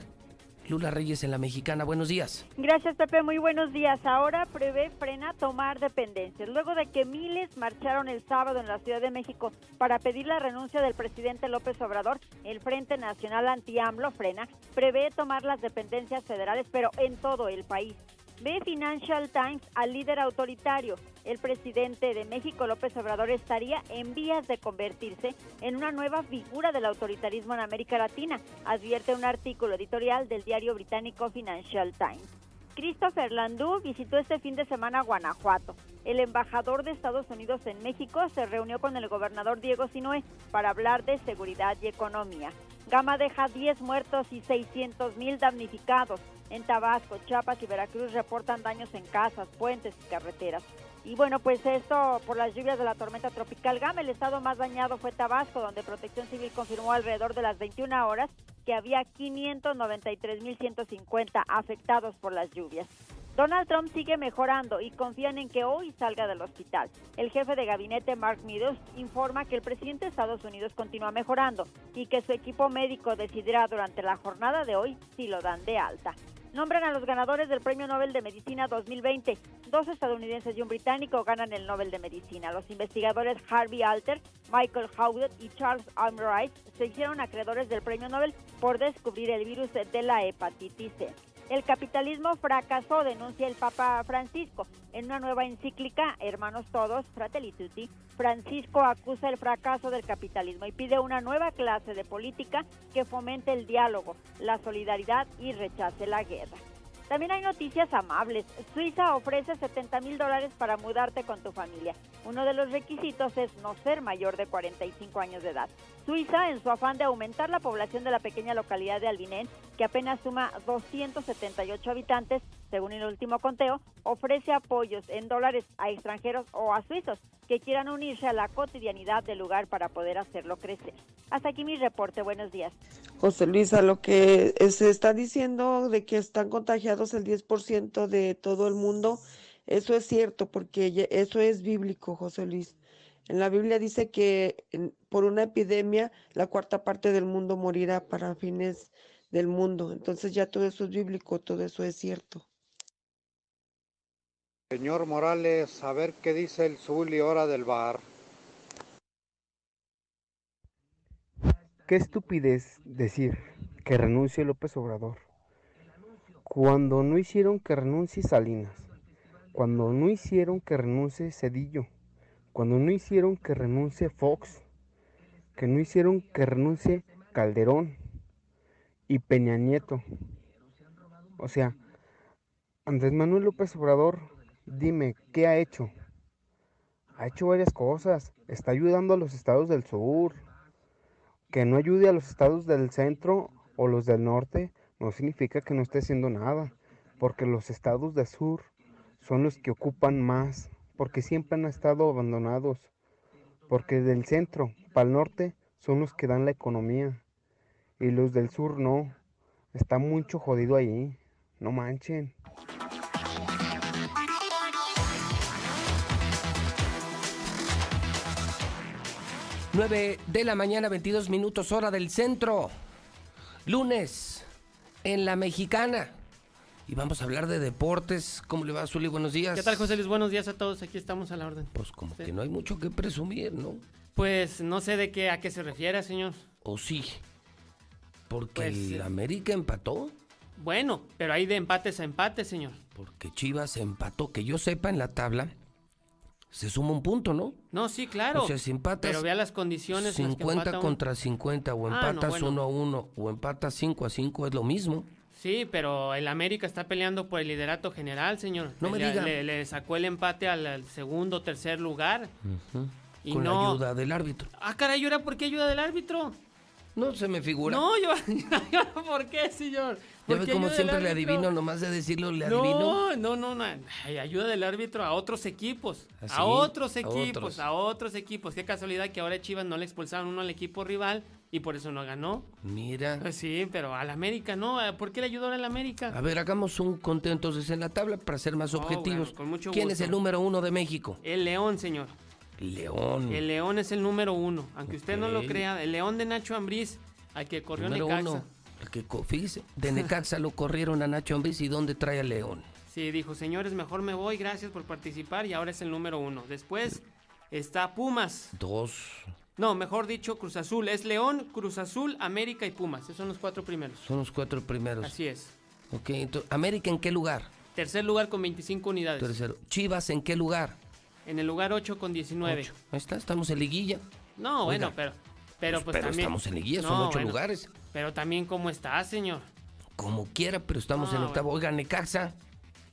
Lula Reyes en la Mexicana, buenos días. Gracias, Pepe. Muy buenos días. Ahora prevé frena tomar dependencias. Luego de que miles marcharon el sábado en la Ciudad de México para pedir la renuncia del presidente López Obrador, el Frente Nacional Anti-AMLO, frena, prevé tomar las dependencias federales, pero en todo el país. Ve Financial Times al líder autoritario. El presidente de México, López Obrador, estaría en vías de convertirse en una nueva figura del autoritarismo en América Latina, advierte un artículo editorial del diario británico Financial Times. Christopher Landú visitó este fin de semana Guanajuato. El embajador de Estados Unidos en México se reunió con el gobernador Diego Sinoé para hablar de seguridad y economía. Gama deja 10 muertos y 600 mil damnificados. En Tabasco, Chiapas y Veracruz reportan daños en casas, puentes y carreteras. Y bueno, pues esto por las lluvias de la tormenta tropical Gama. El estado más dañado fue Tabasco, donde Protección Civil confirmó alrededor de las 21 horas que había 593.150 afectados por las lluvias. Donald Trump sigue mejorando y confían en que hoy salga del hospital. El jefe de gabinete Mark Meadows informa que el presidente de Estados Unidos continúa mejorando y que su equipo médico decidirá durante la jornada de hoy si lo dan de alta. Nombran a los ganadores del Premio Nobel de Medicina 2020. Dos estadounidenses y un británico ganan el Nobel de Medicina. Los investigadores Harvey Alter, Michael Howlett y Charles Albright se hicieron acreedores del Premio Nobel por descubrir el virus de la hepatitis C. El capitalismo fracasó, denuncia el Papa Francisco. En una nueva encíclica, Hermanos Todos, Fratelli Tutti, Francisco acusa el fracaso del capitalismo y pide una nueva clase de política que fomente el diálogo, la solidaridad y rechace la guerra. También hay noticias amables. Suiza ofrece 70 mil dólares para mudarte con tu familia. Uno de los requisitos es no ser mayor de 45 años de edad. Suiza, en su afán de aumentar la población de la pequeña localidad de Albinén, que apenas suma 278 habitantes, según el último conteo, ofrece apoyos en dólares a extranjeros o a suizos que quieran unirse a la cotidianidad del lugar para poder hacerlo crecer. Hasta aquí mi reporte. Buenos días. José Luis, a lo que se está diciendo de que están contagiados el 10% de todo el mundo, eso es cierto, porque eso es bíblico, José Luis. En la Biblia dice que en- por una epidemia la cuarta parte del mundo morirá para fines del mundo. Entonces ya todo eso es bíblico, todo eso es cierto. Señor Morales, a ver qué dice el Zuli hora del bar. Qué estupidez decir que renuncie López Obrador. Cuando no hicieron que renuncie Salinas, cuando no hicieron que renuncie Cedillo, cuando no hicieron que renuncie Fox, que no hicieron que renuncie Calderón y Peña Nieto. O sea, Andrés Manuel López Obrador, dime, ¿qué ha hecho? Ha hecho varias cosas. Está ayudando a los estados del sur. Que no ayude a los estados del centro o los del norte no significa que no esté haciendo nada. Porque los estados del sur son los que ocupan más. Porque siempre han estado abandonados. Porque del centro para el norte son los que dan la economía. Y los del sur no. Está mucho jodido ahí. No manchen. 9 de la mañana, 22 minutos, hora del centro. Lunes, en la mexicana. Y vamos a hablar de deportes. ¿Cómo le va, Zuli? Buenos días. ¿Qué tal, José Luis? Buenos días a todos. Aquí estamos a la orden. Pues como que no hay mucho que presumir, ¿no? Pues no sé de qué a qué se refiere, señor. ¿O sí? Porque Pues, el eh. América empató. Bueno, pero hay de empates a empates, señor. Porque Chivas empató. Que yo sepa, en la tabla se suma un punto, ¿no? No, sí, claro. O sea, si empatas Pero vea las condiciones en las que 50 empata uno. contra 50 o Ah, no, empatas bueno. 1 a 1 o empatas 5 a 5 es lo mismo. Sí, pero el América está peleando por el liderato general, señor. No me le, diga. Le, le sacó el empate al, al segundo, tercer lugar. Ujú. Y Con no- la ayuda del árbitro. Ah, caray, ¿y ahora por qué ayuda del árbitro? No se me figura. No, yo, [laughs] yo, ¿por qué, señor? Ya ¿Por ve qué como siempre le adivino, nomás de decirlo le adivino. No, no, no, no. Ay, ayuda del árbitro a otros equipos. ¿Ah, sí? A otros A equipos, otros. a otros equipos. Qué casualidad que ahora Chivas no le expulsaron uno al equipo rival y por eso no ganó. Mira. Pues sí, pero al América no. ¿Por qué le ayudó ahora al América? A ver, hagamos un conteo entonces en la tabla para ser más Oh, objetivos. bueno, con mucho ¿Quién gusto. es el número uno de México? El León, señor. León. El León es el número uno. Aunque usted no lo crea, el León de Nacho Ambriz, al que corrió número Necaxa. uno. El que, fíjese, de Necaxa lo corrieron a Nacho Ambriz y ¿dónde trae a León? Sí, dijo, señores, mejor me voy, gracias por participar y ahora es el número uno. Después está Pumas. Dos. No, mejor dicho, Cruz Azul. Es León, Cruz Azul, América y Pumas. Esos son los cuatro primeros. Son los cuatro primeros. Así es. Ok, entonces, ¿América en qué lugar? Tercer lugar con 25 unidades. Tercero. Chivas en qué lugar? En el lugar 8 con 19. Ocho. Ahí está, estamos en liguilla. No, bueno, Oiga. pero, pero pues, Pero también. estamos en liguilla, son ocho lugares. Pero también cómo está, señor. Como quiera, pero estamos No, en octavo. Oiga, Necaxa.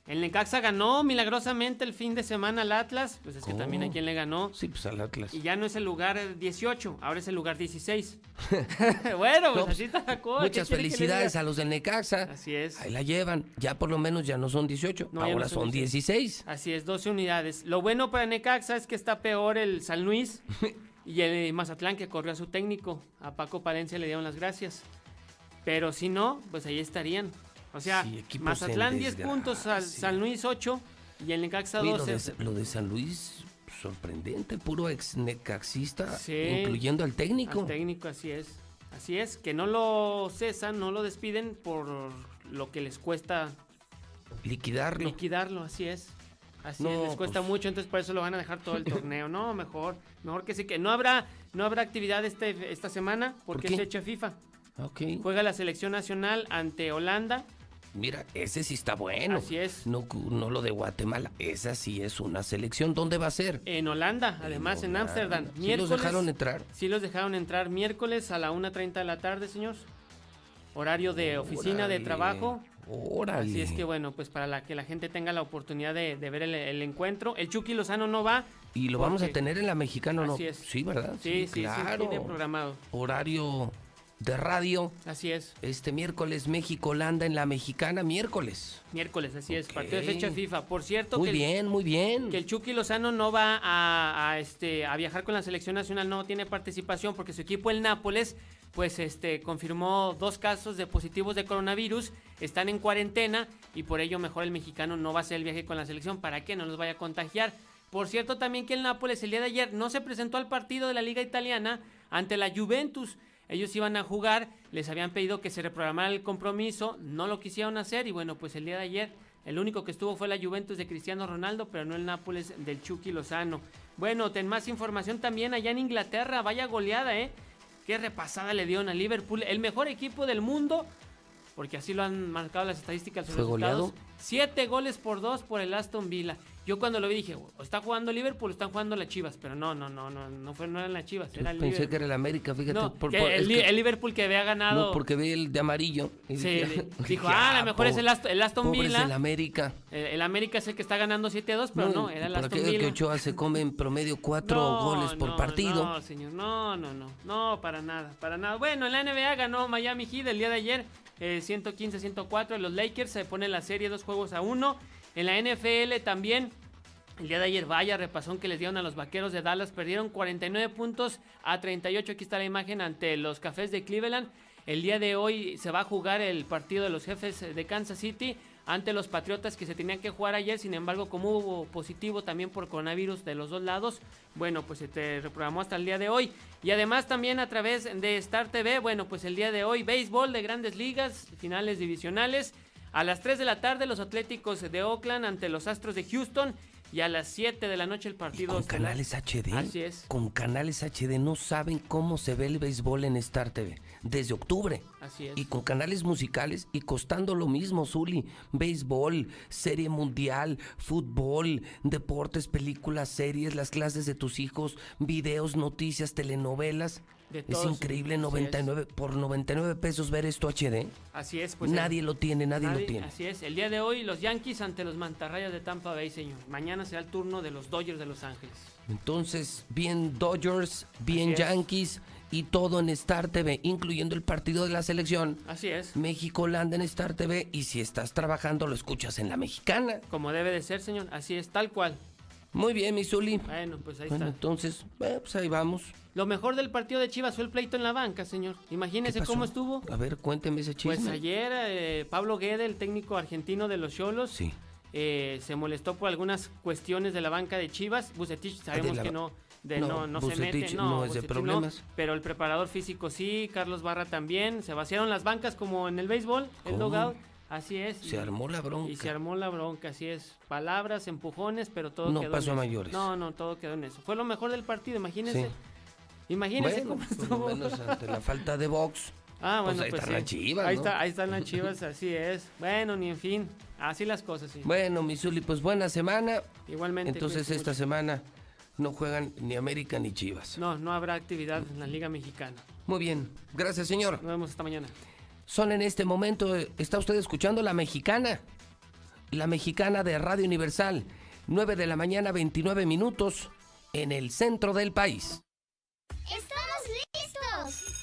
El Necaxa ganó milagrosamente el fin de semana al Atlas. Pues es que también a quien le ganó. Sí, pues al Atlas. Y ya no es el lugar eh, 18, ahora es el lugar 16. [laughs] [laughs] bueno, pues No, pues, así está la cosa. ¿qué Muchas felicidades a los del Necaxa. Así es. Ahí la llevan. Ya por lo menos ya no son 18, No, ya ahora no son 16. Así es, 12 unidades. Lo bueno para Necaxa es que está peor el San Luis [laughs] y el Mazatlán que corrió a su técnico. A Paco Palencia le dieron las gracias. Pero si no, pues ahí estarían. O sea, Sí, Mazatlán en 10 puntos, al San Luis 8 y el Necaxa Oye, lo, 12. de, lo de San Luis, sorprendente, puro ex necaxista, Sí. incluyendo al técnico. Al técnico, así es. Así es, que no lo cesan, no lo despiden por lo que les cuesta Liquidarlo. liquidarlo, así es. Así No, es, les cuesta pues. mucho, entonces por eso lo van a dejar todo el [laughs] torneo. No, mejor, mejor que sí, que no habrá, no habrá actividad este, esta semana porque qué? es fecha FIFA. Ok. Juega la selección nacional ante Holanda. Mira, ese sí está bueno. Así es. No, no lo de Guatemala. Esa sí es una selección. ¿Dónde va a ser? En Holanda, además en Ámsterdam. ¿Sí los dejaron entrar? Sí los dejaron entrar miércoles a la 1.30 de la tarde, señor. Horario de oficina de trabajo. Órale. Así es que bueno, pues para la que la gente tenga la oportunidad de, de ver el, el encuentro. El Chucky Lozano no va. Y lo vamos a tener en la mexicana, ¿no? Así es. Sí, ¿verdad? Sí, sí, sí, claro. tiene programado. Horario de radio. Así es. Este miércoles México-Holanda en la mexicana, miércoles. Miércoles, así es. Partido de fecha FIFA. Por cierto, Muy que el- bien, muy bien. que el Chucky Lozano no va a, a, este, a viajar con la selección nacional, no tiene participación porque su equipo, el Nápoles, pues este, confirmó dos casos de positivos de coronavirus, están en cuarentena y por ello mejor el mexicano no va a hacer el viaje con la selección para que no los vaya a contagiar. Por cierto, también que el Nápoles el día de ayer no se presentó al partido de la Liga Italiana ante la Juventus. Ellos iban a jugar, les habían pedido que se reprogramara el compromiso, no lo quisieron hacer y bueno, pues el día de ayer el único que estuvo fue la Juventus de Cristiano Ronaldo, pero no el Nápoles del Chucky Lozano. Bueno, ten más información también allá en Inglaterra, vaya goleada, ¿eh? Qué repasada le dieron a Liverpool, el mejor equipo del mundo, porque así lo han marcado las estadísticas. ¿Fue resultados. goleado? Siete goles por dos por el Aston Villa. Yo cuando lo vi dije, o está jugando Liverpool o están jugando las Chivas, pero no, no, no, no, no, fue, no eran las Chivas, era el Pensé Liverpool. que era el América, fíjate. No, por- por- el, es que- el Liverpool que había ganado. No, porque vi el de amarillo. y Sí, dije, di- dijo, [laughs] ah, a lo mejor es el Aston, el Aston Villa. del América. El, el América es el que está ganando 7-2, pero no, era el Aston aquello que Villa. Ochoa se come en promedio cuatro No, goles por no, partido. No, señor, no, no, no, no, para nada, para nada. Bueno, en la NBA ganó Miami Heat el día de ayer, eh, 115-104. Los Lakers se ponen la serie dos juegos a uno. En la NFL también, el día de ayer, vaya repasón que les dieron a los vaqueros de Dallas. Perdieron 49 puntos a 38. Aquí está la imagen ante los cafés de Cleveland. El día de hoy se va a jugar el partido de los jefes de Kansas City ante los Patriotas que se tenían que jugar ayer. Sin embargo, como hubo positivo también por coronavirus de los dos lados, bueno, pues se te reprogramó hasta el día de hoy. Y además también a través de Star TV, bueno, pues el día de hoy, béisbol de grandes ligas, finales divisionales. A las 3 de la tarde, los Atléticos de Oakland ante los Astros de Houston. Y a las 7 de la noche el partido. Con canales HD. Así es. Con canales HD no saben cómo se ve el béisbol en Star TV. Desde octubre. Así es. Y con canales musicales y costando lo mismo, Zuli. Béisbol, serie mundial, fútbol, deportes, películas, series, las clases de tus hijos, videos, noticias, telenovelas. De es increíble, así es. 99, por 99 pesos ver esto HD. Así es, pues. nadie lo tiene, nadie, lo tiene. Así es. El día de hoy, los Yankees ante los Mantarrayas de Tampa Bay, señor. Mañana será el turno de los Dodgers de Los Ángeles. Entonces, bien Dodgers, bien. Yankees y todo en Star TV, incluyendo el partido de la selección. Así es. México-Holanda en Star TV y si estás trabajando lo escuchas en la mexicana. Como debe de ser, señor. Así es, tal cual. Muy bien, mi Zuli. Bueno, pues ahí Bueno, está. entonces, pues ahí vamos. Lo mejor del partido de Chivas fue el pleito en la banca, señor. Imagínese cómo estuvo. A ver, cuénteme ese chisme. Pues ayer eh, Pablo Guede, el técnico argentino de los Cholos, Sí. eh, se molestó por algunas cuestiones de la banca de Chivas. Bucetich sabemos la- que no, de, No, no, no se mete. no es de problemas. pero el preparador físico sí, Carlos Barra también. Se vaciaron las bancas como en el béisbol, el ¿Cómo? dogout. Así es. Se armó la bronca. Y se armó la bronca, así es. Palabras, empujones, pero todo No quedó pasó en a mayores. No, no, todo quedó en eso. Fue lo mejor del partido, imagínese. Sí. Imagínese Bueno, cómo lo estuvo. menos ante la falta de box. Ah, pues bueno, ahí pues, están sí. las chivas, Ahí, ¿no? está, ahí están las chivas, así es. Bueno, ni en fin. Así las cosas, sí. Bueno, mi Zuli, pues buena semana. Igualmente. Entonces esta mucho. semana no juegan ni América ni Chivas. No, no habrá actividad en la Liga Mexicana. Muy bien, gracias señor. Nos vemos esta mañana. Son en este momento, está usted escuchando La Mexicana, La Mexicana de Radio Universal, 9 de la mañana, 29 minutos, en el centro del país. ¡Estamos listos!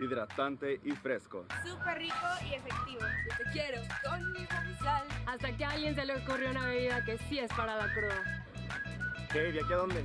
Hidratante y fresco. Súper rico y efectivo. Yo te quiero conmigo mi sal. Hasta que a alguien se le ocurrió una bebida que sí es para la cruda. ¿Qué? ¿De aquí a dónde?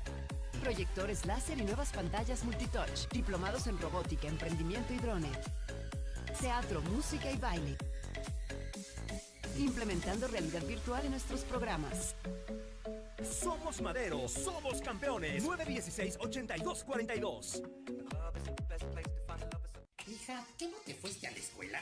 Proyectores láser y nuevas pantallas multitouch. Diplomados en robótica, emprendimiento y drone. Teatro, música y baile. Implementando realidad virtual en nuestros programas. Somos Madero, somos campeones. 916-8242. Hija, ¿qué no te fuiste a la escuela?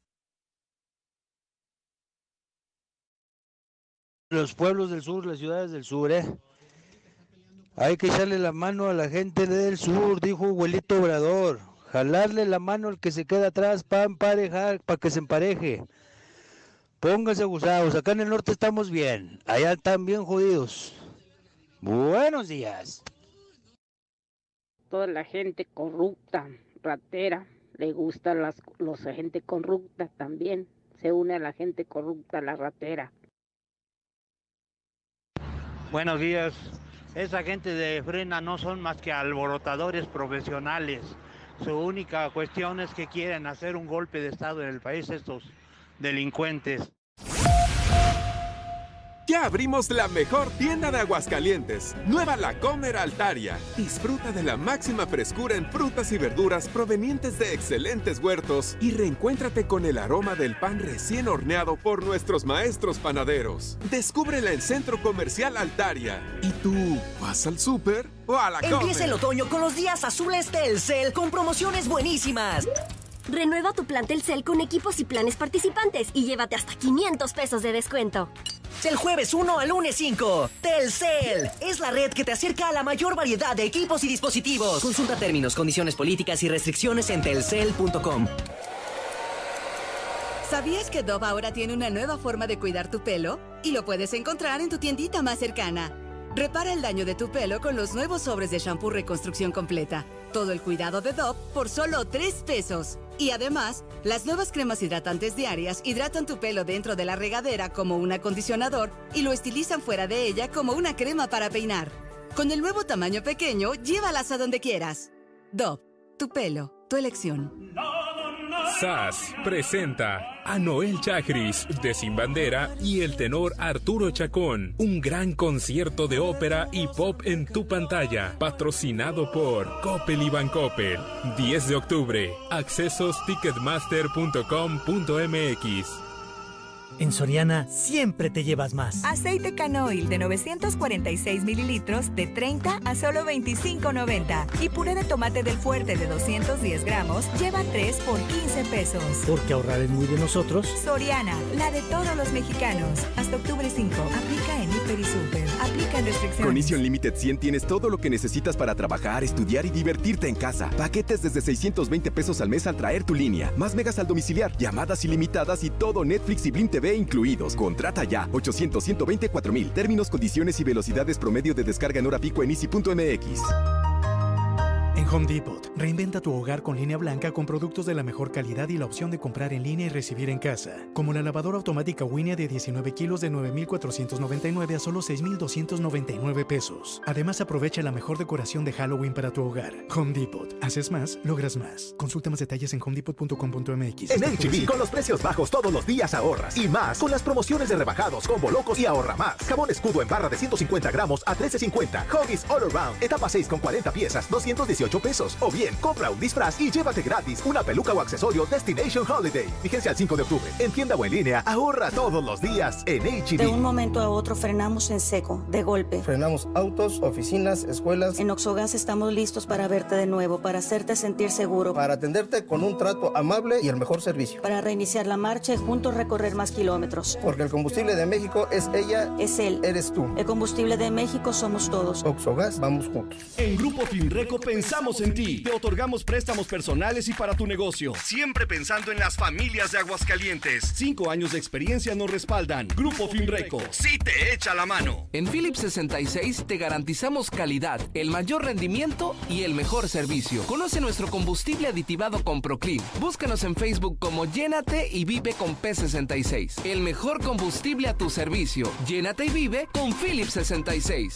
Los pueblos del sur, las ciudades del sur, ¿eh? Hay que echarle la mano a la gente del sur, dijo abuelito Obrador. Jalarle la mano al que se queda atrás para emparejar, para que se empareje. Pónganse abusados, acá en el norte estamos bien, allá están bien jodidos. Buenos días. Toda la gente corrupta, ratera, le gusta las, los gente corrupta también. Se une a la gente corrupta, la ratera. Buenos días. Esa gente de frena no son más que alborotadores profesionales. Su única cuestión es que quieren hacer un golpe de Estado en el país estos delincuentes. Ya abrimos la mejor tienda de Aguascalientes, Nueva La Comer Altaria. Disfruta de la máxima frescura en frutas y verduras provenientes de excelentes huertos y reencuéntrate con el aroma del pan recién horneado por nuestros maestros panaderos. Descúbrela en Centro Comercial Altaria. ¿Y tú vas al súper o a la Empieza el otoño con los días azules Telcel con promociones buenísimas. Renueva tu plan Telcel con equipos y planes participantes y llévate hasta 500 pesos de descuento. Del jueves 1 al lunes 5. Telcel es la red que te acerca a la mayor variedad de equipos y dispositivos. Consulta términos, condiciones políticas y restricciones en telcel.com. ¿Sabías que Dove ahora tiene una nueva forma de cuidar tu pelo? Y lo puedes encontrar en tu tiendita más cercana. Repara el daño de tu pelo con los nuevos sobres de shampoo Reconstrucción Completa. Todo el cuidado de Dove por solo 3 pesos. Y además, las nuevas cremas hidratantes diarias hidratan tu pelo dentro de la regadera como un acondicionador y lo estilizan fuera de ella como una crema para peinar. Con el nuevo tamaño pequeño, llévalas a donde quieras. Dove, tu pelo, tu elección. SAS presenta a Noel Chagris de Sin Bandera y el tenor Arturo Chacón. Un gran concierto de ópera y pop en tu pantalla. Patrocinado por Coppel y Bancoppel. 10 de octubre. Accesos ticketmaster.com.mx. En Soriana siempre te llevas más. Aceite canoil de 946 mililitros de 30 a solo 25.90. Y puré de tomate del fuerte de 210 gramos lleva 3 por 15 pesos. Porque ahorrar es muy de nosotros. Soriana, la de todos los mexicanos. Hasta octubre 5. Aplica en Hiper y Super. Aplica en restricciones. Con Easy Unlimited 100 tienes todo lo que necesitas para trabajar, estudiar y divertirte en casa. Paquetes desde 620 pesos al mes al traer tu línea. Más megas al domiciliar, llamadas ilimitadas y todo Netflix y Blim TV incluidos. Contrata ya 800 124 mil. Términos, condiciones y velocidades promedio de descarga en hora pico en easy.mx. Home Depot, reinventa tu hogar con línea blanca con productos de la mejor calidad y la opción de comprar en línea y recibir en casa. Como la lavadora automática Winia de 19 kilos de 9,499 a solo 6,299 pesos. Además, aprovecha la mejor decoración de Halloween para tu hogar. Home Depot. Haces más, logras más. Consulta más detalles en homedepot.com.mx. En HB, con los precios bajos todos los días ahorras. Y más, con las promociones de rebajados, combo locos y ahorra más. Jabón escudo en barra de 150 gramos a 13.50. Huggies All Around, etapa 6 con 40 piezas, 218 pesos. O bien, compra un disfraz y llévate gratis una peluca o accesorio Destination Holiday. Vigencia al 5 de octubre. En tienda o en línea, ahorra todos los días en De un momento a otro frenamos en seco, de golpe. Frenamos autos, oficinas, escuelas. En Oxogas estamos listos para verte de nuevo, para hacerte sentir seguro, Para atenderte con un trato amable y el mejor servicio. para reiniciar la marcha y juntos recorrer más kilómetros. Porque el combustible de México es ella, es él, eres tú. El combustible de México somos todos. Oxogas, vamos juntos. En Grupo Finreco pensamos en ti. Te otorgamos préstamos personales y para tu negocio. Siempre pensando en las familias de Aguascalientes. Cinco años de experiencia nos respaldan. Grupo Finreco. Sí te echa la mano. En Philips 66 te garantizamos calidad, el mayor rendimiento y el mejor servicio. Conoce nuestro combustible aditivado con Proclean. Búscanos en Facebook como Llénate y Vive con P66. El mejor combustible a tu servicio. Llénate y vive con Philips 66.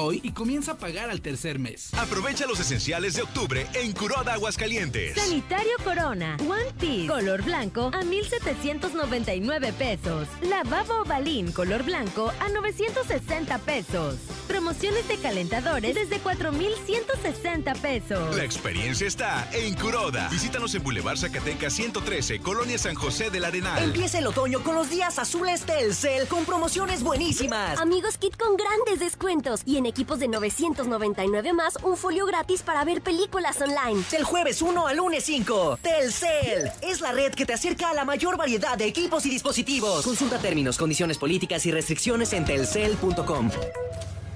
Hoy y comienza a pagar al tercer mes. Aprovecha los esenciales de octubre en Curoda Aguascalientes. Sanitario Corona, One Piece, color blanco a 1,799 pesos. Lavabo Balín, color blanco a 960 pesos. Promociones de calentadores desde 4,160 pesos. La experiencia está en Curoda. Visítanos en Boulevard Zacatecas 113, Colonia San José del Arenal. Empieza el otoño con los días azules Telcel con promociones buenísimas. Amigos Kit con grandes descuentos y en equipos de 999 más un folio gratis para ver películas online. Del jueves 1 al lunes 5. Telcel es la red que te acerca a la mayor variedad de equipos y dispositivos. Consulta términos, condiciones políticas y restricciones en telcel.com.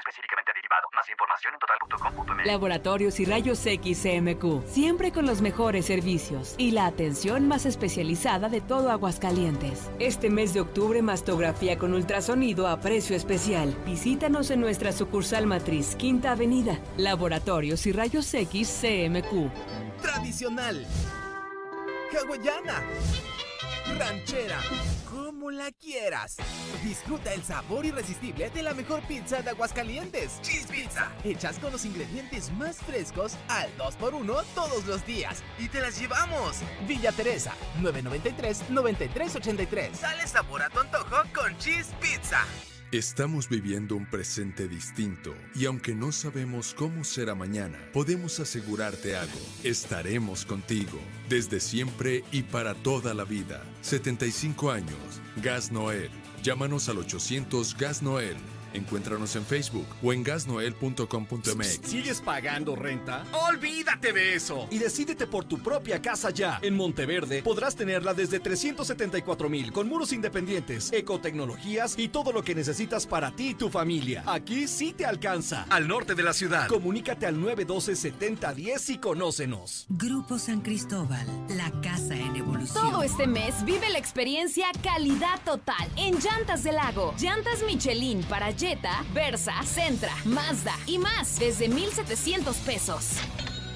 específicamente aditivado. Más información en total.com.mx. Laboratorios y Rayos X CMQ. Siempre con los mejores servicios y la atención más especializada de todo Aguascalientes. Este mes de octubre, mastografía con ultrasonido a precio especial. Visítanos en nuestra sucursal matriz, Quinta Avenida. Laboratorios y Rayos X CMQ. Tradicional. Hawaiana. Ranchera. Como la quieras. Disfruta el sabor irresistible de la mejor pizza de Aguascalientes. Cheese Pizza. Hechas con los ingredientes más frescos al 2x1 todos los días. Y te las llevamos. Villa Teresa, 993-9383. Dale sabor a tu antojo con Cheese Pizza. Estamos viviendo un presente distinto y aunque no sabemos cómo será mañana, podemos asegurarte algo. Estaremos contigo desde siempre y para toda la vida. 75 años. Gas Noel. Llámanos al 800 Gas Noel. Encuéntranos en Facebook o en gasnoel.com.mx. ¿Sigues pagando renta? ¡Olvídate de eso! Y decídete por tu propia casa ya. En Monteverde podrás tenerla desde 374 mil con muros independientes, ecotecnologías y todo lo que necesitas para ti y tu familia. Aquí sí te alcanza. Al norte de la ciudad. Comunícate al 912-7010 y conócenos. Grupo San Cristóbal, la casa en evolución. Todo este mes vive la experiencia calidad total en Llantas del Lago. Llantas Michelin para Jetta, Versa, Centra, Mazda y más desde 1,700 pesos.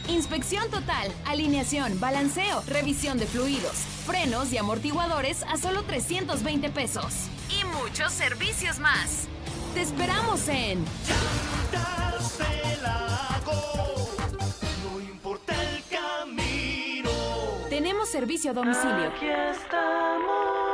Inspección total, alineación, balanceo, revisión de fluidos, frenos y amortiguadores a solo 320 pesos. Y muchos servicios más. Te esperamos en No importa el camino. Tenemos servicio a domicilio. Aquí estamos.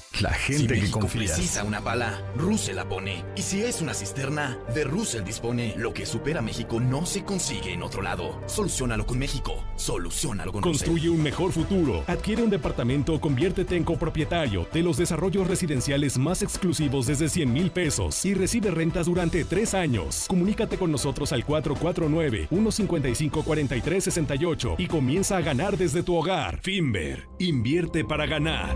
la gente si que México confía. precisa una pala, Russell la pone. Y si es una cisterna, de Russell dispone. Lo que supera México no se consigue en otro lado. Solucionalo con México. Solucionalo con Russell. Construye un mejor futuro. Adquiere un departamento o conviértete en copropietario de los desarrollos residenciales más exclusivos desde 100 mil pesos y recibe rentas durante tres años. Comunícate con nosotros al 449-155-4368 y comienza a ganar desde tu hogar. Finver, invierte para ganar.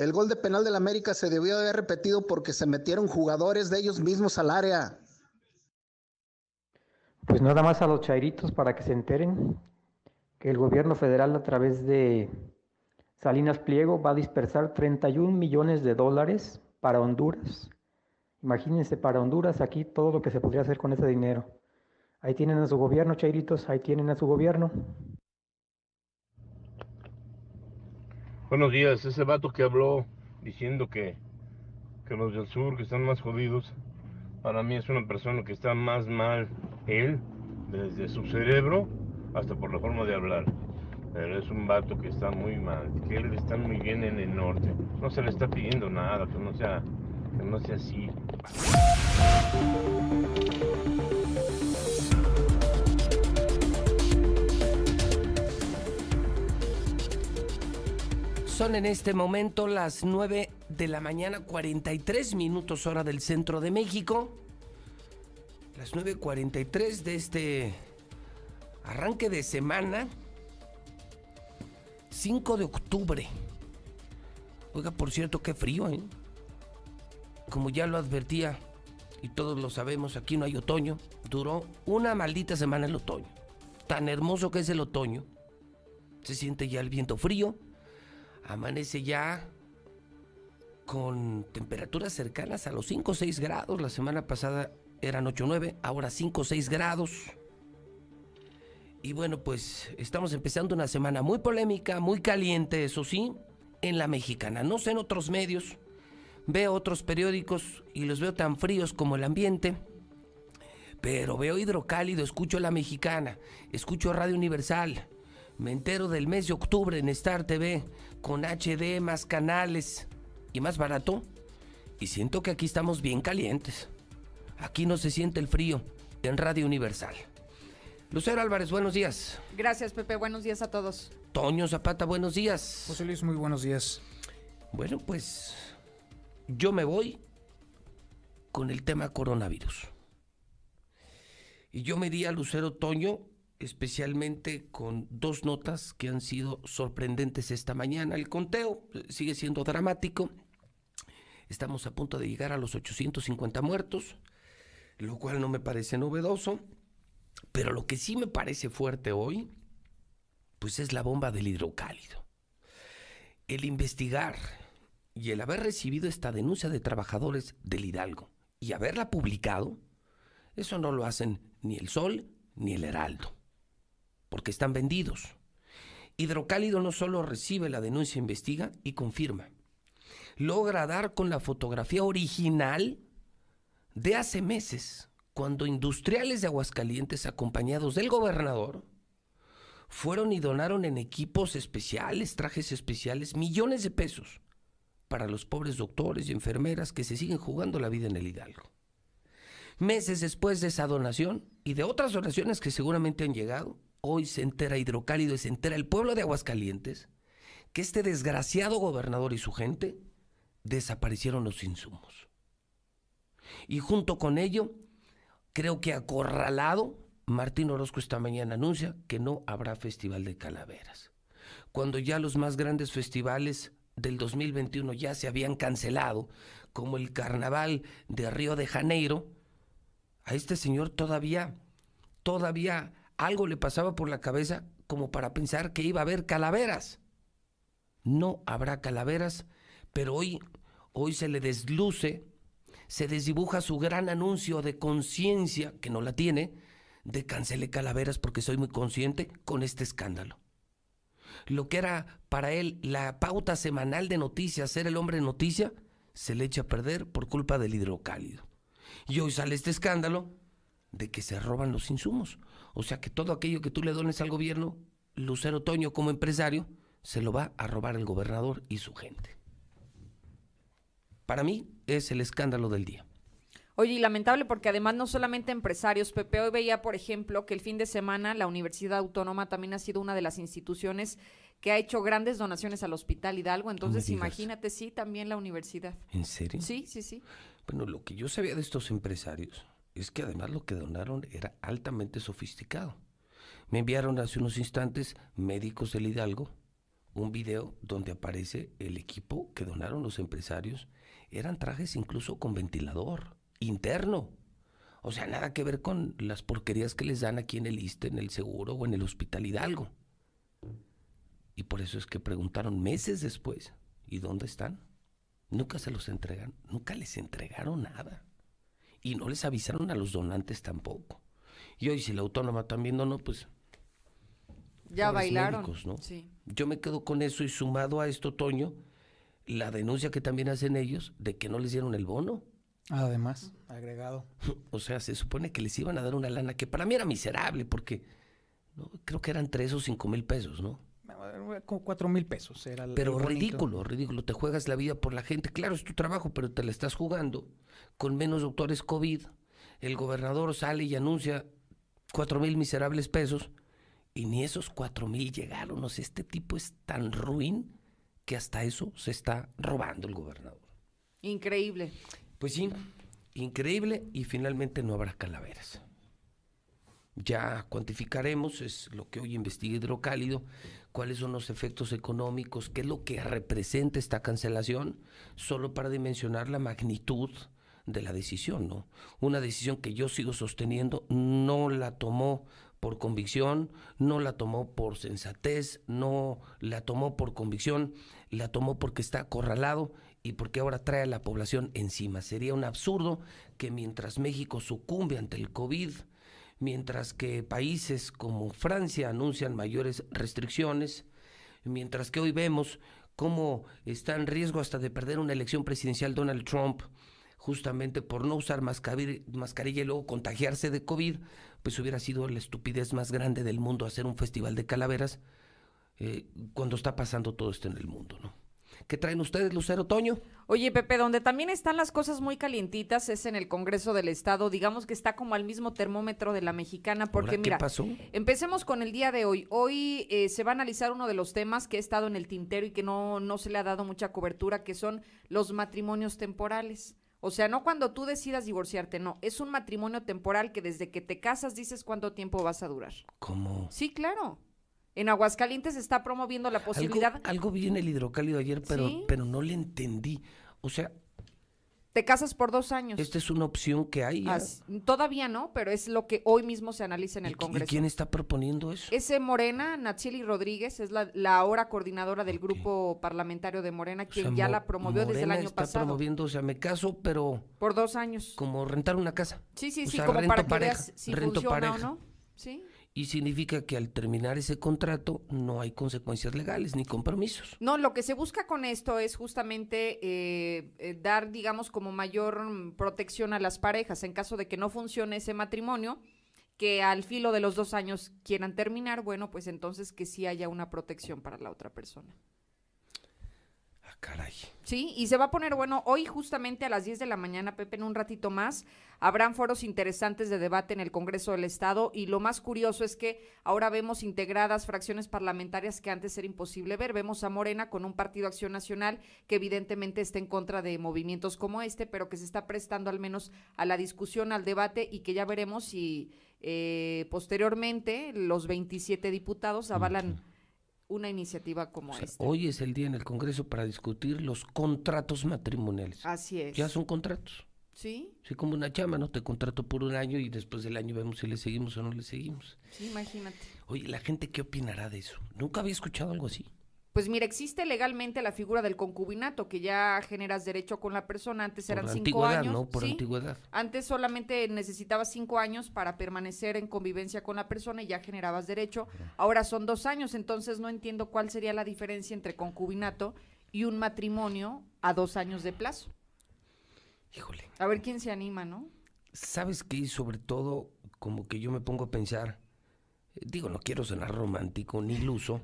El gol de penal del América se debió de haber repetido porque se metieron jugadores de ellos mismos al área. Pues nada más a los chairitos para que se enteren que el gobierno federal a través de Salinas Pliego va a dispersar 31 millones de dólares para Honduras. Imagínense, para Honduras aquí todo lo que se podría hacer con ese dinero. Ahí tienen a su gobierno, chairitos, ahí tienen a su gobierno. Buenos días, ese vato que habló diciendo que, que los del sur que están más jodidos, Para mí es una persona que está más mal él, desde su cerebro hasta por la forma de hablar. Pero es un vato que está muy mal, que él está muy bien en el norte. No se le está pidiendo nada, que no sea, que no sea así. Son en este momento las 9 de la mañana, 43 minutos hora del centro de México. Las 9.43 de este arranque de semana. 5 de octubre. Oiga, por cierto, qué frío, ¿eh? Como ya lo advertía, y todos lo sabemos, aquí no hay otoño. Duró una maldita semana el otoño. Tan hermoso que es el otoño. Se siente ya el viento frío. Amanece ya con temperaturas cercanas a los 5 o 6 grados. La semana pasada eran 8 o 9, ahora 5 o 6 grados. Y bueno, pues estamos empezando una semana muy polémica, muy caliente, eso sí, en la mexicana. No sé en otros medios. Veo otros periódicos y los veo tan fríos como el ambiente. Pero veo hidrocálido, escucho la mexicana, escucho Radio Universal. Me entero del mes de octubre en Star TV, con HD, más canales y más barato. Y siento que aquí estamos bien calientes. Aquí no se siente el frío en Radio Universal. Lucero Álvarez, buenos días. Gracias, Pepe. Buenos días a todos. Toño Zapata, buenos días. José Luis, muy buenos días. Bueno, pues yo me voy con el tema coronavirus. Y yo me di a Lucero Toño especialmente con dos notas que han sido sorprendentes esta mañana. El conteo sigue siendo dramático. Estamos a punto de llegar a los 850 muertos, lo cual no me parece novedoso. Pero lo que sí me parece fuerte hoy, pues es la bomba del hidrocálido. El investigar y el haber recibido esta denuncia de trabajadores del Hidalgo y haberla publicado, eso no lo hacen ni el Sol ni el Heraldo porque están vendidos. Hidrocálido no solo recibe la denuncia, investiga y confirma. Logra dar con la fotografía original de hace meses, cuando industriales de Aguascalientes acompañados del gobernador fueron y donaron en equipos especiales, trajes especiales, millones de pesos para los pobres doctores y enfermeras que se siguen jugando la vida en el Hidalgo. Meses después de esa donación y de otras donaciones que seguramente han llegado, hoy se entera Hidrocálido y se entera el pueblo de Aguascalientes que este desgraciado gobernador y su gente desaparecieron los insumos. Y junto con ello, creo que acorralado, Martín Orozco esta mañana anuncia que no habrá Festival de Calaveras. Cuando ya los más grandes festivales del 2021 ya se habían cancelado, como el Carnaval de Río de Janeiro, a este señor todavía, todavía algo le pasaba por la cabeza como para pensar que iba a haber calaveras. No habrá calaveras, pero hoy, hoy se le desluce, se desdibuja su gran anuncio de conciencia, que no la tiene, de cancele calaveras porque soy muy consciente con este escándalo. Lo que era para él la pauta semanal de noticias, ser el hombre noticia, se le echa a perder por culpa del hidrocálido. Y hoy sale este escándalo de que se roban los insumos. O sea que todo aquello que tú le dones al gobierno, Lucero Toño como empresario, se lo va a robar el gobernador y su gente. Para mí es el escándalo del día. Oye, y lamentable porque además no solamente empresarios, Pepe, hoy veía, por ejemplo, que el fin de semana la Universidad Autónoma también ha sido una de las instituciones que ha hecho grandes donaciones al Hospital Hidalgo, entonces imagínate, sí, también la universidad. ¿En serio? Sí, sí, sí. Bueno, lo que yo sabía de estos empresarios es que además lo que donaron era altamente sofisticado. Me enviaron hace unos instantes médicos del Hidalgo un video donde aparece el equipo que donaron los empresarios. Eran trajes incluso con ventilador interno. O sea, nada que ver con las porquerías que les dan aquí en el ISTE, en el Seguro o en el Hospital Hidalgo. Y por eso es que preguntaron meses después, ¿y dónde están? Nunca se los entregan, nunca les entregaron nada y no les avisaron a los donantes tampoco. Y hoy si la autónoma también no, pues... Ya bailaron. ¿no? Yo me quedo con eso y sumado a esto, Toño, la denuncia que también hacen ellos de que no les dieron el bono. Además, [laughs] agregado. O sea, se supone que les iban a dar una lana que para mí era miserable porque ¿no? creo que eran tres o cinco mil pesos, ¿no? Como cuatro mil pesos era el- Pero ridículo, ridículo. Te juegas la vida por la gente. Claro, es tu trabajo, pero te la estás jugando con menos doctores COVID. El gobernador sale y anuncia cuatro mil miserables pesos y ni esos cuatro mil llegaron. O sea, este tipo es tan ruin que hasta eso se está robando el gobernador. Increíble. Pues sí, increíble y finalmente no habrá calaveras. Ya cuantificaremos, es lo que hoy investiga Hidrocálido, cuáles son los efectos económicos, qué es lo que representa esta cancelación, solo para dimensionar la magnitud de la decisión, ¿no? Una decisión que yo sigo sosteniendo, no la tomó por convicción, no la tomó por sensatez, no la tomó por convicción, la tomó porque está acorralado y porque ahora trae a la población encima. Sería un absurdo que mientras México sucumbe ante el COVID, mientras que países como Francia anuncian mayores restricciones, mientras que hoy vemos cómo está en riesgo hasta de perder una elección presidencial Donald Trump, justamente por no usar mascarilla y luego contagiarse de COVID, pues hubiera sido la estupidez más grande del mundo hacer un festival de calaveras eh, cuando está pasando todo esto en el mundo, ¿no? ¿Qué traen ustedes, Lucero Toño? Oye, Pepe, donde también están las cosas muy calientitas es en el Congreso del Estado. Digamos que está como al mismo termómetro de la mexicana, porque Ahora, ¿qué mira, pasó? empecemos con el día de hoy. Hoy eh, se va a analizar uno de los temas que ha estado en el tintero y que no, no se le ha dado mucha cobertura, que son los matrimonios temporales. O sea, no cuando tú decidas divorciarte, no. Es un matrimonio temporal que desde que te casas dices cuánto tiempo vas a durar. ¿Cómo? Sí, claro. En Aguascalientes se está promoviendo la posibilidad. Algo, algo vi en el hidrocálido ayer, pero, ¿Sí? pero no le entendí. O sea, Te casas por dos años. esta es una opción que hay. As- todavía no, pero es lo que hoy mismo se analiza en el ¿Y Congreso. quién está proponiendo eso? Ese Morena, Natsieli Rodríguez, es la, la ahora coordinadora del grupo parlamentario de Morena, quien O sea, ya Mo- la promovió desde el Morena año está pasado. promoviendo, o sea, me caso, pero Por dos años. como rentar una casa. Sí, sí, O sí, sea, como para que pareja, veas si rento funciona pareja. o no. Sí. Y significa que al terminar ese contrato no hay consecuencias legales ni compromisos. No, lo que se busca con esto es justamente eh, eh, dar, digamos, como mayor mm, protección a las parejas en caso de que no funcione ese matrimonio, que al filo de los dos años quieran terminar, bueno, pues entonces que sí haya una protección para la otra persona. Caray. Sí, y se va a poner bueno hoy justamente a las 10 de la mañana, Pepe, en un ratito más. Habrán foros interesantes de debate en el Congreso del Estado y lo más curioso es que ahora vemos integradas fracciones parlamentarias que antes era imposible ver. Vemos a Morena con un Partido Acción Nacional que evidentemente está en contra de movimientos como este, pero que se está prestando al menos a la discusión, al debate y que ya veremos si eh, posteriormente los 27 diputados avalan una iniciativa como O sea, esta. hoy es el día en el Congreso para discutir los contratos matrimoniales. Así es. Ya son contratos. Sí, Sí, como una chama, ¿no? Te contrato por un año y después del año vemos si le seguimos o no le seguimos. sí, imagínate. Oye, ¿la gente qué opinará de eso? Nunca había escuchado algo así. Pues mira, existe legalmente la figura del concubinato, que ya generas derecho con la persona. Antes Por eran cinco años. ¿no? Por ¿sí? antigüedad. Antes solamente necesitabas cinco años para permanecer en convivencia con la persona y ya generabas derecho. Ahora son dos años, entonces no entiendo cuál sería la diferencia entre concubinato y un matrimonio a dos años de plazo. Híjole. A ver quién se anima, ¿no? ¿Sabes qué? Y sobre todo, como que yo me pongo a pensar, digo, no quiero sonar romántico ni iluso,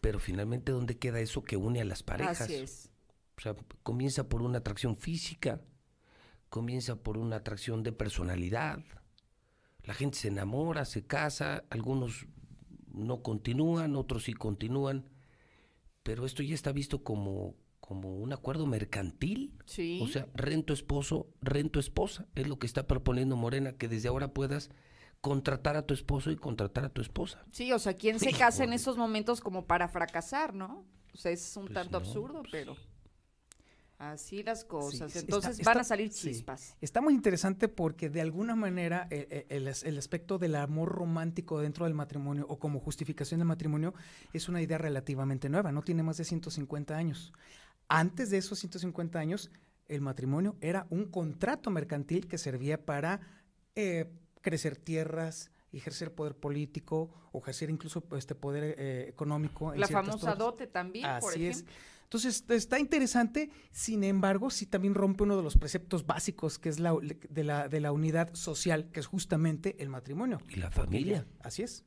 pero finalmente, ¿dónde queda eso que une a las parejas? Así es. O sea, comienza por una atracción física, comienza por una atracción de personalidad. La gente se enamora, se casa, algunos no continúan, otros sí continúan, pero esto ya está visto como, como un acuerdo mercantil. Sí. O sea, rento esposo, rento esposa. Es lo que está proponiendo Morena, que desde ahora puedas contratar a tu esposo y contratar a tu esposa. Sí, o sea, ¿quién se casa en esos momentos como para fracasar, no? O sea, es un Pues tanto no, absurdo, pero así las cosas. Sí, Entonces está- van a salir sí. chispas. Está muy interesante porque de alguna manera eh, eh, el, el aspecto del amor romántico dentro del matrimonio o como justificación del matrimonio es una idea relativamente nueva, no tiene más de 150 años. Antes de esos 150 años, el matrimonio era un contrato mercantil que servía para eh, crecer tierras ejercer poder político o ejercer incluso este poder eh, económico. en La famosa torres. dote también, por Así es. Entonces, está interesante, sin embargo, sí también rompe uno de los preceptos básicos que es la de la, de la unidad social, que es justamente el matrimonio. Y la familia. Así es.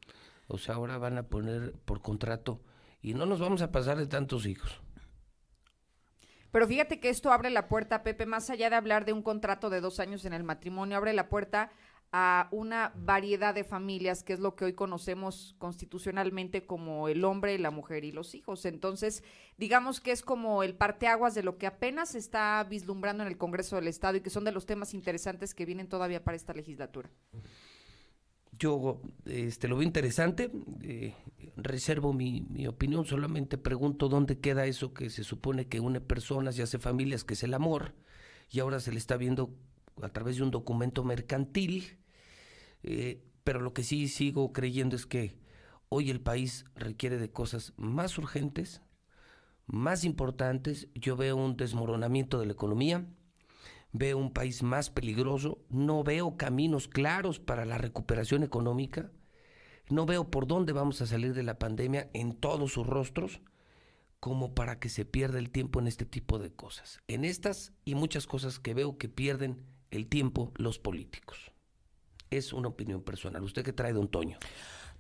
O sea, ahora van a poner por contrato y no nos vamos a pasar de tantos hijos. Pero fíjate que esto abre la puerta, Pepe, más allá de hablar de un contrato de dos años en el matrimonio, abre la puerta a una variedad de familias, que es lo que hoy conocemos constitucionalmente como el hombre, la mujer y los hijos. Entonces, digamos que es como el parteaguas de lo que apenas se está vislumbrando en el Congreso del Estado y que son de los temas interesantes que vienen todavía para esta legislatura. Yo este, lo veo interesante, eh, reservo mi, mi opinión, solamente pregunto dónde queda eso que se supone que une personas y hace familias, que es el amor, y ahora se le está viendo a través de un documento mercantil, eh, pero lo que sí sigo creyendo es que hoy el país requiere de cosas más urgentes, más importantes, yo veo un desmoronamiento de la economía, veo un país más peligroso, no veo caminos claros para la recuperación económica, no veo por dónde vamos a salir de la pandemia en todos sus rostros, como para que se pierda el tiempo en este tipo de cosas. En estas y muchas cosas que veo que pierden el tiempo los políticos. Es una opinión personal. ¿Usted qué trae, don Toño?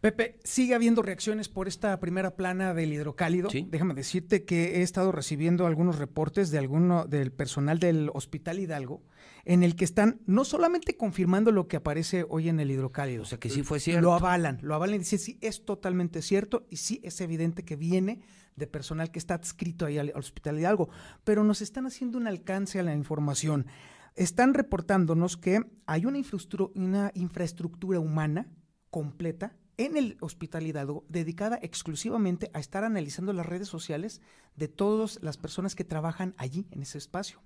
Pepe, sigue habiendo reacciones por esta primera plana del hidrocálido. Déjame decirte que he estado recibiendo algunos reportes de alguno del personal del Hospital Hidalgo en el que están no solamente confirmando lo que aparece hoy en el hidrocálido. O sea, que sí fue cierto. Lo avalan, lo avalan y dicen sí, es totalmente cierto y sí es evidente que viene de personal que está adscrito ahí al, al Hospital Hidalgo, pero nos están haciendo un alcance a la información. Están reportándonos que hay una infraestructura, una infraestructura humana completa en el Hospital Hidalgo dedicada exclusivamente a estar analizando las redes sociales de todas las personas que trabajan allí en ese espacio.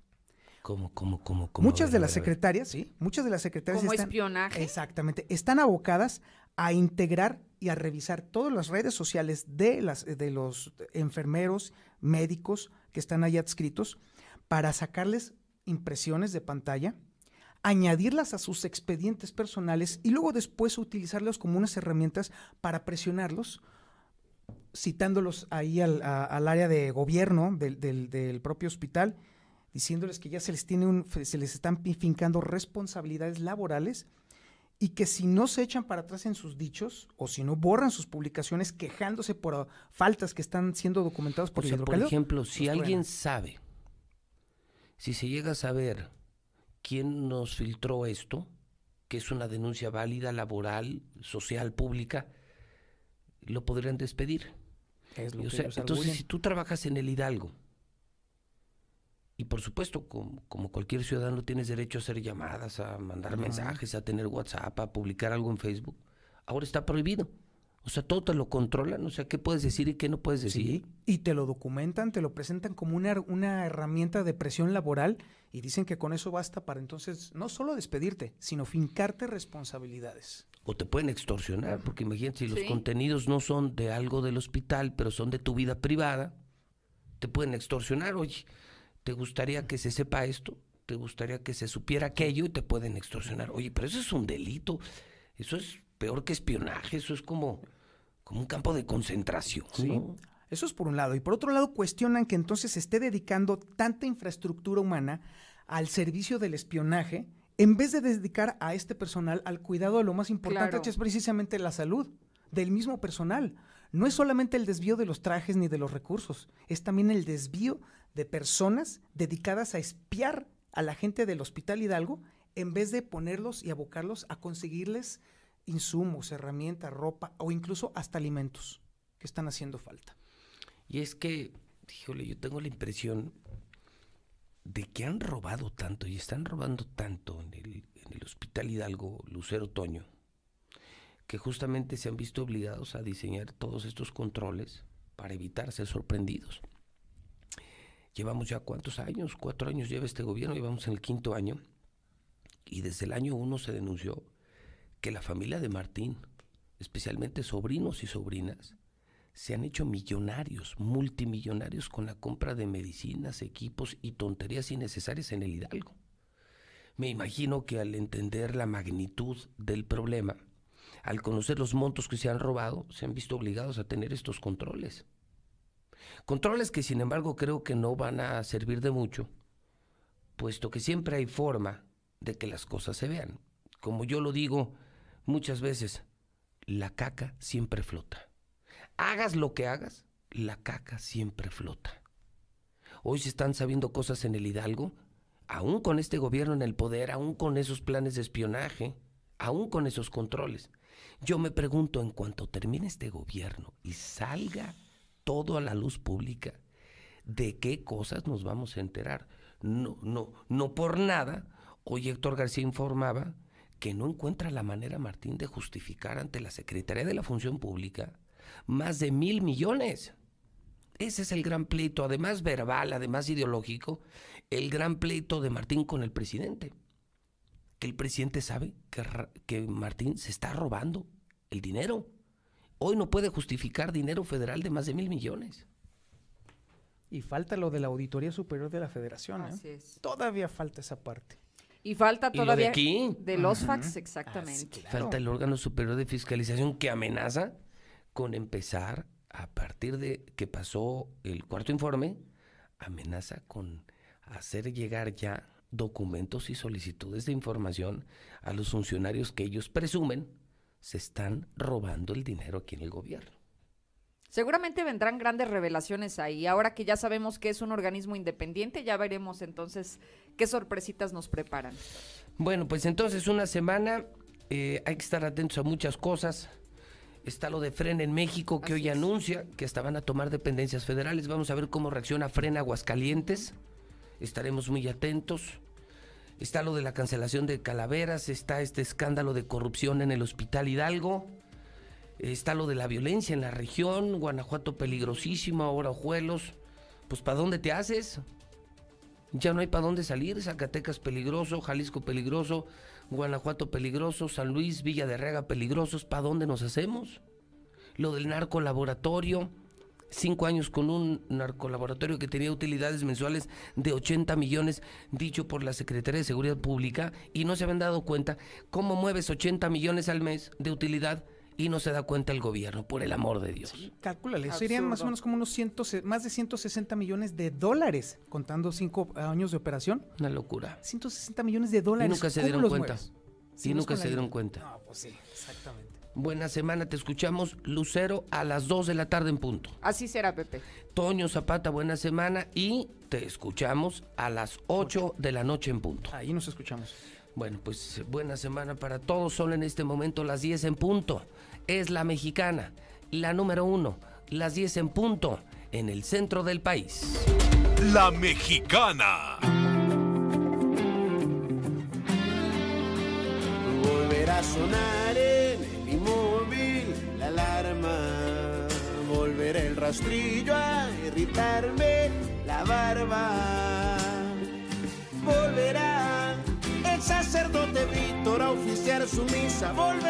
¿Cómo, cómo, cómo, cómo? Muchas de las secretarias, sí, muchas de las secretarias ¿Como están- espionaje? Exactamente, están abocadas a integrar y a revisar todas las redes sociales de las de los enfermeros, médicos que están ahí adscritos para sacarles impresiones de pantalla, añadirlas a sus expedientes personales y luego después utilizarlos como unas herramientas para presionarlos, citándolos ahí al, a- al área de gobierno del, del- del propio hospital, diciéndoles que ya se les tiene un, se les están fincando responsabilidades laborales y que si no se echan para atrás en sus dichos o si no borran sus publicaciones quejándose por faltas que están siendo documentadas por O el sea, por ejemplo, si alguien sabe, si se llega a saber quién nos filtró esto, que es una denuncia válida, laboral, social, pública, lo podrían despedir. Es lo que sea, entonces, si tú trabajas en el Hidalgo, y por supuesto, como, como cualquier ciudadano, tienes derecho a hacer llamadas, a mandar mensajes, a tener WhatsApp, a publicar algo en Facebook, ahora está prohibido. O sea, todo te lo controlan, o sea, qué puedes decir y qué no puedes decir. Sí, y te lo documentan, te lo presentan como una, una herramienta de presión laboral y dicen que con eso basta para entonces no solo despedirte, sino fincarte responsabilidades. O te pueden extorsionar, porque imagínate, si los Sí. contenidos no son de algo del hospital, pero son de tu vida privada, te pueden extorsionar. Oye, ¿te gustaría que se sepa esto? ¿Te gustaría que se supiera aquello? Y te pueden extorsionar. Oye, pero eso es un delito. Eso es peor que espionaje. Eso es como, como un campo de concentración. Sí. ¿no? Eso es por un lado. Y por otro lado, cuestionan que entonces se esté dedicando tanta infraestructura humana al servicio del espionaje, en vez de dedicar a este personal al cuidado de lo más importante, Claro. que es precisamente la salud del mismo personal. No es solamente el desvío de los trajes ni de los recursos, es también el desvío de personas dedicadas a espiar a la gente del Hospital Hidalgo en vez de ponerlos y abocarlos a conseguirles insumos, herramientas, ropa o incluso hasta alimentos que están haciendo falta. Y es que, híjole, yo tengo la impresión de que han robado tanto y están robando tanto en el, Hospital Hidalgo Lucero Toño, que justamente se han visto obligados a diseñar todos estos controles para evitar ser sorprendidos. Llevamos ya cuántos años, cuatro años lleva este gobierno, llevamos en el quinto año, y desde el año uno se denunció que la familia de Martín, especialmente sobrinos y sobrinas, se han hecho millonarios, multimillonarios con la compra de medicinas, equipos y tonterías innecesarias en el Hidalgo. Me imagino que al entender la magnitud del problema, al conocer los montos que se han robado, se han visto obligados a tener estos controles. Controles que sin embargo creo que no van a servir de mucho, puesto que siempre hay forma de que las cosas se vean. Como yo lo digo muchas veces, la caca siempre flota. Hagas lo que hagas, la caca siempre flota. Hoy se están sabiendo cosas en el Hidalgo, aún con este gobierno en el poder, aún con esos planes de espionaje, aún con esos controles. Yo me pregunto, en cuanto termine este gobierno y salga todo a la luz pública, ¿de qué cosas nos vamos a enterar? No, no, no por nada. Hoy Héctor García informaba que no encuentra la manera, Martín, de justificar ante la Secretaría de la Función Pública más de mil millones. Ese es el gran pleito, además verbal, además ideológico, el gran pleito de Martín con el presidente. Que el presidente sabe que, que Martín se está robando el dinero. Hoy no puede justificar dinero federal de más de mil millones. Y falta lo de la Auditoría Superior de la Federación. ¿eh? Así es. Todavía falta esa parte. Y falta ¿Y lo de todavía aquí? de los fax, exactamente. Falta el órgano superior de fiscalización que amenaza con empezar, a partir de que pasó el cuarto informe, amenaza con hacer llegar ya documentos y solicitudes de información a los funcionarios que ellos presumen se están robando el dinero aquí en el gobierno. Seguramente vendrán grandes revelaciones ahí. Ahora que ya sabemos que es un organismo independiente, ya veremos entonces qué sorpresitas nos preparan. Bueno, pues entonces una semana, eh, hay que estar atentos a muchas cosas. Está lo de Fren en México que hoy anuncia que hasta van a tomar dependencias federales. Vamos a ver cómo reacciona Fren Aguascalientes. Estaremos muy atentos. Está lo de la cancelación de calaveras, está este escándalo de corrupción en el Hospital Hidalgo, está lo de la violencia en la región, Guanajuato peligrosísimo, ahora Ojuelos. Pues ¿para dónde te haces? Ya no hay para dónde salir, Zacatecas peligroso, Jalisco peligroso, Guanajuato peligroso, San Luis, Villa de Rega peligrosos, ¿para dónde nos hacemos? Lo del narcolaboratorio, cinco años con un narcolaboratorio que tenía utilidades mensuales de 80 millones, dicho por la Secretaría de Seguridad Pública, y no se habían dado cuenta cómo mueves 80 millones al mes de utilidad y no se da cuenta el gobierno, por el amor de Dios. Calcúlale, serían más o menos como unos ciento, más de 160 millones de dólares, contando cinco años de operación. Una locura. 160 millones de Y dólares. nunca se ¿Cómo dieron cuenta. Y nunca se dieron cuenta. No, pues sí, exactamente. Buena semana, te escuchamos Lucero a las 2 de la tarde en punto. Así será, Pepe. Toño Zapata, buena semana y te escuchamos a las 8 de la noche en punto. Ahí nos escuchamos. Bueno, pues buena semana para todos. Son en este momento las 10 en punto. Es la mexicana, la número uno, las 10 en punto, en el centro del país. La mexicana. Volverá a sonar en el inmóvil la alarma. Volverá el rastrillo a irritarme la barba. Volverá el sacerdote Víctor a oficiar su misa. Volverá